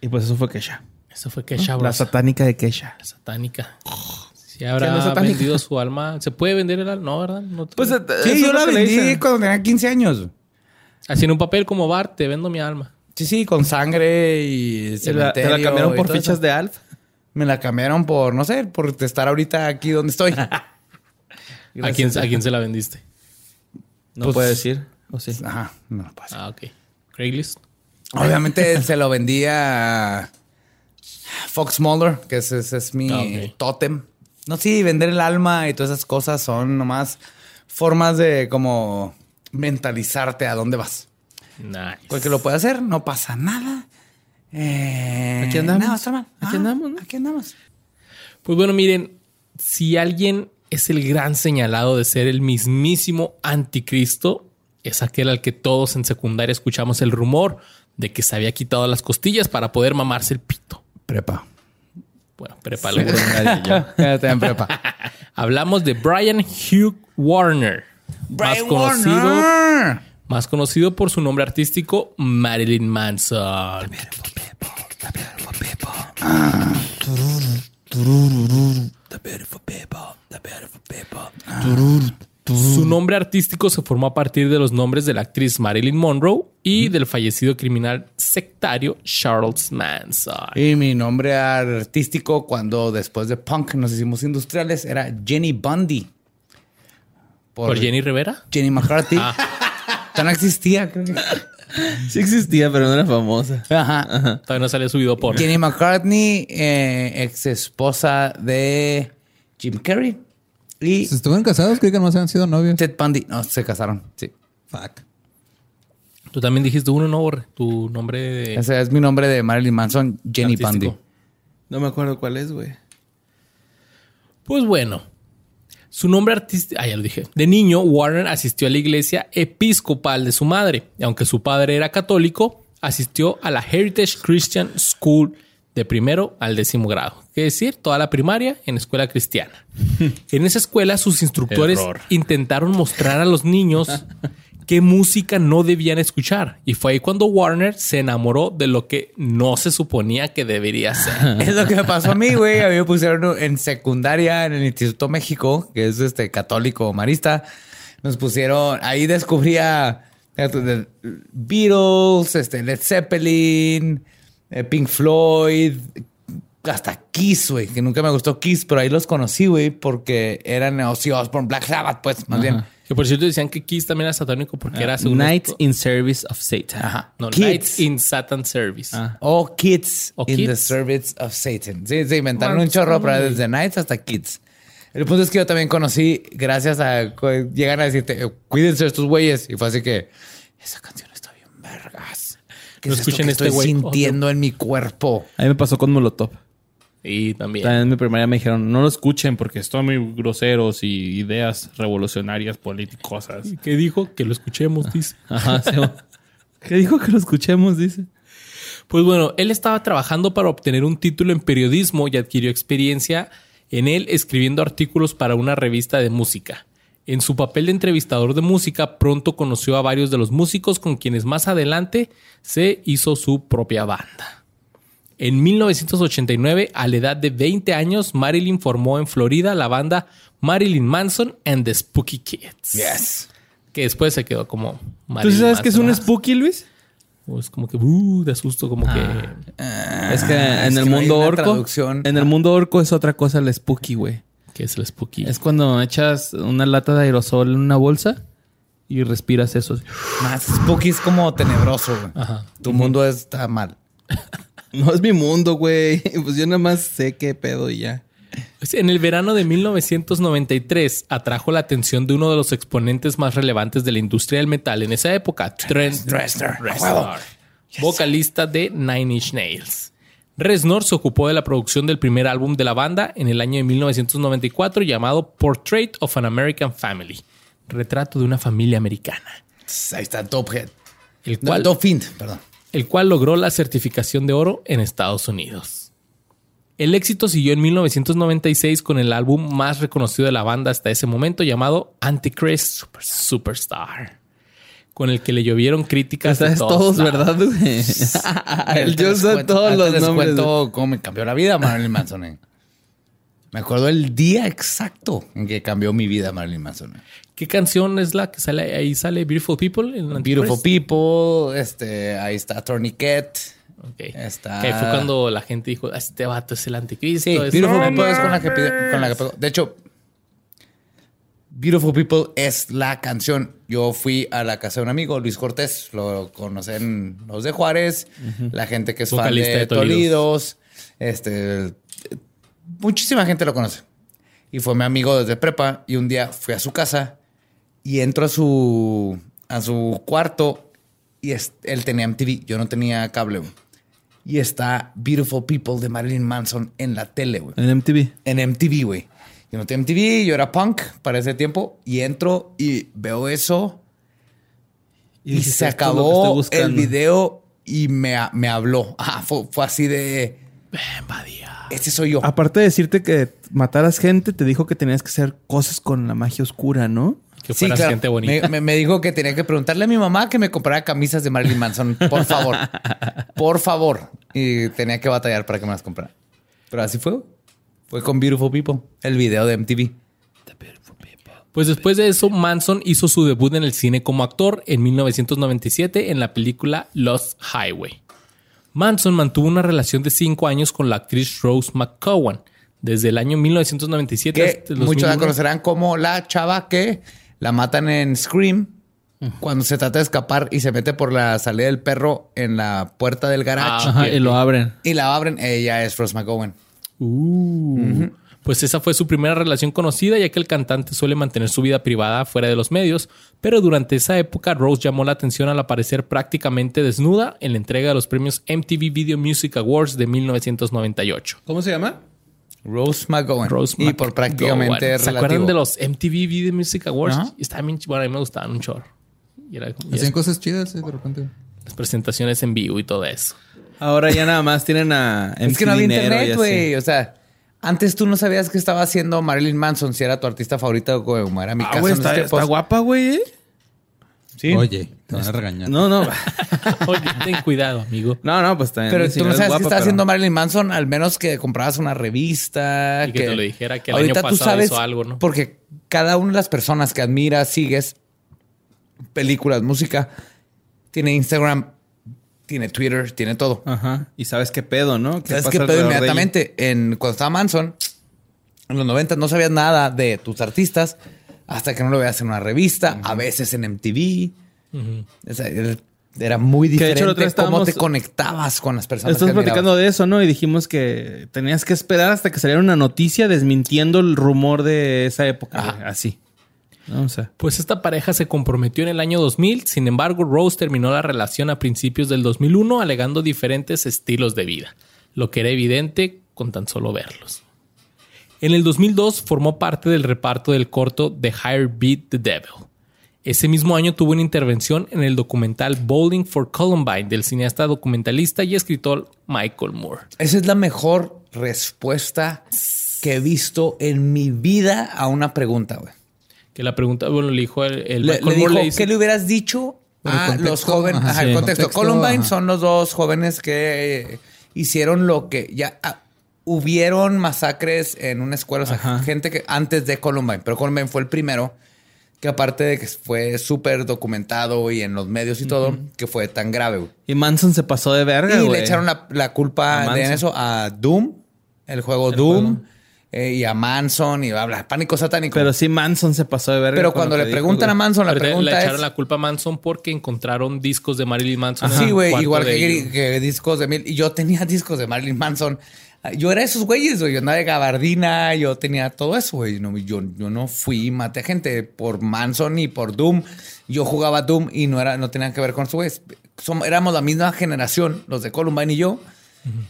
B: Y pues eso fue Kesha.
A: Eso fue Kesha,
B: La
A: bros.
B: satánica de Kesha.
A: satánica. Si
B: ¿Quién es
A: habrá
B: satánica?
A: vendido su alma. ¿Se puede vender el alma? No, ¿verdad? No te-
B: Pues eh,
D: Sí, yo la vendí cuando tenía 15 años.
A: Así en un papel como Bart, te vendo mi alma.
D: Sí, sí, con sangre y
B: ¿Te la, te la
D: cementerio
B: cambiaron por fichas
D: eso.
B: de Alf?
D: Me la cambiaron por, no sé, por estar ahorita aquí donde estoy.
A: ¿A quién, ¿A quién se la vendiste?
B: No
D: Pues-
B: puede decir. ¿O sí?
D: Ajá, no lo puedo.
A: Ah, ok. Craigslist.
D: Obviamente se lo vendía a Fox Mulder, que ese, ese es mi
A: Ah,
D: tótem. No, sí, vender el alma y todas esas cosas son nomás formas de como mentalizarte a dónde vas.
A: Nice.
D: Porque lo puede hacer, no pasa nada. Eh,
B: Aquí andamos.
D: No.
B: Aquí
D: Ah,
B: andamos, ¿no?
D: Aquí andamos.
A: Pues bueno, miren, si alguien es el gran señalado de ser el mismísimo anticristo, es aquel al que todos en secundaria escuchamos el rumor de que se había quitado las costillas para poder mamarse el pito.
D: Prepa.
A: Bueno.
D: Quédate en prepa.
A: Hablamos de Brian Hugh Warner, más
D: Brian
A: conocido,
D: Warner.
A: más conocido por su nombre artístico Marilyn Manson. Su nombre artístico se formó a partir de los nombres de la actriz Marilyn Monroe y del fallecido criminal sectario Charles Manson.
D: Y mi nombre artístico cuando después de punk nos hicimos industriales era Jenny Bundy.
A: ¿Por Jenny Rivera?
D: Jenny McCarthy.
A: Ah.
D: Ya no existía, creo que.
B: Sí existía, pero no era famosa.
D: Ajá.
A: Todavía no sale subido por.
D: Jenny McCartney, eh, ex esposa de Jim Carrey. Y
C: ¿Se estuvieron casados? Creí que no se han sido novios.
D: Ted Bundy. No, se casaron. Sí.
C: Fuck.
A: Tú también dijiste uno, ¿no? Borre? Tu nombre de...
D: Ese es mi nombre de Marilyn Manson, Jenny
A: artístico.
D: Bundy.
B: No me acuerdo cuál es, güey.
A: Pues bueno, su nombre artístico, ah, ya lo dije. De niño, Warner asistió a la iglesia episcopal de su madre. Y aunque su padre era católico, asistió a la Heritage Christian School de primero al décimo grado. Es decir, toda la primaria en escuela cristiana. en esa escuela, sus instructores
B: Error.
A: intentaron mostrar a los niños qué música no debían escuchar. Y fue ahí cuando Warner se enamoró de lo que no se suponía que debería ser.
D: Es lo que me pasó a mí, güey. A mí me pusieron en secundaria en el Instituto México, que es este católico marista. Nos pusieron, ahí descubría Beatles, este, Led Zeppelin, eh, Pink Floyd, hasta Kiss, güey, que nunca me gustó Kiss, pero ahí los conocí, güey, porque eran Ozzy Osbourne, Black Sabbath, pues, más bien.
A: Que por cierto decían que Kiss también era satánico porque era según
B: Knights
A: esto-
B: in Service of Satan.
D: Ajá.
A: No,
D: Kids.
A: Knights in Satan Service.
B: Ah.
D: O Kids
A: O
D: in the. Service of Satan. Sí, se inventaron un chorro,
A: muy-
D: desde Knights hasta Kids. El punto es que yo también conocí, gracias a... Llegan a decirte, eh, cuídense de estos güeyes. Y fue así que, esa canción está bien vergas. ¿Qué
A: No
D: es esto
A: escuchen
D: que
A: este
D: estoy sintiendo en mi cuerpo?
B: A mí me pasó con Molotov.
A: Y también.
B: También en mi primaria me dijeron, no lo escuchen porque están muy groseros y ideas revolucionarias políticosas.
A: ¿Qué dijo? Que lo escuchemos, dice.
B: Ajá, sí. ¿Qué dijo que lo escuchemos? Dice.
A: Pues bueno, él estaba trabajando para obtener un título en periodismo y adquirió experiencia en él escribiendo artículos para una revista de música. En su papel de entrevistador de música, pronto conoció a varios de los músicos con quienes más adelante se hizo su propia banda. En 1989, a la edad de 20 años, Marilyn formó en Florida la banda Marilyn Manson and the Spooky Kids.
D: Yes.
A: Que después se quedó como
B: ¿Tú
A: Marilyn
B: sí sabes qué es un spooky, Luis?
A: Es como que, uh, de susto, como que...
B: es que en
D: es
B: el
D: que no
B: mundo
D: una
B: orco,
D: traducción.
B: en el mundo orco es otra cosa el spooky, güey.
A: Que es el spooky.
B: Es cuando echas una lata de aerosol en una bolsa y respiras eso.
D: Más spooky es como tenebroso, güey.
A: Ajá.
D: Tu mundo está mal.
B: No es mi mundo, güey. Pues yo nada más sé qué pedo y ya.
A: Pues, En el verano de 1993 atrajo la atención de uno de los exponentes más relevantes de la industria del metal en esa época, Trent
D: Reznor.
A: Vocalista de Nine Inch Nails. Reznor se ocupó de la producción del primer álbum de la banda en el año de 1994 llamado Portrait of an American Family, retrato de una familia americana,
D: Ahí está Top Head.
A: el
D: No,
A: cual,
D: Top Fiend, perdón.
A: El cual logró la certificación de oro en Estados Unidos. El éxito siguió en 1996 con el álbum más reconocido de la banda hasta ese momento llamado Antichrist Super- Superstar, con el que le llovieron críticas de
B: Sabes
A: todos,
B: todos. ¿verdad, güey?
D: Ahorita
B: Yo sé todos los
D: les
B: nombres.
D: cuento cómo me cambió la vida Marilyn Manson. eh. Me acuerdo el día exacto en que cambió mi vida Marilyn Manson.
A: ¿Qué canción es la que sale ahí? Sale Beautiful People. en
D: Beautiful? People, este, ahí está Tourniquet.
A: Ok.
D: Está-
A: Que fue cuando la gente dijo, este vato es el anticristo.
D: Sí,
A: es-
D: Beautiful
A: No,
D: People es con la, que pide- con la que. De hecho, Beautiful People es la canción. Yo fui a la casa de un amigo, Luis Cortés, lo conocen los de Juárez, la gente que es
A: Vocalista
D: fan de,
A: de. Tolidos,
D: este, muchísima gente lo conoce. Y fue mi amigo desde prepa y un día fui a su casa y entro a su, a su cuarto y es- él tenía MTV, yo no tenía cable. güey. Y está Beautiful People de Marilyn Manson en la tele, güey
B: En MTV.
D: en MTV, güey. Yo no tenía MTV, yo era punk para ese tiempo y entro y veo eso y, se
B: "Esto es lo que estoy
D: acabó el
B: buscando".
D: video y me, me habló. Ah, fue, fue así de... Este soy yo.
B: Aparte de decirte que mataras gente, te dijo que tenías que hacer cosas con la magia oscura, ¿no?
A: Que fuera gente bonita.
D: Me, me- me dijo que tenía que preguntarle a mi mamá que me comprara camisas de Marilyn Manson. Por favor. Por favor. Y tenía que batallar para que me las comprara. Pero así fue. Fue con Beautiful People, el video de MTV.
A: Pues después de eso, Manson hizo su debut en el cine como actor en 1997 en la película Lost Highway. Manson mantuvo una relación de cinco años con la actriz Rose McCowan desde el año 1997
D: que
A: hasta el
D: muchos la
A: 2001.
D: conocerán como la chava que la matan en Scream cuando se trata de escapar y se mete por la salida del perro en la puerta del garage
A: Ah,
B: Ajá,
A: ok,
B: y lo abren.
D: y la abren. Ella es Rose McGowan.
A: Uh. Pues esa fue su primera relación conocida, ya que el cantante suele mantener su vida privada fuera de los medios, pero durante esa época Rose llamó la atención al aparecer prácticamente desnuda en la entrega de los premios MTV Video Music Awards de 1998.
B: ¿Cómo se llama?
D: Rose McGowan.
A: Rose
D: y por prácticamente.
A: ¿Se acuerdan
D: relativo.
A: de los MTV Video Music Awards?
D: Ajá.
A: Estaban bien bueno, a mí me gustaban un chorro. Y era como-
C: Hacían cosas chidas, sí, de repente.
A: las presentaciones en vivo y todo eso.
B: Ahora ya nada más tienen a
D: Es que
B: MTV
D: no había internet, güey. O sea, antes tú no sabías qué estaba haciendo Marilyn Manson, si era tu artista favorito o como era mi
B: Ah,
D: caso. en
B: está, está guapa, güey.
D: Sí.
C: Oye, te van a regañar.
B: No, no.
A: Oye, ten cuidado, amigo.
B: No, no, pues también.
D: Pero tú no sabes qué está
B: pero-
D: haciendo Marilyn Manson, al menos que comprabas una revista.
A: Y que te lo dijera que el año pasado hizo algo, ¿no?
D: Porque cada una de las personas que admiras, sigues, películas, música, tiene Instagram, tiene Twitter, tiene todo.
B: Ajá. Y sabes qué pedo, ¿no?
D: ¿Sabes
B: pasa
D: qué pedo inmediatamente? En, cuando estaba Manson, en los 90 no sabías nada de tus artistas hasta que no lo veas en una revista, a veces en MTV. O sea, era- era muy
B: de hecho,
D: diferente
B: vez
D: cómo
B: estábamos-
D: te conectabas con las personas. Admirabas.
B: platicando de eso, ¿no? Y dijimos que tenías que esperar hasta que saliera una noticia desmintiendo el rumor de esa época.
D: Ajá.
B: güey. Así. ¿No? O sea.
A: Pues esta pareja se comprometió en el año 2000, sin embargo Rose terminó la relación a principios del 2001 alegando diferentes estilos de vida, lo que era evidente con tan solo verlos. En el 2002 formó parte del reparto del corto The Higher Beat the Devil. Ese mismo año tuvo una intervención en el documental Bowling for Columbine del cineasta documentalista y escritor Michael Moore.
D: Esa es la mejor respuesta que he visto en mi vida a una pregunta, güey.
A: Que la pregunta, bueno, le dijo el, el
D: Le,
A: Michael
D: le
A: Moore
D: dijo,
A: le dice-
D: ¿qué le hubieras dicho a los jóvenes?
C: ajá,
D: Ajá,
C: sí,
D: el contexto.
C: contexto,
D: Columbine
C: ajá.
D: son los dos jóvenes que eh, hicieron lo que ya ah, hubieron masacres en una escuela, o sea,
B: Ajá.
D: gente que antes de Columbine, pero Columbine fue el primero que aparte de que fue súper documentado y en los medios y todo, que fue tan grave, güey.
B: Y Manson se pasó de verga,
D: Y le echaron la, culpa de eso a Doom, el juego Doom, eh, y a Manson y bla, bla, pánico satánico.
B: Pero sí, Manson se pasó de verga.
D: Pero cuando le
B: dijo,
D: preguntan a. Manson, la
A: Ahorita
D: pregunta
A: le echaron
D: es...
A: la culpa a Manson porque encontraron discos de Marilyn Manson. en
D: Sí, güey, igual que discos de mil. Y yo tenía discos de Marilyn Manson. Yo era esos güeyes, güey. Yo andaba de gabardina, yo tenía todo eso, güey. No, yo, yo no fui maté gente por Manson y por Doom. Yo jugaba Doom y no era, no tenía que ver con eso, güey. Som- éramos la misma generación, los de Columbine y yo.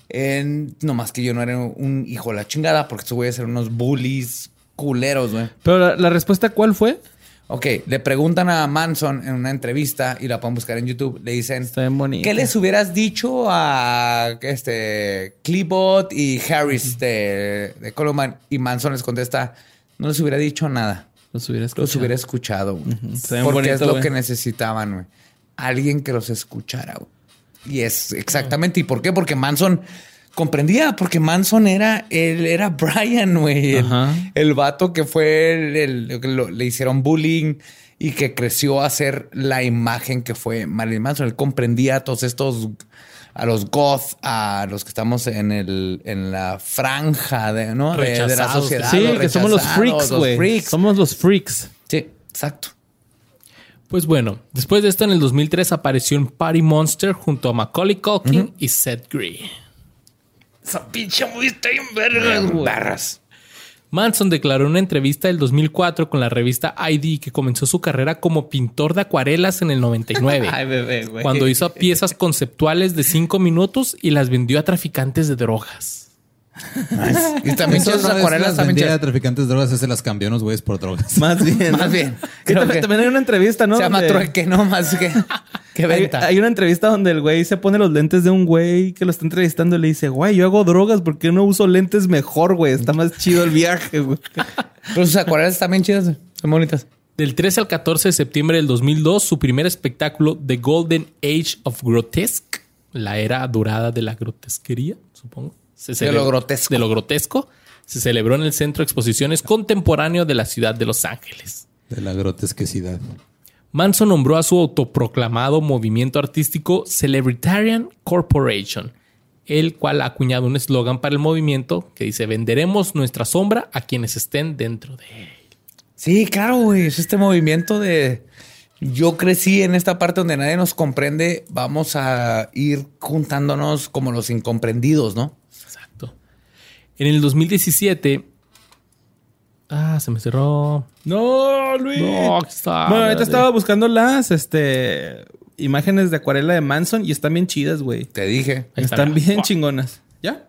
D: En- no más que yo no era un hijo de la chingada, porque estos güeyes eran unos bullies culeros, güey.
B: Pero la, la respuesta, ¿cuál fue?
D: Ok, le preguntan a Manson en una entrevista y la pueden buscar en YouTube. Le dicen. ¿qué les hubieras dicho a este Clipbot y Harris de, de Columbine? Y Manson les contesta, no les hubiera dicho nada.
B: Los hubiera
D: Los
B: escuchado.
D: hubiera escuchado, Porque es lo que necesitaban, güey. Alguien que los escuchara, güey. Y es exactamente. ¿Y por qué? Porque Manson comprendía, porque Manson era, él era Brian, güey. El, el vato que fue, el, el- que lo- le hicieron bullying y que creció a ser la imagen que fue Marilyn Manson. Él comprendía a todos estos, a los goth, a los que estamos en el, en la franja de, ¿no? de, de la sociedad.
B: Sí, que somos los freaks, güey.
D: freaks.
B: Somos los freaks.
D: Sí, exacto.
A: Pues bueno, después de esto, en el 2003 apareció en Party Monster junto a Macaulay Culkin y Seth Green.
D: Esa pinche movie está en vergas, güey. Barras.
A: Manson declaró en una entrevista del 2004 con la revista ID que comenzó su carrera como pintor de acuarelas en el 99.
B: Ay, bebé, güey.
A: cuando hizo piezas conceptuales de 5 minutos y las vendió a traficantes de drogas.
D: Y también
C: Eso
D: sus
C: no es
D: acuarelas
C: las
D: también
C: vendía a traficantes de drogas, ese las cambió unos güeyes por drogas.
B: Más bien.
D: Más bien. Creo
B: también,
D: que
B: también hay una entrevista, ¿no?
D: se llama
B: Donde-
D: trueque, no más que, venta.
B: hay una entrevista donde el güey se pone los lentes de un güey que lo está entrevistando y le dice, güey, yo hago drogas porque no uso lentes mejor, güey. Está más chido el viaje, güey.
D: Pero sus acuarelas también chidas, son bonitas.
A: Del 13 al 14 de septiembre del 2002, su primer espectáculo, The Golden Age of Grotesque, la era dorada de la grotesquería, supongo. Se
D: De lo grotesco.
A: De lo grotesco. Se celebró en el Centro de Exposiciones Contemporáneo de la ciudad de Los Ángeles.
C: De la grotesquecidad.
A: Manson nombró a su autoproclamado movimiento artístico Celebritarian Corporation, el cual ha acuñado un eslogan para el movimiento que dice: Venderemos nuestra sombra a quienes estén dentro de él.
D: Sí, claro, güey. Es este movimiento de yo crecí en esta parte donde nadie nos comprende. Vamos a ir juntándonos como los incomprendidos, ¿no?
A: En el 2017. Ah, se me cerró.
B: No, Luis.
A: No, aquí está.
B: bueno, ahorita estaba buscando las este, imágenes de acuarela de Manson y están bien chidas, güey.
D: Te dije.
A: Ahí
B: Están bien chingonas. ¿Ya?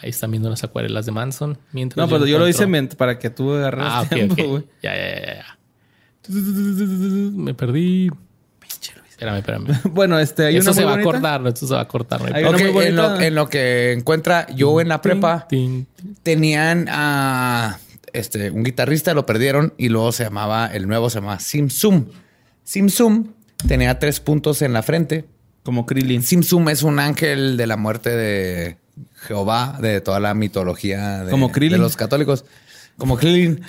A: Ahí están viendo las acuarelas de Manson. Mientras
B: No, pero yo lo hice para que tú agarras
A: Ah,
B: tiempo, güey.
A: Ya, ya, ya, ya. Me perdí. Espérame, espérame.
B: Bueno, este, hay
A: Eso
B: una
A: se va
B: bonita.
A: a cortar, esto se va a cortar. hay
B: una muy
D: en, lo, en lo que encuentra yo en la prepa, tenían a este, un guitarrista, lo perdieron y luego se llamaba, el nuevo se llamaba Sim Sum. Sim Sum tenía tres puntos en la frente.
B: Como Krillin.
D: Sim Sum es un ángel de la muerte de Jehová, de toda la mitología de,
B: Como
D: de los católicos. Como Krillin.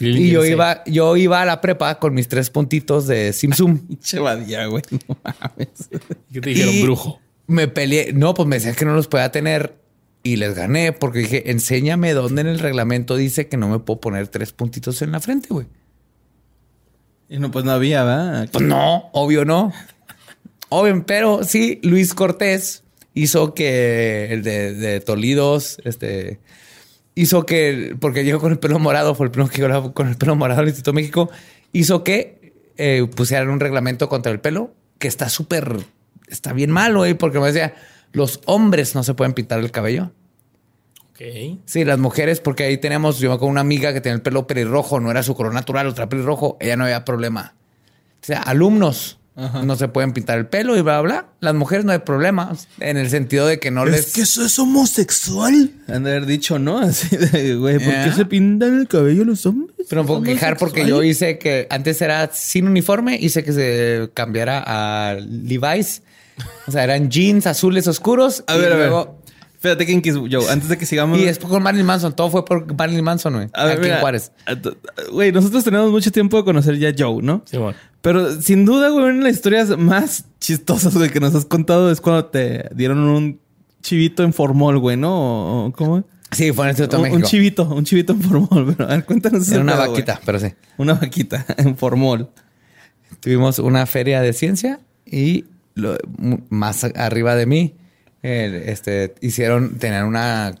D: Y yo iba, yo iba a la prepa con mis tres puntitos de Sim Sum.
B: Pinche badía, güey. No mames.
A: ¿Qué te dijeron,
D: Y
A: brujo?
D: Me peleé. No, pues me decían que no los podía tener y les gané porque dije, enséñame dónde en el reglamento dice que no me puedo poner tres puntitos en la frente, güey.
B: Y no, pues no había, ¿verdad?
D: Pues no, obvio no. Obvio, pero sí, Luis Cortés hizo que el de, de Tolidos, este, hizo que, porque llegó con el pelo morado, fue el primero que llegó con el pelo morado al Instituto México, hizo que eh, pusieran un reglamento contra el pelo que está súper, está bien malo, güey, porque me decía, los hombres no se pueden pintar el cabello.
A: Ok.
D: Sí, las mujeres, porque ahí tenemos, yo con una amiga que tenía el pelo pelirrojo, no era su color natural, otra pelirrojo, ella no había problema. O sea, alumnos no se pueden pintar el pelo y bla, bla, bla. Las mujeres no hay problema, en el sentido de que no les...
B: eso es homosexual. Han de haber dicho, ¿no? Así de, güey, ¿por
D: Yeah.
B: qué se pintan el cabello los hombres?
D: Pero me puedo quejar porque yo hice que antes era sin uniforme, hice que se cambiara a Levi's. O sea, eran jeans azules oscuros.
B: A
D: y
B: ver, a
D: luego-
B: ver. Fíjate quién quiso, Joe, antes de que sigamos.
D: Y después con Marilyn Manson, todo fue por Marilyn Manson, güey.
B: A ver,
D: aquí
B: mira,
D: en Juárez.
B: Güey, nosotros tenemos mucho tiempo de conocer ya a Joe, ¿no?
A: Sí, bueno.
B: Pero sin duda, güey, una de las historias más chistosas, güey, que nos has contado es cuando te dieron un chivito en formol, güey, ¿no? ¿O- o ¿Cómo?
D: Sí, fue en el Instituto
B: Un, un chivito, un chivito en formol. Pero, a ver, cuéntanos
D: Era una
B: pedo, güey.
D: vaquita, pero sí.
B: Una vaquita en formol.
D: Tuvimos una feria de ciencia y lo- más arriba de mí eh, este, hicieron tener una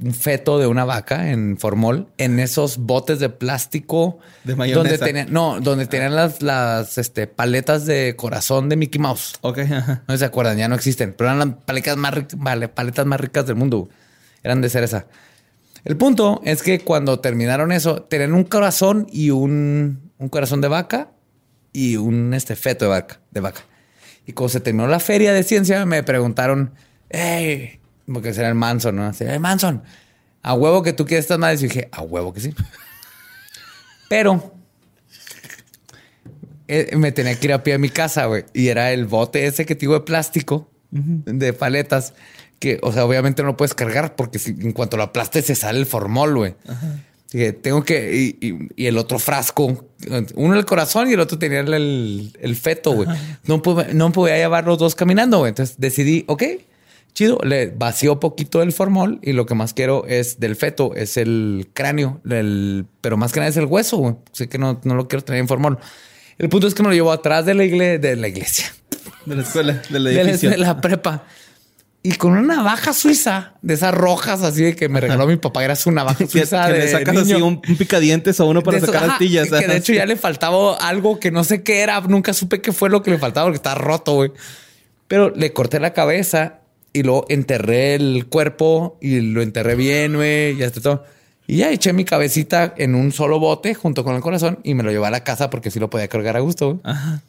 D: un feto de una vaca en formol en esos botes de plástico
B: De mayonesa.
D: donde tenían no donde tenían las las este, paletas de corazón de Mickey Mouse
B: Ok,
D: no se acuerdan ya no existen pero eran las paletas más vale, paletas más ricas del mundo eran de cereza el punto es que cuando terminaron eso tenían un corazón y un, un corazón de vaca y un este feto de vaca, de vaca. Y cuando se terminó la feria de ciencia, me preguntaron, hey, porque será el Manson, ¿no? Así, "Hey, Manson, a huevo que tú quieres estas madres. Y dije, a huevo que sí. Pero eh, me tenía que ir a pie a mi casa, güey. Y era el bote ese que te digo de plástico, de paletas, que, o sea, obviamente no lo puedes cargar porque si, en cuanto lo aplastes se sale el formol, güey. Dije, tengo que. Y, y- y el otro frasco, uno el corazón y el otro tenía el, el feto, güey. No, no podía llevar los dos caminando, güey. Entonces decidí, ok, chido. Le vació poquito el formol y lo que más quiero es del feto, es el cráneo, el, pero más que nada es el hueso, güey. Así que no, no lo quiero tener en formol. El punto es que me lo llevo atrás de la, igle- de la iglesia,
B: De la escuela, del
D: de la,
B: edificio.
D: de la prepa. Y con una navaja suiza de esas rojas, así de que me regaló mi papá, era su navaja suiza.
B: que
D: de
B: le sacas
D: niño.
B: así un, un picadientes o uno para
D: eso-
B: sacar
D: ajá,
B: astillas.
D: Que de hecho ya le faltaba algo que no sé qué era. Nunca supe qué fue lo que le faltaba porque estaba roto, güey. Pero le corté la cabeza y luego enterré el cuerpo y lo enterré bien, güey. Y hasta todo. Y ya eché mi cabecita en un solo bote junto con el corazón y me lo llevé a la casa porque sí lo podía cargar a gusto, güey.
B: Ajá.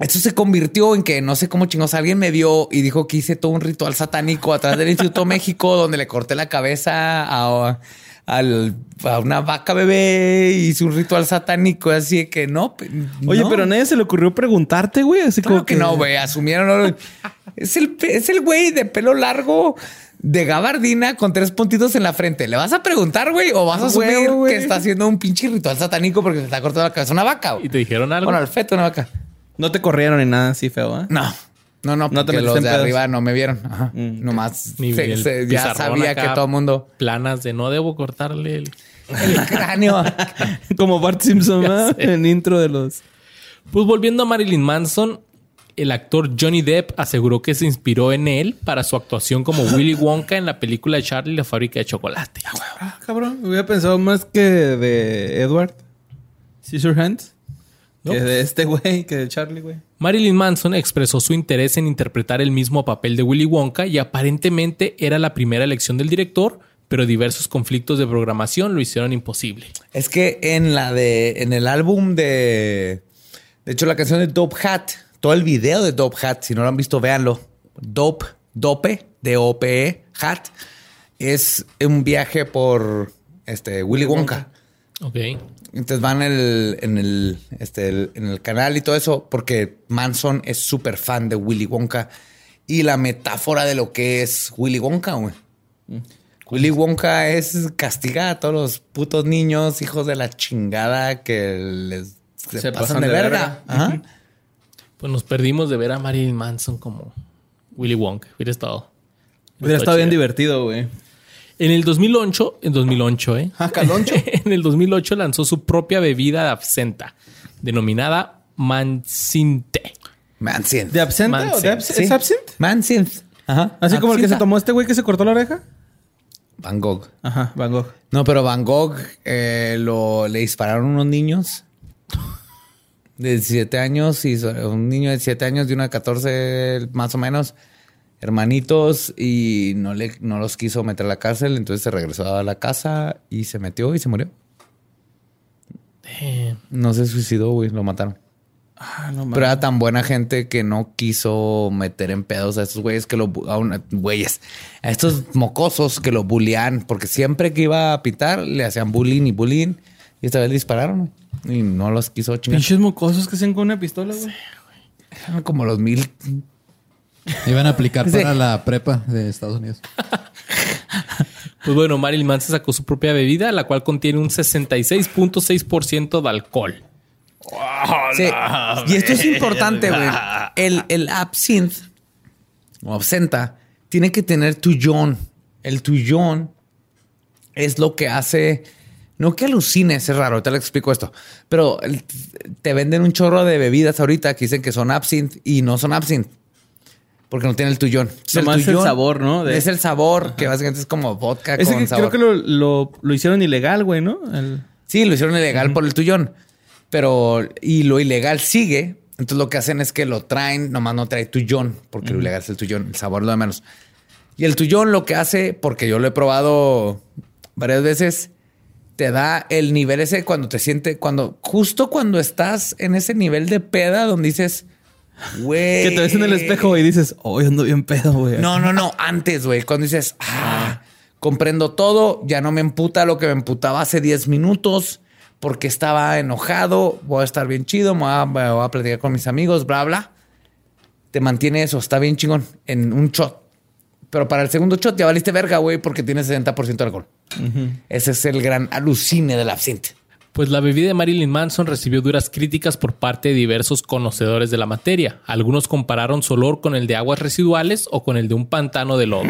D: Esto se convirtió en que no sé cómo chingos alguien me vio y dijo que hice todo un ritual satánico atrás del Instituto México donde le corté la cabeza a, al- a una vaca bebé y hice un ritual satánico así de que no.
B: Oye,
D: no.
B: pero a nadie se le ocurrió preguntarte, güey. Así
D: Claro
B: como
D: que no, güey. Asumieron. Es el, es el güey de pelo largo de gabardina con tres puntitos en la frente. ¿Le vas a preguntar, güey? ¿O vas a asumir que está haciendo un pinche ritual satánico porque se está cortando la cabeza una vaca? güey?
A: ¿Y te dijeron algo?
D: Bueno, al feto una vaca.
B: No te corrieron ni nada así feo, ¿eh?
D: No. No, no,
B: No te
D: porque los de
B: pedos.
D: arriba no me vieron. Ajá.
B: Mm.
D: Nomás
A: Ni
D: se-
A: el
D: se- ya sabía que todo el mundo...
A: Planas de no debo cortarle el...
D: El cráneo.
B: Como Bart Simpson,
A: sé.
B: En intro de los...
A: Pues volviendo a Marilyn Manson, el actor Johnny Depp aseguró que se inspiró en él para su actuación como Willy Wonka en la película Charlie y la fábrica de chocolate.
B: Ah, cabrón. Hubiera pensado más que de Edward. Scissorhands.
A: No,
B: Que
A: pues.
B: de este güey, que de Charlie, güey.
A: Marilyn Manson expresó su interés en interpretar el mismo papel de Willy Wonka y aparentemente era la primera elección del director, pero diversos conflictos de programación lo hicieron imposible.
D: es que en la de... En el álbum de... De hecho, la canción de Dope Hat, todo el video de Dope Hat, si no lo han visto, véanlo. Dope, Dope, D-O-P-E, Hat, es un viaje por este Willy Wonka.
A: Ok.
D: Entonces van en el, en el, este, el- en el canal y todo eso, porque Manson es súper fan de Willy Wonka y la metáfora de lo que es Willy Wonka, güey. Willy Wonka es castiga a todos los putos niños, hijos de la chingada que les se, pasan, de, verga. Ajá.
A: Pues nos perdimos de ver a Marilyn Manson como Willy Wonka. Hubiera estado.
B: Hubiera estado bien divertido, güey.
A: En el 2008, en 2008, ¿eh?
B: Ah, Caloncho.
A: en el 2008 lanzó su propia bebida de absenta, denominada Mancinte.
D: Mansion.
B: ¿De absenta o de abs-
D: Sí.
B: ¿Es absinthe?
D: Mansion. Ajá.
B: Así como el que se tomó este güey que se cortó la oreja.
D: Van Gogh.
B: Ajá, Van Gogh.
D: No, pero Van Gogh eh, lo, le dispararon unos niños de 17 años y un niño de 17 años y una de 14 más o menos, hermanitos, y no, le, no los quiso meter a la cárcel, entonces se regresó a la casa y se metió y se murió. No se suicidó, güey, lo mataron.
B: Ah, no
D: Pero era tan buena gente que no quiso meter en pedos a estos güeyes que lo... A una- güeyes. A estos mocosos que lo bullean. Porque siempre que iba a pitar le hacían bullying y bullying. Y esta vez le dispararon. güey. Y no los quiso chingar.
B: Pinches mocosos que hacen con una pistola, güey.
D: Eran como los mil...
C: Iban a aplicar
D: Sí.
C: para la prepa de Estados Unidos.
A: Pues bueno, Marilyn Manson sacó su propia bebida, la cual contiene un 66.6% de alcohol.
D: Sí. Y esto es importante, güey. El, el absinthe o absenta tiene que tener tu John. El tuyón es lo que hace. No que alucines, es raro, te lo explico esto. Pero te venden un chorro de bebidas ahorita que dicen que son absinthe y no son absinthe. Porque no tiene el tuyón. Entonces,
B: Nomás el sabor, ¿no? De-
D: Es el sabor, que básicamente es como vodka
B: Ese
D: con
B: que
D: sabor.
B: creo que lo, lo- lo hicieron ilegal, güey, ¿no? El-
D: Sí, lo hicieron ilegal por el tuyón. Pero, y lo ilegal sigue. Entonces lo que hacen es que lo traen, nomás no trae tuyón, porque lo ilegal es el tuyón, el sabor es lo de menos. Y el tuyón lo que hace, porque yo lo he probado varias veces, te da el nivel ese cuando te sientes, cuando, justo cuando estás en ese nivel de peda donde dices, güey.
B: Que te ves en el espejo y dices, hoy ando bien pedo, güey.
D: No, no, no, antes, güey, cuando dices, ah, comprendo todo, ya no me emputa lo que me emputaba hace 10 minutos porque estaba enojado, voy a estar bien chido, me voy a, me voy a platicar con mis amigos, bla, bla. Te mantiene eso, está bien chingón, en un shot. Pero para el segundo shot ya valiste verga, güey, porque tiene 60% de alcohol. Ese es el gran alucine del absinthe.
A: Pues la bebida de Marilyn Manson recibió duras críticas por parte de diversos conocedores de la materia. Algunos compararon su olor con el de aguas residuales o con el de un pantano de lodo.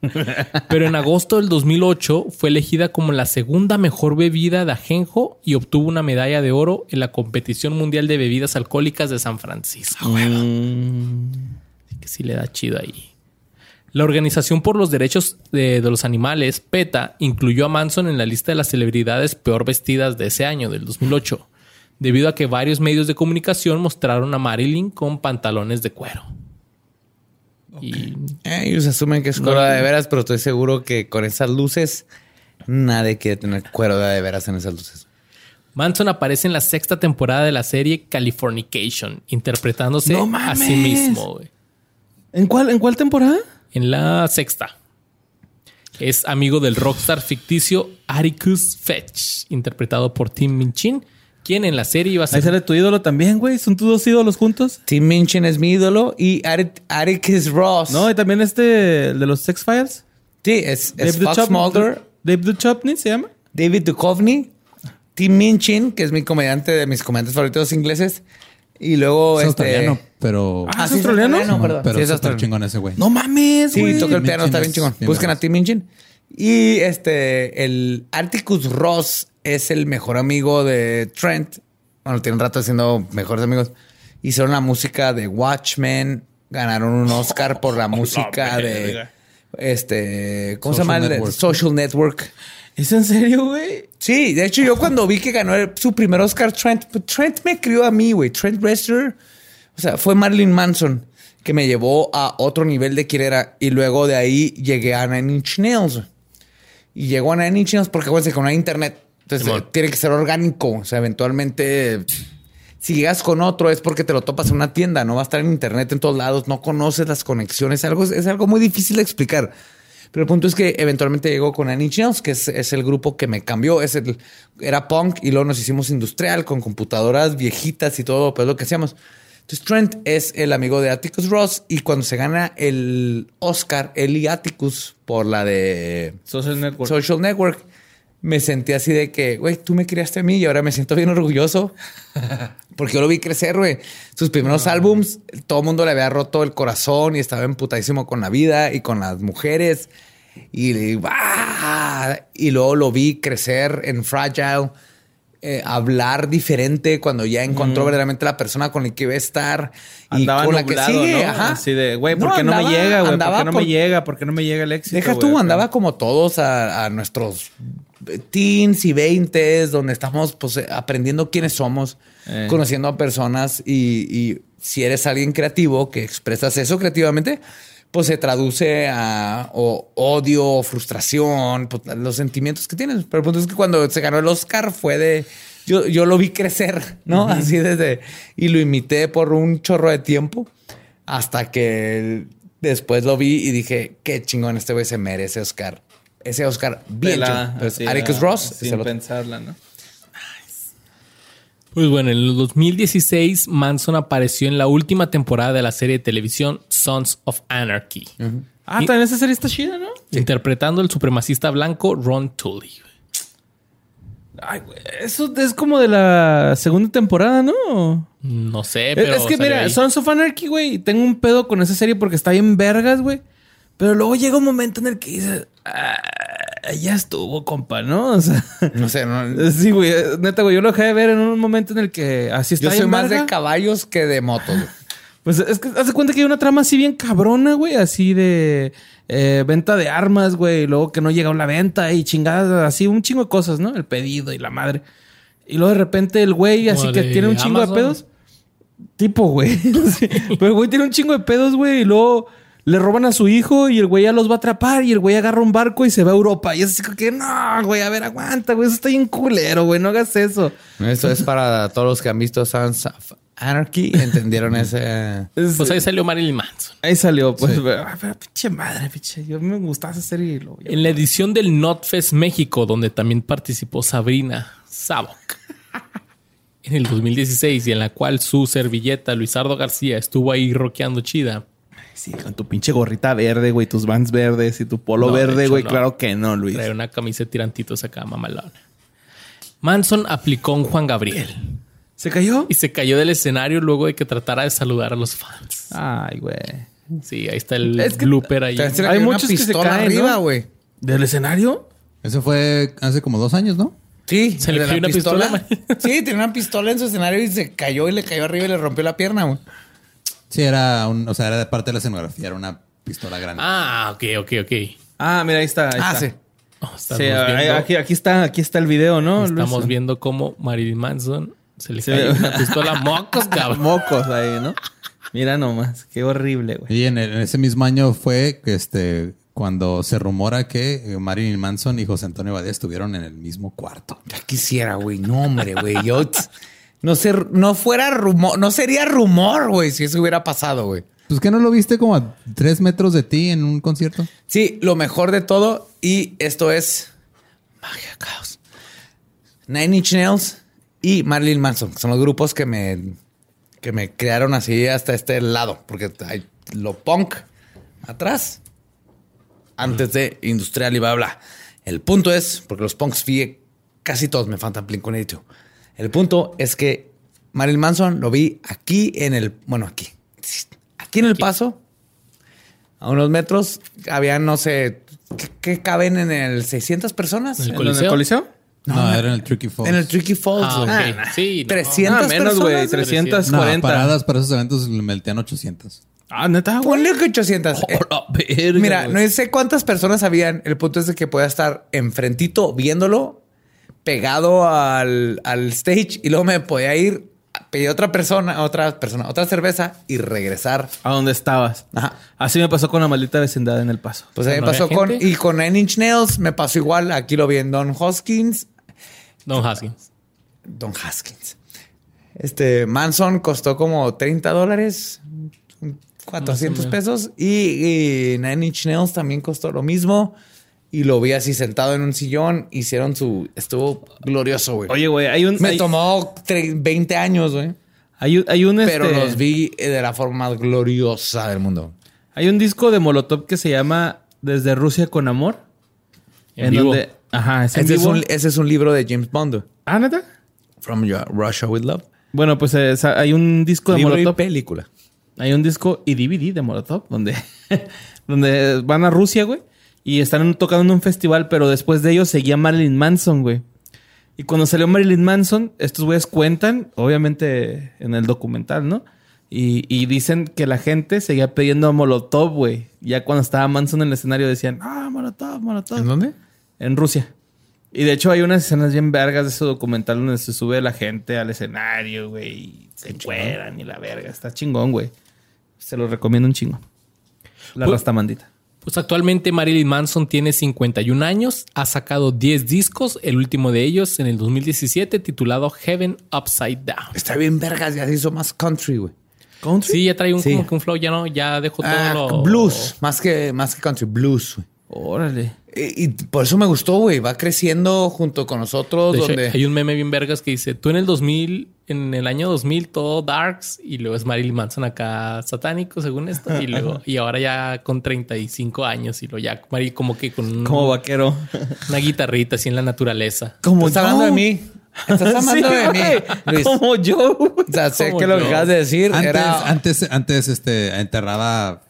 A: Pero en agosto del 2008 fue elegida como la segunda mejor bebida de ajenjo y obtuvo una medalla de oro en la competición mundial de bebidas alcohólicas de San Francisco. Así que sí le da chido ahí. La Organización por los Derechos de, de los Animales, PETA, incluyó a Manson en la lista de las celebridades peor vestidas de ese año, del 2008, debido a que varios medios de comunicación mostraron a Marilyn con pantalones de cuero. Y
D: Eh, ellos asumen que es cuero de veras, pero estoy seguro que con esas luces nadie quiere tener cuero de veras en esas luces.
A: Manson aparece en la sexta temporada de la serie Californication, interpretándose
B: ¡No
A: a sí mismo.
B: ¿En cuál, ¿En cuál temporada?
A: En la sexta. Es amigo del rockstar ficticio Atticus Fetch, interpretado por Tim Minchin, quien en la serie iba a
B: Ahí
A: ser
B: sale tu ídolo también, güey. ¿Son tus dos ídolos juntos?
D: Tim Minchin es mi ídolo y Atticus Ross.
B: No, y también este, el de los Sex Files.
D: sí, es, es
B: Dave
D: Fox
B: Duchovny-
D: Mulder,
B: Dave Duchovny se llama.
D: David Duchovny, Tim Minchin, que es mi comediante de mis comediantes favoritos ingleses. Y luego
C: Es
D: este.
C: australiano, pero.
B: Ah, ¿es
D: sí,
B: australiano?
D: perdón.
C: pero
D: Sí, es australiano.
C: chingón ese güey.
B: No mames,
D: Sí,
B: güey.
D: toca el piano,
C: Minchin
D: está bien chingón.
C: bien
D: Busquen a Tim Minchin. Y este, el Atticus Ross es el mejor amigo de Trent. Bueno, tiene un rato siendo mejores amigos. Hicieron la música de Watchmen. Ganaron un Oscar por la música de este, ¿cómo
C: Social
D: se llama?
C: Network.
D: Social Network.
B: ¿Es en serio, güey?
D: Sí, de hecho, yo cuando vi que ganó el- su primer Oscar, Trent, Trent me crió a mí, güey. Trent Reznor, o sea, fue Marilyn Manson que me llevó a otro nivel de quién era. Y luego de ahí llegué a Nine Inch Nails. Y llegó a Nine Inch Nails porque, acuérdense, no hay internet. Entonces, eh, tiene que ser orgánico. O sea, eventualmente, si llegas con otro es porque te lo topas en una tienda. No va a estar en internet en todos lados. No conoces las conexiones. Algo, es algo muy difícil de explicar. Pero el punto es que eventualmente llegó con Nails, que es, es el grupo que me cambió. Es el, era punk y luego nos hicimos industrial con computadoras viejitas y todo, pues lo que hacíamos. Entonces Trent es el amigo de Atticus Ross y cuando se gana el Oscar, él y Atticus por la de
B: Social Network.
D: Social Network, me sentí así de que, güey, tú me criaste a mí y ahora me siento bien orgulloso porque yo lo vi crecer, güey. Sus primeros álbums, todo el mundo le había roto el corazón y estaba emputadísimo con la vida y con las mujeres. Y, ¡ah! y luego lo vi crecer en Fragile, eh, hablar diferente cuando ya encontró verdaderamente la persona con la que iba a estar y
B: Andaba
D: con la que
B: nublado,
D: sigue.
B: ¿no?
D: Ajá.
B: Así de, güey, ¿por
D: No,
B: qué no me
D: andaba-
B: llega, güey? ¿Por
D: andaba
B: qué no
D: por-
B: me llega? ¿Por qué no me llega el éxito?
D: Deja tú,
B: Acá.
D: andaba como todos a, a nuestros teens y veintes, donde estamos pues, aprendiendo quiénes somos,
B: Eh.
D: conociendo a personas y, y si eres alguien creativo que expresas eso creativamente, pues se traduce a o odio, frustración, pues, los sentimientos que tienes. Pero el punto es que cuando se ganó el Oscar fue de... Yo, yo lo vi crecer, ¿no? Así desde... Y lo imité por un chorro de tiempo hasta que después lo vi y dije, qué chingón, este güey se merece Oscar. Ese Oscar bien
B: Pelada.
D: Pues,
B: así,
D: Atticus
B: ah,
D: Ross
B: Sin pensarla, ¿no?
A: Pues bueno, en el 2016 Manson apareció en la última temporada de la serie de televisión Sons of Anarchy,
B: Ah, también esa serie está chida, ¿no?
A: interpretando al supremacista blanco Ron Tully.
B: Ay, güey. Eso es como de la segunda temporada, ¿no?
A: No sé, pero
B: es que mira,
A: ahí.
B: Sons of Anarchy, güey, tengo un pedo con esa serie porque está bien vergas, güey. Pero luego llega un momento en el que dices, "Ah, ya estuvo, compa, ¿no? O sea,
D: No sé, no-
B: sí, güey. Neta, güey, yo lo dejé de ver en un momento en el que así está
D: yo soy más de caballos que de motos. güey.
B: Pues es que hace cuenta que hay una trama así bien cabrona, güey, así de eh, venta de armas, güey, y luego que no llega la venta y chingadas, así un chingo de cosas, ¿no? El pedido y la madre. Y luego de repente el güey, así que tiene un chingo
A: Amazon.
B: de pedos. Tipo, güey. Sí. Pero el güey tiene un chingo de pedos, güey, y luego le roban a su hijo y el güey ya los va a atrapar y el güey agarra un barco y se va a Europa. Y es así como que, no, güey, a ver, aguanta, güey, eso está bien culero, güey, no hagas eso.
D: Eso es para todos los que han visto Sons of Anarchy. Entendieron ese.
B: Es-
A: Pues ahí salió Marilyn Manson.
B: ahí salió, pues, ah, pero pinche madre, pinche. Yo me gustaba esa serie lo
A: En la edición del Notfest México, donde también participó Sabrina Sabok. En el 2016 y en la cual su servilleta Luisardo García estuvo ahí rockeando chida.
B: Sí, con tu pinche gorrita verde, güey, tus vans verdes y tu polo
A: No,
B: verde,
A: hecho,
B: güey.
A: no.
B: Claro que no, Luis.
A: Trae una camisa de tirantitos acá, mamalona. Manson aplicó un Juan Gabriel
B: ¿Se cayó?
A: y se cayó del escenario luego de que tratara de saludar a los fans.
B: Ay, güey.
A: Sí, ahí está el
B: Es que-
A: blooper ahí.
B: Hay muchos que se caen,
D: arriba,
B: ¿no?
D: güey.
B: ¿Del escenario?
C: Eso fue hace como dos años, ¿no?
D: Sí,
A: Se le cayó una pistola.
D: Sí, tenía una pistola en su escenario y se cayó y le cayó arriba y le rompió la pierna, güey.
C: Sí, era un, o sea, era de parte de la escenografía, era una pistola grande.
A: Ah, ok, ok, ok.
B: Ah, mira, ahí está. ahí
D: Ah,
B: está.
D: sí.
A: Oh,
B: Sí,
A: viendo,
B: aquí, aquí está, aquí está el video, ¿no?
A: estamos
B: Luis?
A: viendo cómo Marilyn Manson se le
B: Sí.
A: una pistola mocos, cabrón.
B: Mocos ahí, ¿no? Mira nomás, qué horrible, güey.
C: Y en, el- en ese mismo año fue que este cuando se rumora que eh, Marilyn Manson y José Antonio Badía estuvieron en el mismo cuarto.
D: Ya quisiera, güey. No, hombre, güey. Yo no sé, no fuera rumor, no sería rumor, güey, si eso hubiera pasado, güey.
C: Pues que no lo viste como a tres metros de ti en un concierto.
D: Sí, lo mejor de todo, y esto es magia, caos. Nine Inch Nails y Marilyn Manson, que son los grupos que me, que me crearon así hasta este lado, porque hay lo punk atrás, antes de industrial y bla, bla. El punto es, porque los punks vi casi todos me faltan Blink-182. El punto es que Marilyn Manson lo vi aquí en el, bueno, aquí, aquí en el paso, a unos metros, había, no sé, ¿qué, qué caben en el 600 personas?
A: ¿En el
B: ¿En
A: Coliseo?
B: el Coliseo?
C: No, era en el Tricky Falls.
D: En el Tricky Falls,
A: Ah,
D: güey.
A: ok. Sí, no.
D: 300
B: Ah, menos, güey,
D: personas,
B: 340.
C: No, paradas para esos eventos le metían 800.
B: Ah, neta, güey.
D: Ponle que 800. Eh,
B: Hola, verga,
D: Mira, no sé cuántas personas habían. El punto es de que pueda estar enfrentito viéndolo, pegado al, al stage y luego me podía ir, pedir otra persona, otra persona, otra cerveza y regresar.
B: ¿A dónde estabas?
D: Ajá.
B: Así me pasó con la maldita vecindad en El Paso.
D: Pues a mí me
A: ¿No había
D: pasó con,
A: gente?
D: y con Nine Inch Nails me pasó igual. Aquí lo vi en Don Hoskins.
A: Don Haskins.
D: Don Haskins. Este Manson costó como 30 dólares, 400 pesos. Y, y Nine Inch Nails también costó lo mismo. Y lo vi así sentado en un sillón. Hicieron su. Estuvo glorioso, güey.
B: Oye, güey, hay un.
D: Me
B: hay,
D: tomó tre- 20 años, güey.
B: hay un, hay un,
D: Pero
B: este,
D: los vi de la forma más gloriosa del mundo.
B: Hay un disco de Molotov que se llama Desde Rusia con Amor.
A: En vivo.
B: Ajá, es en
D: Ese es, un, ese es un libro de James Bond.
B: Ah, ¿neta?
D: From Russia with Love.
B: Bueno, pues eh, hay un disco de
D: Libro y
B: Molotov.
D: película.
B: Hay un disco y DVD de Molotov donde, donde van a Rusia, güey. Y están tocando en un festival, pero después de ellos seguía Marilyn Manson, güey. Y cuando salió Marilyn Manson, estos güeyes cuentan, obviamente en el documental, ¿no? Y, y dicen que la gente seguía pidiendo a Molotov, güey. Ya cuando estaba Manson en el escenario decían, ah, Molotov, Molotov.
D: ¿En dónde?
B: En Rusia. Y de hecho hay unas escenas bien vergas de ese documental donde se sube la gente al escenario, güey. Y se encueran y la verga. Está chingón, güey. Se lo recomiendo un chingo. La
A: Pues-
B: rastamandita.
A: Pues actualmente Marilyn Manson tiene 51 años, ha sacado 10 discos, el último de ellos en el 2017 titulado Heaven Upside Down.
D: Está bien, vergas. Ya se hizo más country, güey.
B: ¿Country?
A: Sí, ya trae un,
D: Sí.
A: como que un flow, ya no, ya dejó todo
D: Ah,
A: lo...
D: blues, más que, más que country, blues. güey.
B: Órale.
D: Y, y por eso me gustó, güey. Va creciendo junto con nosotros.
A: De hecho,
D: donde...
A: hay un meme bien vergas que dice, tú en el 2000, en el año 2000 todo darks y luego es Marilyn Manson acá satánico según esto y luego y ahora ya con 35 años y lo ya Mari como que con un-
B: Como vaquero.
A: una guitarrita así en la naturaleza.
B: Como
D: Estás hablando de mí. Estás hablando
B: Sí,
D: de mí. Luis.
B: Como yo.
D: O sea, sé que lo que
A: yo.
D: acabas de decir
C: Antes,
D: era...
C: antes, antes, este, enterraba eh,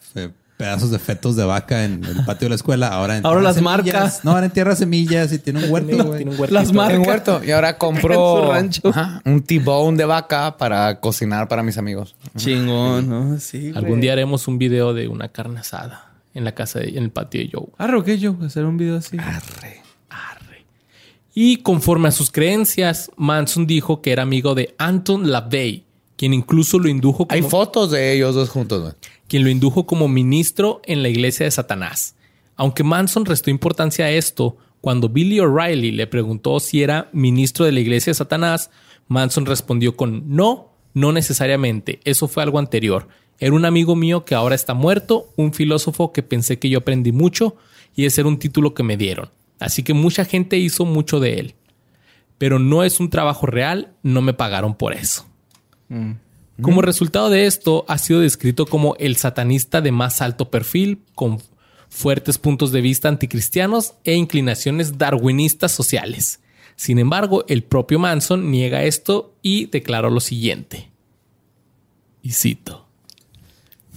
C: pedazos de fetos de vaca en el patio de la escuela. Ahora,
B: Ahora las
C: semillas.
B: marcas.
C: No, ahora entierra semillas y tiene un huerto, güey.
A: Tiene un.
B: Las marcas.
D: En huerto. Y ahora ajá, un T-bone de vaca para cocinar para mis amigos.
B: Chingón, ¿no? Sí. güey.
A: Algún día haremos un video de una carne asada en la casa, de- en el patio de Joe.
B: Arro, ¿qué yo? Hacer un video así.
A: Arre. Y conforme a sus creencias, Manson dijo que era amigo de Anton LaVey, quien incluso lo indujo
D: Hay fotos de ellos dos juntos, güey.
A: Quien lo indujo como ministro en la iglesia de Satanás. Aunque Manson restó importancia a esto, cuando Billy O'Reilly le preguntó si era ministro de la iglesia de Satanás, Manson respondió con no, no necesariamente, eso fue algo anterior. Era un amigo mío que ahora está muerto, un filósofo que pensé que yo aprendí mucho y ese era un título que me dieron. Así que mucha gente hizo mucho de él. Pero no es un trabajo real, no me pagaron por eso. Como resultado de esto, ha sido descrito como el satanista de más alto perfil, con fuertes puntos de vista anticristianos e inclinaciones darwinistas sociales. Sin embargo, el propio Manson niega esto y declaró lo siguiente. Y cito.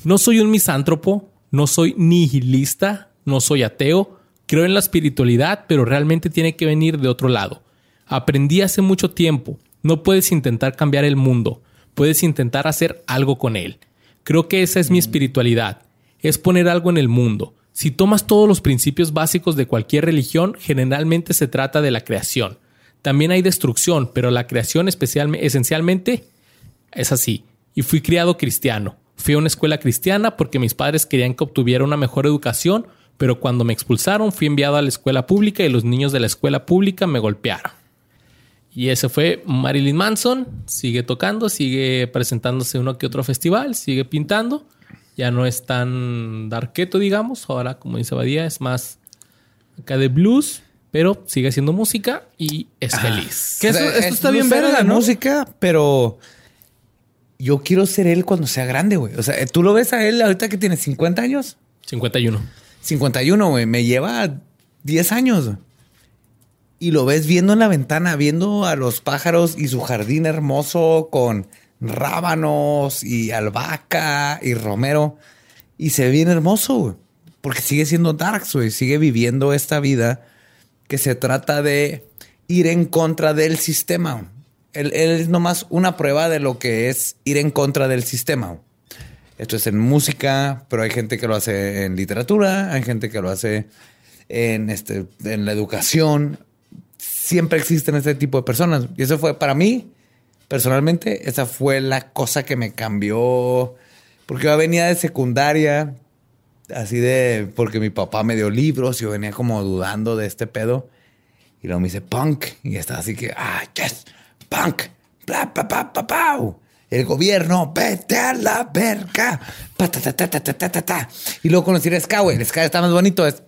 A: No soy un misántropo, no soy nihilista, no soy ateo, creo en la espiritualidad, pero realmente tiene que venir de otro lado. Aprendí hace mucho tiempo, no puedes intentar cambiar el mundo, puedes intentar hacer algo con él. Creo que esa es mi espiritualidad, es poner algo en el mundo. Si tomas todos los principios básicos de cualquier religión, generalmente se trata de la creación. También hay destrucción, pero la creación esencialmente es así. Y fui criado cristiano. Fui a una escuela cristiana porque mis padres querían que obtuviera una mejor educación, pero cuando me expulsaron fui enviado a la escuela pública y los niños de la escuela pública me golpearon. Y ese fue Marilyn Manson. Sigue tocando, sigue presentándose uno que otro festival, sigue pintando. Ya no es tan darketo, digamos. Ahora, como dice Badía, es más acá de blues, pero sigue haciendo música y es feliz.
B: Que eso- esto
D: es
B: está bien verga, ¿no?
D: música, pero yo quiero ser él cuando sea grande, güey. O sea, tú lo ves a él ahorita que tiene 50 años,
A: 51.
D: 51, güey. Me lleva 10 años. Y lo ves viendo en la ventana, viendo a los pájaros y su jardín hermoso con rábanos y albahaca y romero. Y se ve bien hermoso. Porque sigue siendo Darks, güey. Sigue viviendo esta vida que se trata de ir en contra del sistema. Él, él es nomás una prueba de lo que es ir en contra del sistema. Esto es en música, pero hay gente que lo hace en literatura, hay gente que lo hace en, este, en la educación. Siempre existen este tipo de personas. Y eso fue para mí, personalmente, esa fue la cosa que me cambió. Porque yo venía de secundaria, así de, porque mi papá me dio libros yo venía como dudando de este pedo. Y luego me dice punk. Y estaba así que, ah, yes, punk. Bla, pa, pa, pa el gobierno, vete a la verga. Pa, ta, ta, ta, y luego conocí el ska, güey. El ska está más bonito. Es.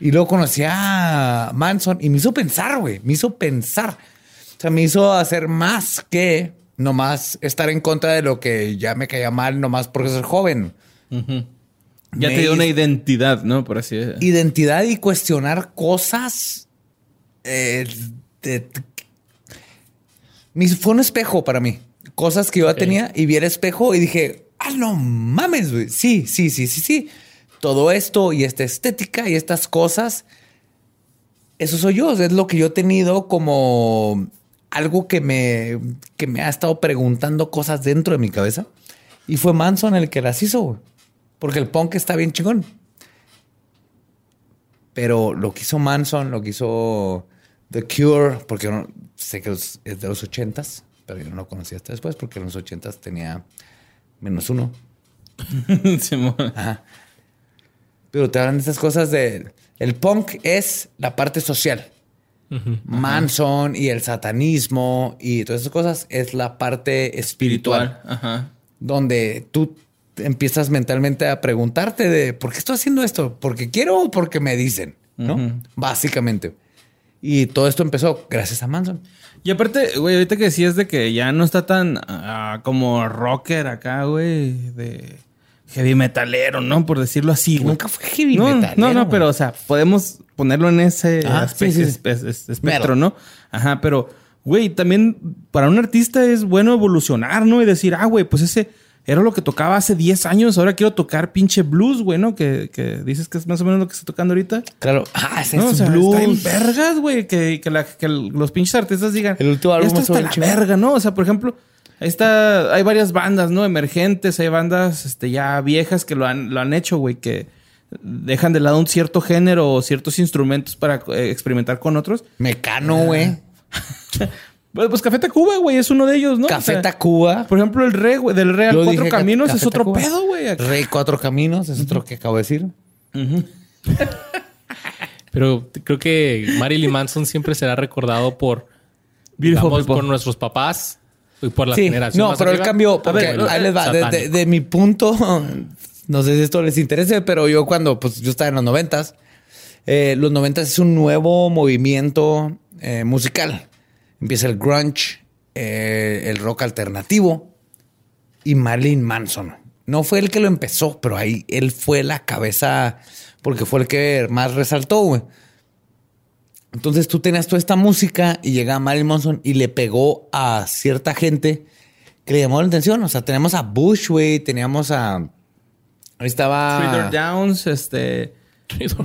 D: Y luego conocí a Manson y me hizo pensar, güey. Me hizo pensar. O sea, me hizo hacer más que nomás estar en contra de lo que ya me caía mal, nomás porque ser joven.
B: Uh.
D: Ya
B: te dio una identidad, ¿no? Por así decirlo.
D: Identidad y cuestionar cosas. eh, de- me- fue un espejo para mí. Cosas que yo ya tenía y vi el espejo y dije, ah, no mames, güey. Sí, sí, sí, sí, sí. Todo esto y esta estética y estas cosas, eso soy yo. Es lo que yo he tenido como algo que me, que me ha estado preguntando cosas dentro de mi cabeza. Y fue Manson el que las hizo, güey. Porque el punk está bien chingón. Pero lo que hizo Manson, lo que hizo The Cure, porque no, sé que es de los ochentas, pero yo no lo conocí hasta después porque en los ochentas tenía menos uno. Ajá. Pero te hablan de esas cosas de... El punk es la parte social. Manson y el satanismo y todas esas cosas es la parte espiritual.
B: Espiritual. Ajá.
D: Donde tú empiezas mentalmente a preguntarte de ¿por qué estoy haciendo esto? ¿Porque quiero o porque me dicen? ¿No? Básicamente. Y todo esto empezó gracias a Manson.
B: Y aparte, güey, ahorita que decías de que ya no está tan ah, como rocker acá, güey, de heavy metalero, ¿no? Por decirlo así, güey.
D: Nunca fue heavy
B: no,
D: metalero,
B: No, no,
D: güey.
B: pero, o sea, podemos ponerlo en ese
D: Ah,
B: aspecto,
D: sí, sí, sí.
B: es- es- espectro. ¿no? Ajá, pero, güey, también para un artista es bueno evolucionar, ¿no? Y decir, ah, güey, pues ese era lo que tocaba hace 10 años, ahora quiero tocar pinche blues, güey, ¿no? Que, que dices que es más o menos lo que está tocando ahorita.
D: Claro. Ah, ese
B: No,
D: es
B: o sea,
D: blues.
B: está en vergas, güey, que, que, la- que el- los pinches artistas digan.
D: El último álbum
B: está la
D: chingón".
B: verga, ¿no? O sea, por ejemplo, ahí está, hay varias bandas, ¿no? Emergentes, hay bandas este, ya viejas que lo han, lo han hecho, güey, que dejan de lado un cierto género o ciertos instrumentos para eh, experimentar con otros.
D: Mecano, güey.
B: Pues, pues Café Tacuba, güey, es uno de ellos, ¿no?
D: Café
B: O sea,
D: Tacuba.
B: Por ejemplo, el Re, güey, del Re al
D: Yo
B: Cuatro
D: dije
B: Caminos
D: Café
B: es otro
D: Tacuba.
B: pedo, güey.
D: Rey Cuatro Caminos es otro que acabo de decir.
A: Pero creo que Marilyn Manson siempre será recordado por, digamos, por nuestros papás y por la
D: Sí,
A: generación.
D: no,
A: más
D: pero él cambió. Porque
B: A ver,
D: ahí les va. De,
A: satánico.
D: de- de mi punto, no sé si esto les interese, pero yo cuando pues yo estaba en los noventas, eh, los noventas es un nuevo movimiento eh, musical. Empieza el grunge, eh, el rock alternativo y Marilyn Manson. No fue el que lo empezó, pero ahí él fue la cabeza porque fue el que más resaltó, güey. Entonces tú tenías toda esta música y llega Marilyn Manson y le pegó a cierta gente que le llamó la atención. O sea, tenemos a Bush, güey, teníamos a... Ahí estaba...
B: Downs, este.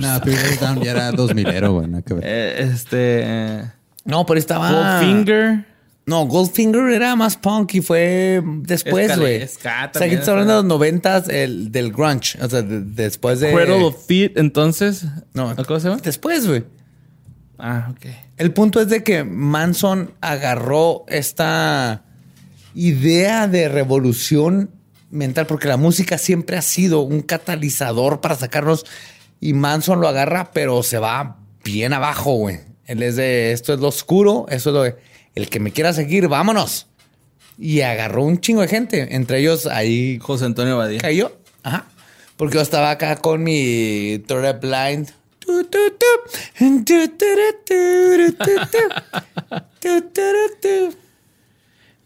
C: No, Three Days Down ya era 2000 ero, güey. Ver.
B: eh, este. eh,
D: No, pero estaba...
B: Goldfinger.
D: No, Goldfinger era más punk y fue después, güey. O sea, aquí estamos hablando de los noventas, el, del grunge. O sea, de- después de...
B: Cradle of Feet, entonces.
D: No,
B: ¿Cómo se llama?
D: Después, güey.
B: Ah, ok.
D: El punto es de que Manson agarró esta idea de revolución mental, porque la música siempre ha sido un catalizador para sacarnos y Manson lo agarra, pero se va bien abajo, güey. Él es de esto es lo oscuro, eso es lo de el que me quiera seguir, vámonos. Y agarró un chingo de gente, entre ellos ahí
B: José Antonio Badía.
D: cayó. Ajá. Porque yo estaba acá con mi Third Blind.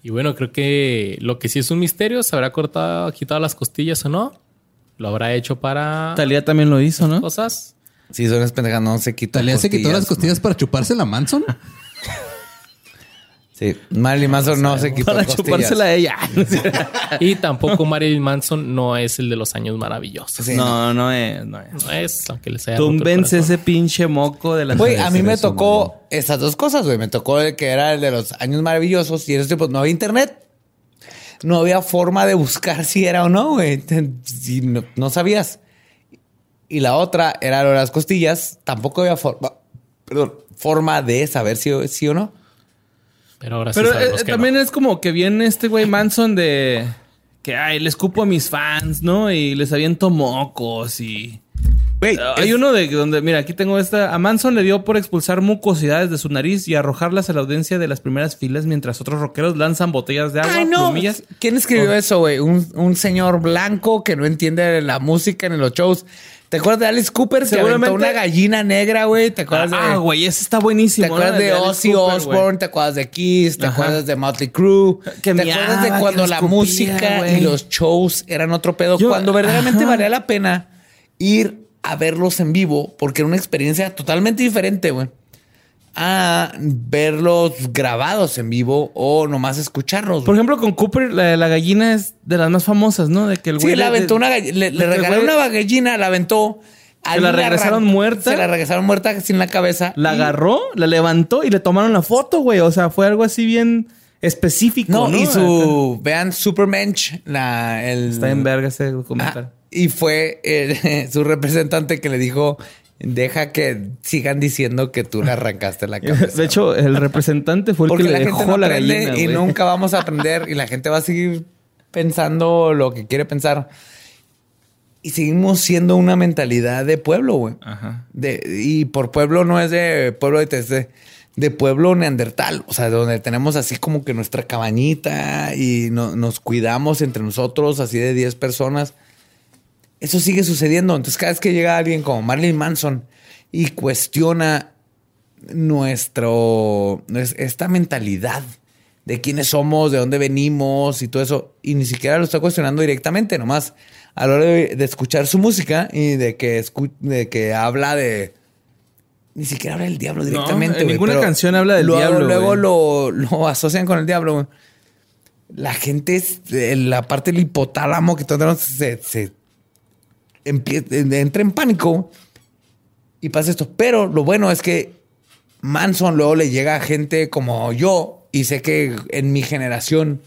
A: Y bueno, creo que lo que sí es un misterio, ¿se habrá cortado, quitado las costillas o no? ¿Lo habrá hecho para
B: Talía también lo hizo, ¿no?
A: cosas?
D: Sí, son las pendejas, no se quitó.
C: ¿Talía se quitó las costillas para chuparse la Manson?
D: Sí, Marilyn Manson no se quitó
B: Para
D: costillas.
B: chupársela a ella.
A: Y tampoco Marilyn Manson no es el de los años maravillosos.
D: Sí.
B: no, no es, no es.
A: No es, aunque les haya
B: Túmbense ese pinche moco de la
D: Güey, a mí me tocó estas dos cosas, güey. Me tocó el que era el de los años maravillosos y en ese tiempo no había internet. No había forma de buscar si era o no, güey. Si no, no sabías. Y la otra era lo de las costillas. Tampoco había forma, perdón, forma de saber si, sí o no.
A: Pero ahora sí
B: Pero eh,
A: que
B: también
A: no.
B: es como que viene este güey Manson de que ay, le escupo a mis fans, ¿no? Y les aviento mocos y
D: Güey,
B: Ah, hay
D: es-
B: uno de donde, mira, aquí tengo esta. A Manson le dio por expulsar mucosidades de su nariz y arrojarlas a la audiencia de las primeras filas mientras otros rockeros lanzan botellas de agua,
D: Ay, no.
B: plumillas.
D: ¿Quién escribió eso, güey? Un, un señor blanco que no entiende la música ni los shows. ¿Te acuerdas de Alice Cooper
B: Seguramente-
D: aventó una gallina negra, güey? ¿Te acuerdas de...?
B: Ah, güey, ese está buenísimo.
D: ¿Te acuerdas de Ozzy Osbourne? ¿Te acuerdas de Kiss? ¿Te
B: Ajá.
D: acuerdas de Motley Crue? ¿Te acuerdas de cuando la
B: escupía,
D: música y los shows eran otro pedo?
B: Yo-
D: cuando verdaderamente
B: ajá.
D: valía la pena ir a verlos en vivo porque era una experiencia totalmente diferente, güey. A verlos grabados en vivo o nomás escucharlos.
B: Por ejemplo, con Cooper, la, la gallina es de las más famosas, ¿no? De que el
D: Sí,
B: güey.
D: le aventó una le, le
B: güey
D: una gallina, la aventó.
B: ¿Se la regresaron muerta?
D: Se la regresaron muerta sin la cabeza.
B: La
D: y-
B: agarró, la levantó y le tomaron la foto, güey. O sea, fue algo así bien específico.
D: No,
B: No,
D: y su. Vean Supermensch, la. El,
B: Está en verga ese
D: Ah,
B: documental.
D: y fue su representante que le dijo: Deja que sigan diciendo que tú le arrancaste la cabeza.
B: de hecho, el representante fue el
D: porque
B: que
D: la
B: le dejó
D: no
B: la gallina.
D: y nunca vamos a aprender y la gente va a seguir pensando lo que quiere pensar. Y seguimos siendo una mentalidad de pueblo, güey. Y por pueblo no es de pueblo de, de, de pueblo neandertal, o sea, donde tenemos así como que nuestra cabañita y no- nos cuidamos entre nosotros, así de 10 personas. Eso sigue sucediendo. Entonces, cada vez que llega alguien como Marilyn Manson y cuestiona nuestro, nues- esta mentalidad de quiénes somos, de dónde venimos y todo eso, y ni siquiera lo está cuestionando directamente, nomás a la hora de, de escuchar su música y de que, escu- de que habla de... Ni siquiera habla del diablo directamente.
B: en ninguna canción habla del
D: luego-
B: diablo,
D: Luego lo, lo asocian con el diablo. La gente, en la parte del hipotálamo que todos se, entra en pánico y pasa esto. Pero lo bueno es que Manson luego le llega a gente como yo y sé que en mi generación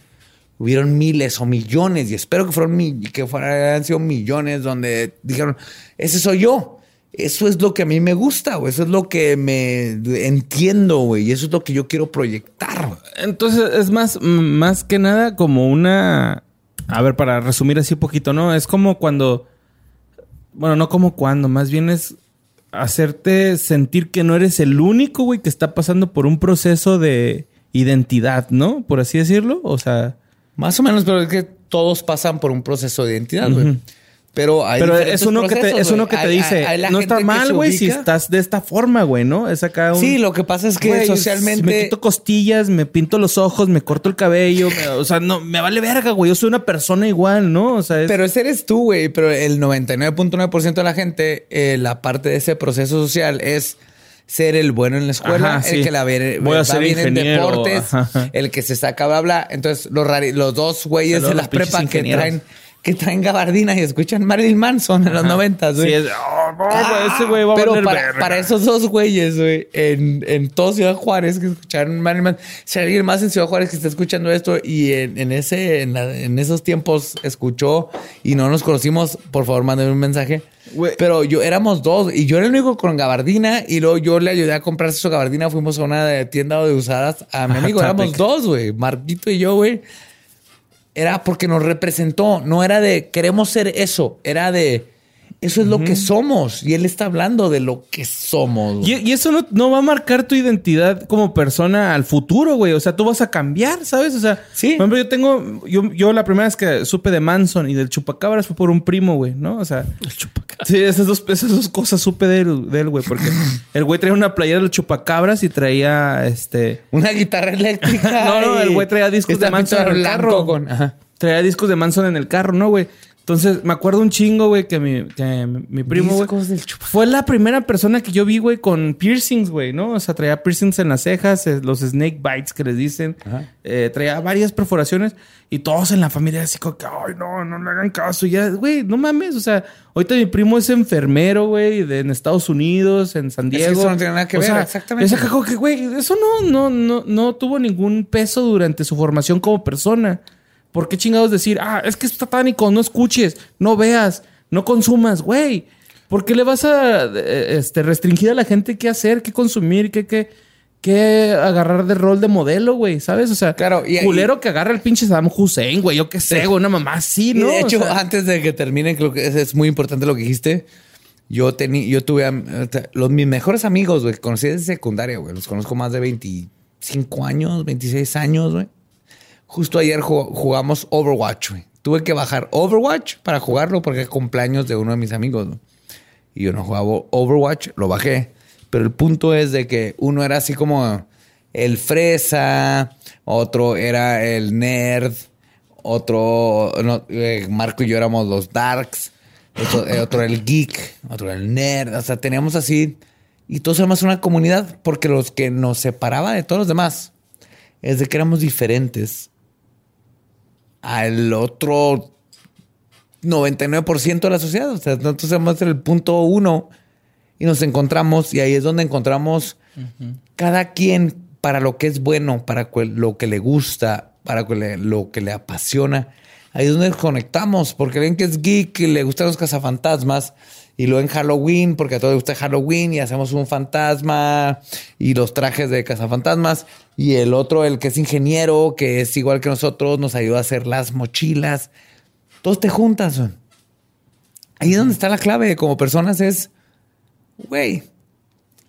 D: hubieron miles o millones y espero que fueron que fueran sido millones donde dijeron ese soy yo. Eso es lo que a mí me gusta, güey. Eso es lo que me entiendo, güey. Y eso es lo que yo quiero proyectar.
B: Entonces es más, más que nada como una. A ver, para resumir así un poquito, ¿no? Es como cuando. Bueno, no como cuando, más bien es hacerte sentir que no eres el único, güey, que está pasando por un proceso de identidad, ¿no? Por así decirlo. O sea.
D: Más o menos, pero es que todos pasan por un proceso de identidad, güey. Pero hay
B: Pero es uno que te, es uno que te
D: Hay-
B: dice,
D: hay- hay
B: no está mal, güey, si estás de esta forma, güey, ¿no? Es acá un...
D: Sí, lo que pasa es que socialmente...
B: Me quito costillas, me pinto los ojos, me corto el cabello. me- o sea, no, me vale verga, güey. Yo soy una persona igual, ¿no? O sea, es-
D: Pero ese eres tú, güey. Pero el 99.9% de la gente, eh, la parte de ese proceso social es ser el bueno en la escuela,
B: Ajá,
D: el
B: sí.
D: que la ve,
B: Voy a
D: va
B: ser
D: bien en deportes,
B: ajá.
D: el que se saca bla bla. Entonces, los, rari- los dos güeyes de
B: a
D: la
B: los pinches
D: prepa que traen, que traen gabardina y escuchan Marilyn Manson en los noventas, güey.
B: sí es... oh, no, güey, ese güey va a
D: Pero para, esos dos güeyes, güey, en, en todo Ciudad Juárez que escucharon Marilyn Manson, si hay alguien más en Ciudad Juárez que está escuchando esto y en, en ese, en, la- en esos tiempos escuchó y no nos conocimos, por favor, mándenme un mensaje.
B: Güey.
D: Pero yo éramos dos y yo era el único con gabardina y luego yo le ayudé a comprar su gabardina. Fuimos a una tienda de usadas a mi amigo. éramos dos, güey, Marquito y yo, güey. Era porque nos representó. No era de queremos ser eso. Era de eso es lo que somos. Y él está hablando de lo que somos.
B: Y, y eso no, no va a marcar tu identidad como persona al futuro, güey. O sea, tú vas a cambiar, ¿sabes? O sea,
D: Sí.
B: por ejemplo, yo tengo, yo, yo la primera vez que supe de Manson y del chupacabras fue por un primo, güey, ¿no? O sea,
A: El chupacabras.
B: sí, esas dos, esas dos cosas supe de él, de él, güey, porque el güey traía una playera del chupacabras y traía este.
D: Una guitarra eléctrica.
B: No, no, el güey traía discos de Manson en el carro.
D: con- ajá.
B: Traía discos de Manson en el carro, ¿no, güey? Entonces, me acuerdo un chingo, güey, que mi, que mi primo, güey. Fue la primera persona que yo vi, güey, con piercings, güey, ¿no? O sea, traía piercings en las cejas, eh, los snake bites que les dicen. Eh, traía varias perforaciones y todos en la familia así como que, ay, no, no le hagan caso. Y ya, güey, no mames. O sea, ahorita mi primo es enfermero, güey, de- en Estados Unidos, en San
D: que
B: Diego.
D: eso no tiene nada que
B: O
D: ver,
B: sea,
D: exactamente.
B: es que, güey, eso no, no, no, no tuvo ningún peso durante su formación como persona. ¿Por qué chingados decir, ah, es que es satánico, no escuches, no veas, no consumas, güey? ¿Por qué le vas a eh, este, restringir a la gente qué hacer, qué consumir, qué, qué, qué agarrar de rol de modelo, güey? ¿Sabes? O sea,
D: Claro, y-
B: culero que agarra el pinche Saddam Hussein, güey, yo qué sé, güey, una mamá así,
D: Y
B: ¿no?
D: de
B: O
D: hecho,
B: sea,
D: antes de que termine, creo que es, es muy importante lo que dijiste. Yo tenía, yo tuve am- los mis mejores amigos, güey, que conocí desde secundaria, güey. Los conozco más de 25 años, 26 años, güey. Justo ayer ju- jugamos Overwatch. Tuve que bajar Overwatch para jugarlo porque es cumpleaños de uno de mis amigos. Y yo no jugaba Overwatch, lo bajé. Pero el punto es de que uno era así como el fresa, otro era el nerd, otro, no, eh, Marco y yo éramos los darks, otro, eh, el geek, otro el nerd. O sea, teníamos así, y todos éramos una comunidad porque los que nos separaba de todos los demás es de que éramos diferentes al otro 99% de la sociedad. O sea, nosotros somos el punto uno y nos encontramos y ahí es donde encontramos cada quien para lo que es bueno, para lo que le gusta, para lo que le apasiona. Ahí es donde conectamos, porque ven que es geek y le gustan los cazafantasmas. Y luego en Halloween, porque a todos les gusta Halloween y hacemos un fantasma y los trajes de cazafantasmas. Y el otro, el que es ingeniero, que es igual que nosotros, nos ayuda a hacer las mochilas. Todos te juntas. Ahí es donde está la clave como personas es, güey,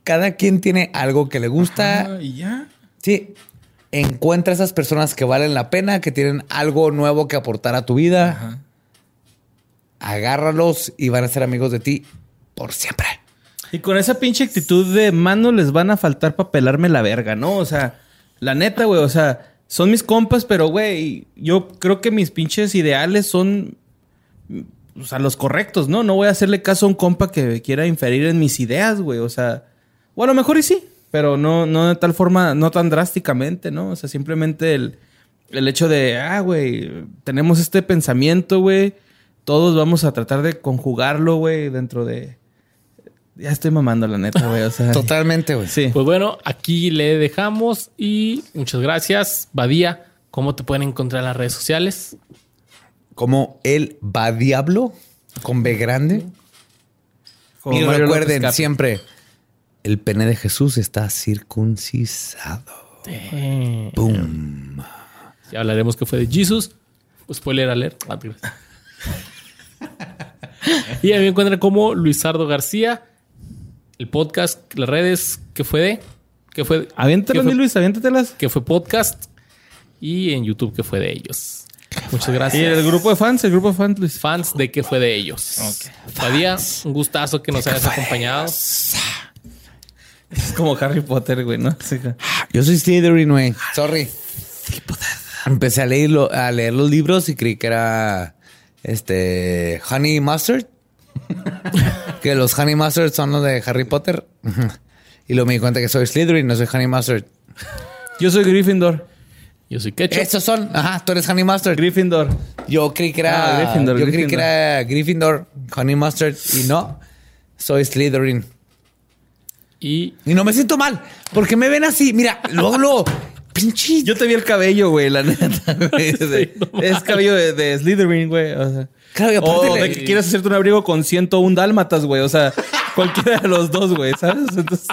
D: cada quien tiene algo que le gusta.
B: y ya.
D: Sí, encuentra esas personas que valen la pena, que tienen algo nuevo que aportar a tu vida. Agárralos y van a ser amigos de ti por siempre.
B: Y con esa pinche actitud de mano les van a faltar para pelarme la verga, ¿no? O sea, la neta, güey, o sea, son mis compas, pero, güey, yo creo que mis pinches ideales son o sea, los correctos, ¿no? No voy a hacerle caso a un compa que quiera inferir en mis ideas, güey. O sea, o a lo mejor y sí, pero no, no de tal forma, no tan drásticamente, ¿no? O sea, simplemente el, el hecho de, ah, güey, tenemos este pensamiento, güey. Todos vamos a tratar de conjugarlo, güey, dentro de... Ya estoy mamando, la neta, güey. O sea,
D: Totalmente, güey.
B: sí.
A: Pues bueno, aquí le dejamos y muchas gracias. Badía, ¿cómo te pueden encontrar en las redes sociales?
D: Como el va diablo con B grande.
B: Como
D: y
B: Mario
D: recuerden siempre, el pene de Jesús está circuncisado. Boom.
A: Ya hablaremos que fue de Jesus. Pues, Spoiler alert. Ah, y a mí me encuentran como Luisardo García. El podcast, las redes, ¿qué fue de? ¿Qué fue?
B: Aviéntatelas,
A: ¿Qué
B: mi Luis, aviéntatelas.
A: que fue podcast? Y en YouTube, ¿qué fue de ellos? Muchas
B: Y
A: gracias.
B: el grupo de fans, el grupo de fans, Luis.
A: fans de qué fue de ellos. Badía, un gustazo que nos hayas acompañado.
B: Es como Harry Potter, güey, ¿no? Sí.
D: Yo soy Slytherin, güey. Sorry. Empecé a leerlo, a leer los libros y creí que era este Honey Mustard. que los Honey Mustard son los de Harry Potter. y luego me di cuenta que soy Slytherin, no soy Honey Mustard.
B: Yo soy Gryffindor.
A: Yo soy Ketchup.
D: Estos son, ajá, tú eres Honey Mustard.
B: Gryffindor.
D: Yo creí que era
B: Ah, Gryffindor,
D: yo creí que
B: Gryffindor.
D: era Gryffindor, Honey Mustard y no, soy Slytherin.
A: Y
D: Y no me siento mal, porque me ven así. Mira, luego, luego, pinche.
B: Yo te vi el cabello, güey, la neta, güey. De- es cabello de, de Slytherin, güey. O, sea.
D: Claro, y aparte
B: O
D: le-
B: de que quieres hacerte un abrigo con 101 dálmatas, güey. O sea, cualquiera de los dos, güey, ¿sabes? Entonces,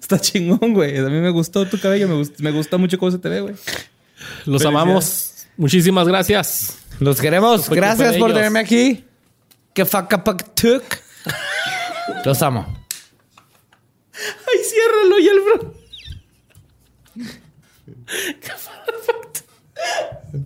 B: está chingón, güey. A mí me gustó tu cabello, me, gust- me gusta mucho cómo se te ve, güey.
A: los
B: Felicidades.
A: amamos. Muchísimas gracias.
D: Los queremos. Gracias por tenerme aquí. Que tuk. Los amo.
B: Ay, ciérralo, y el bro.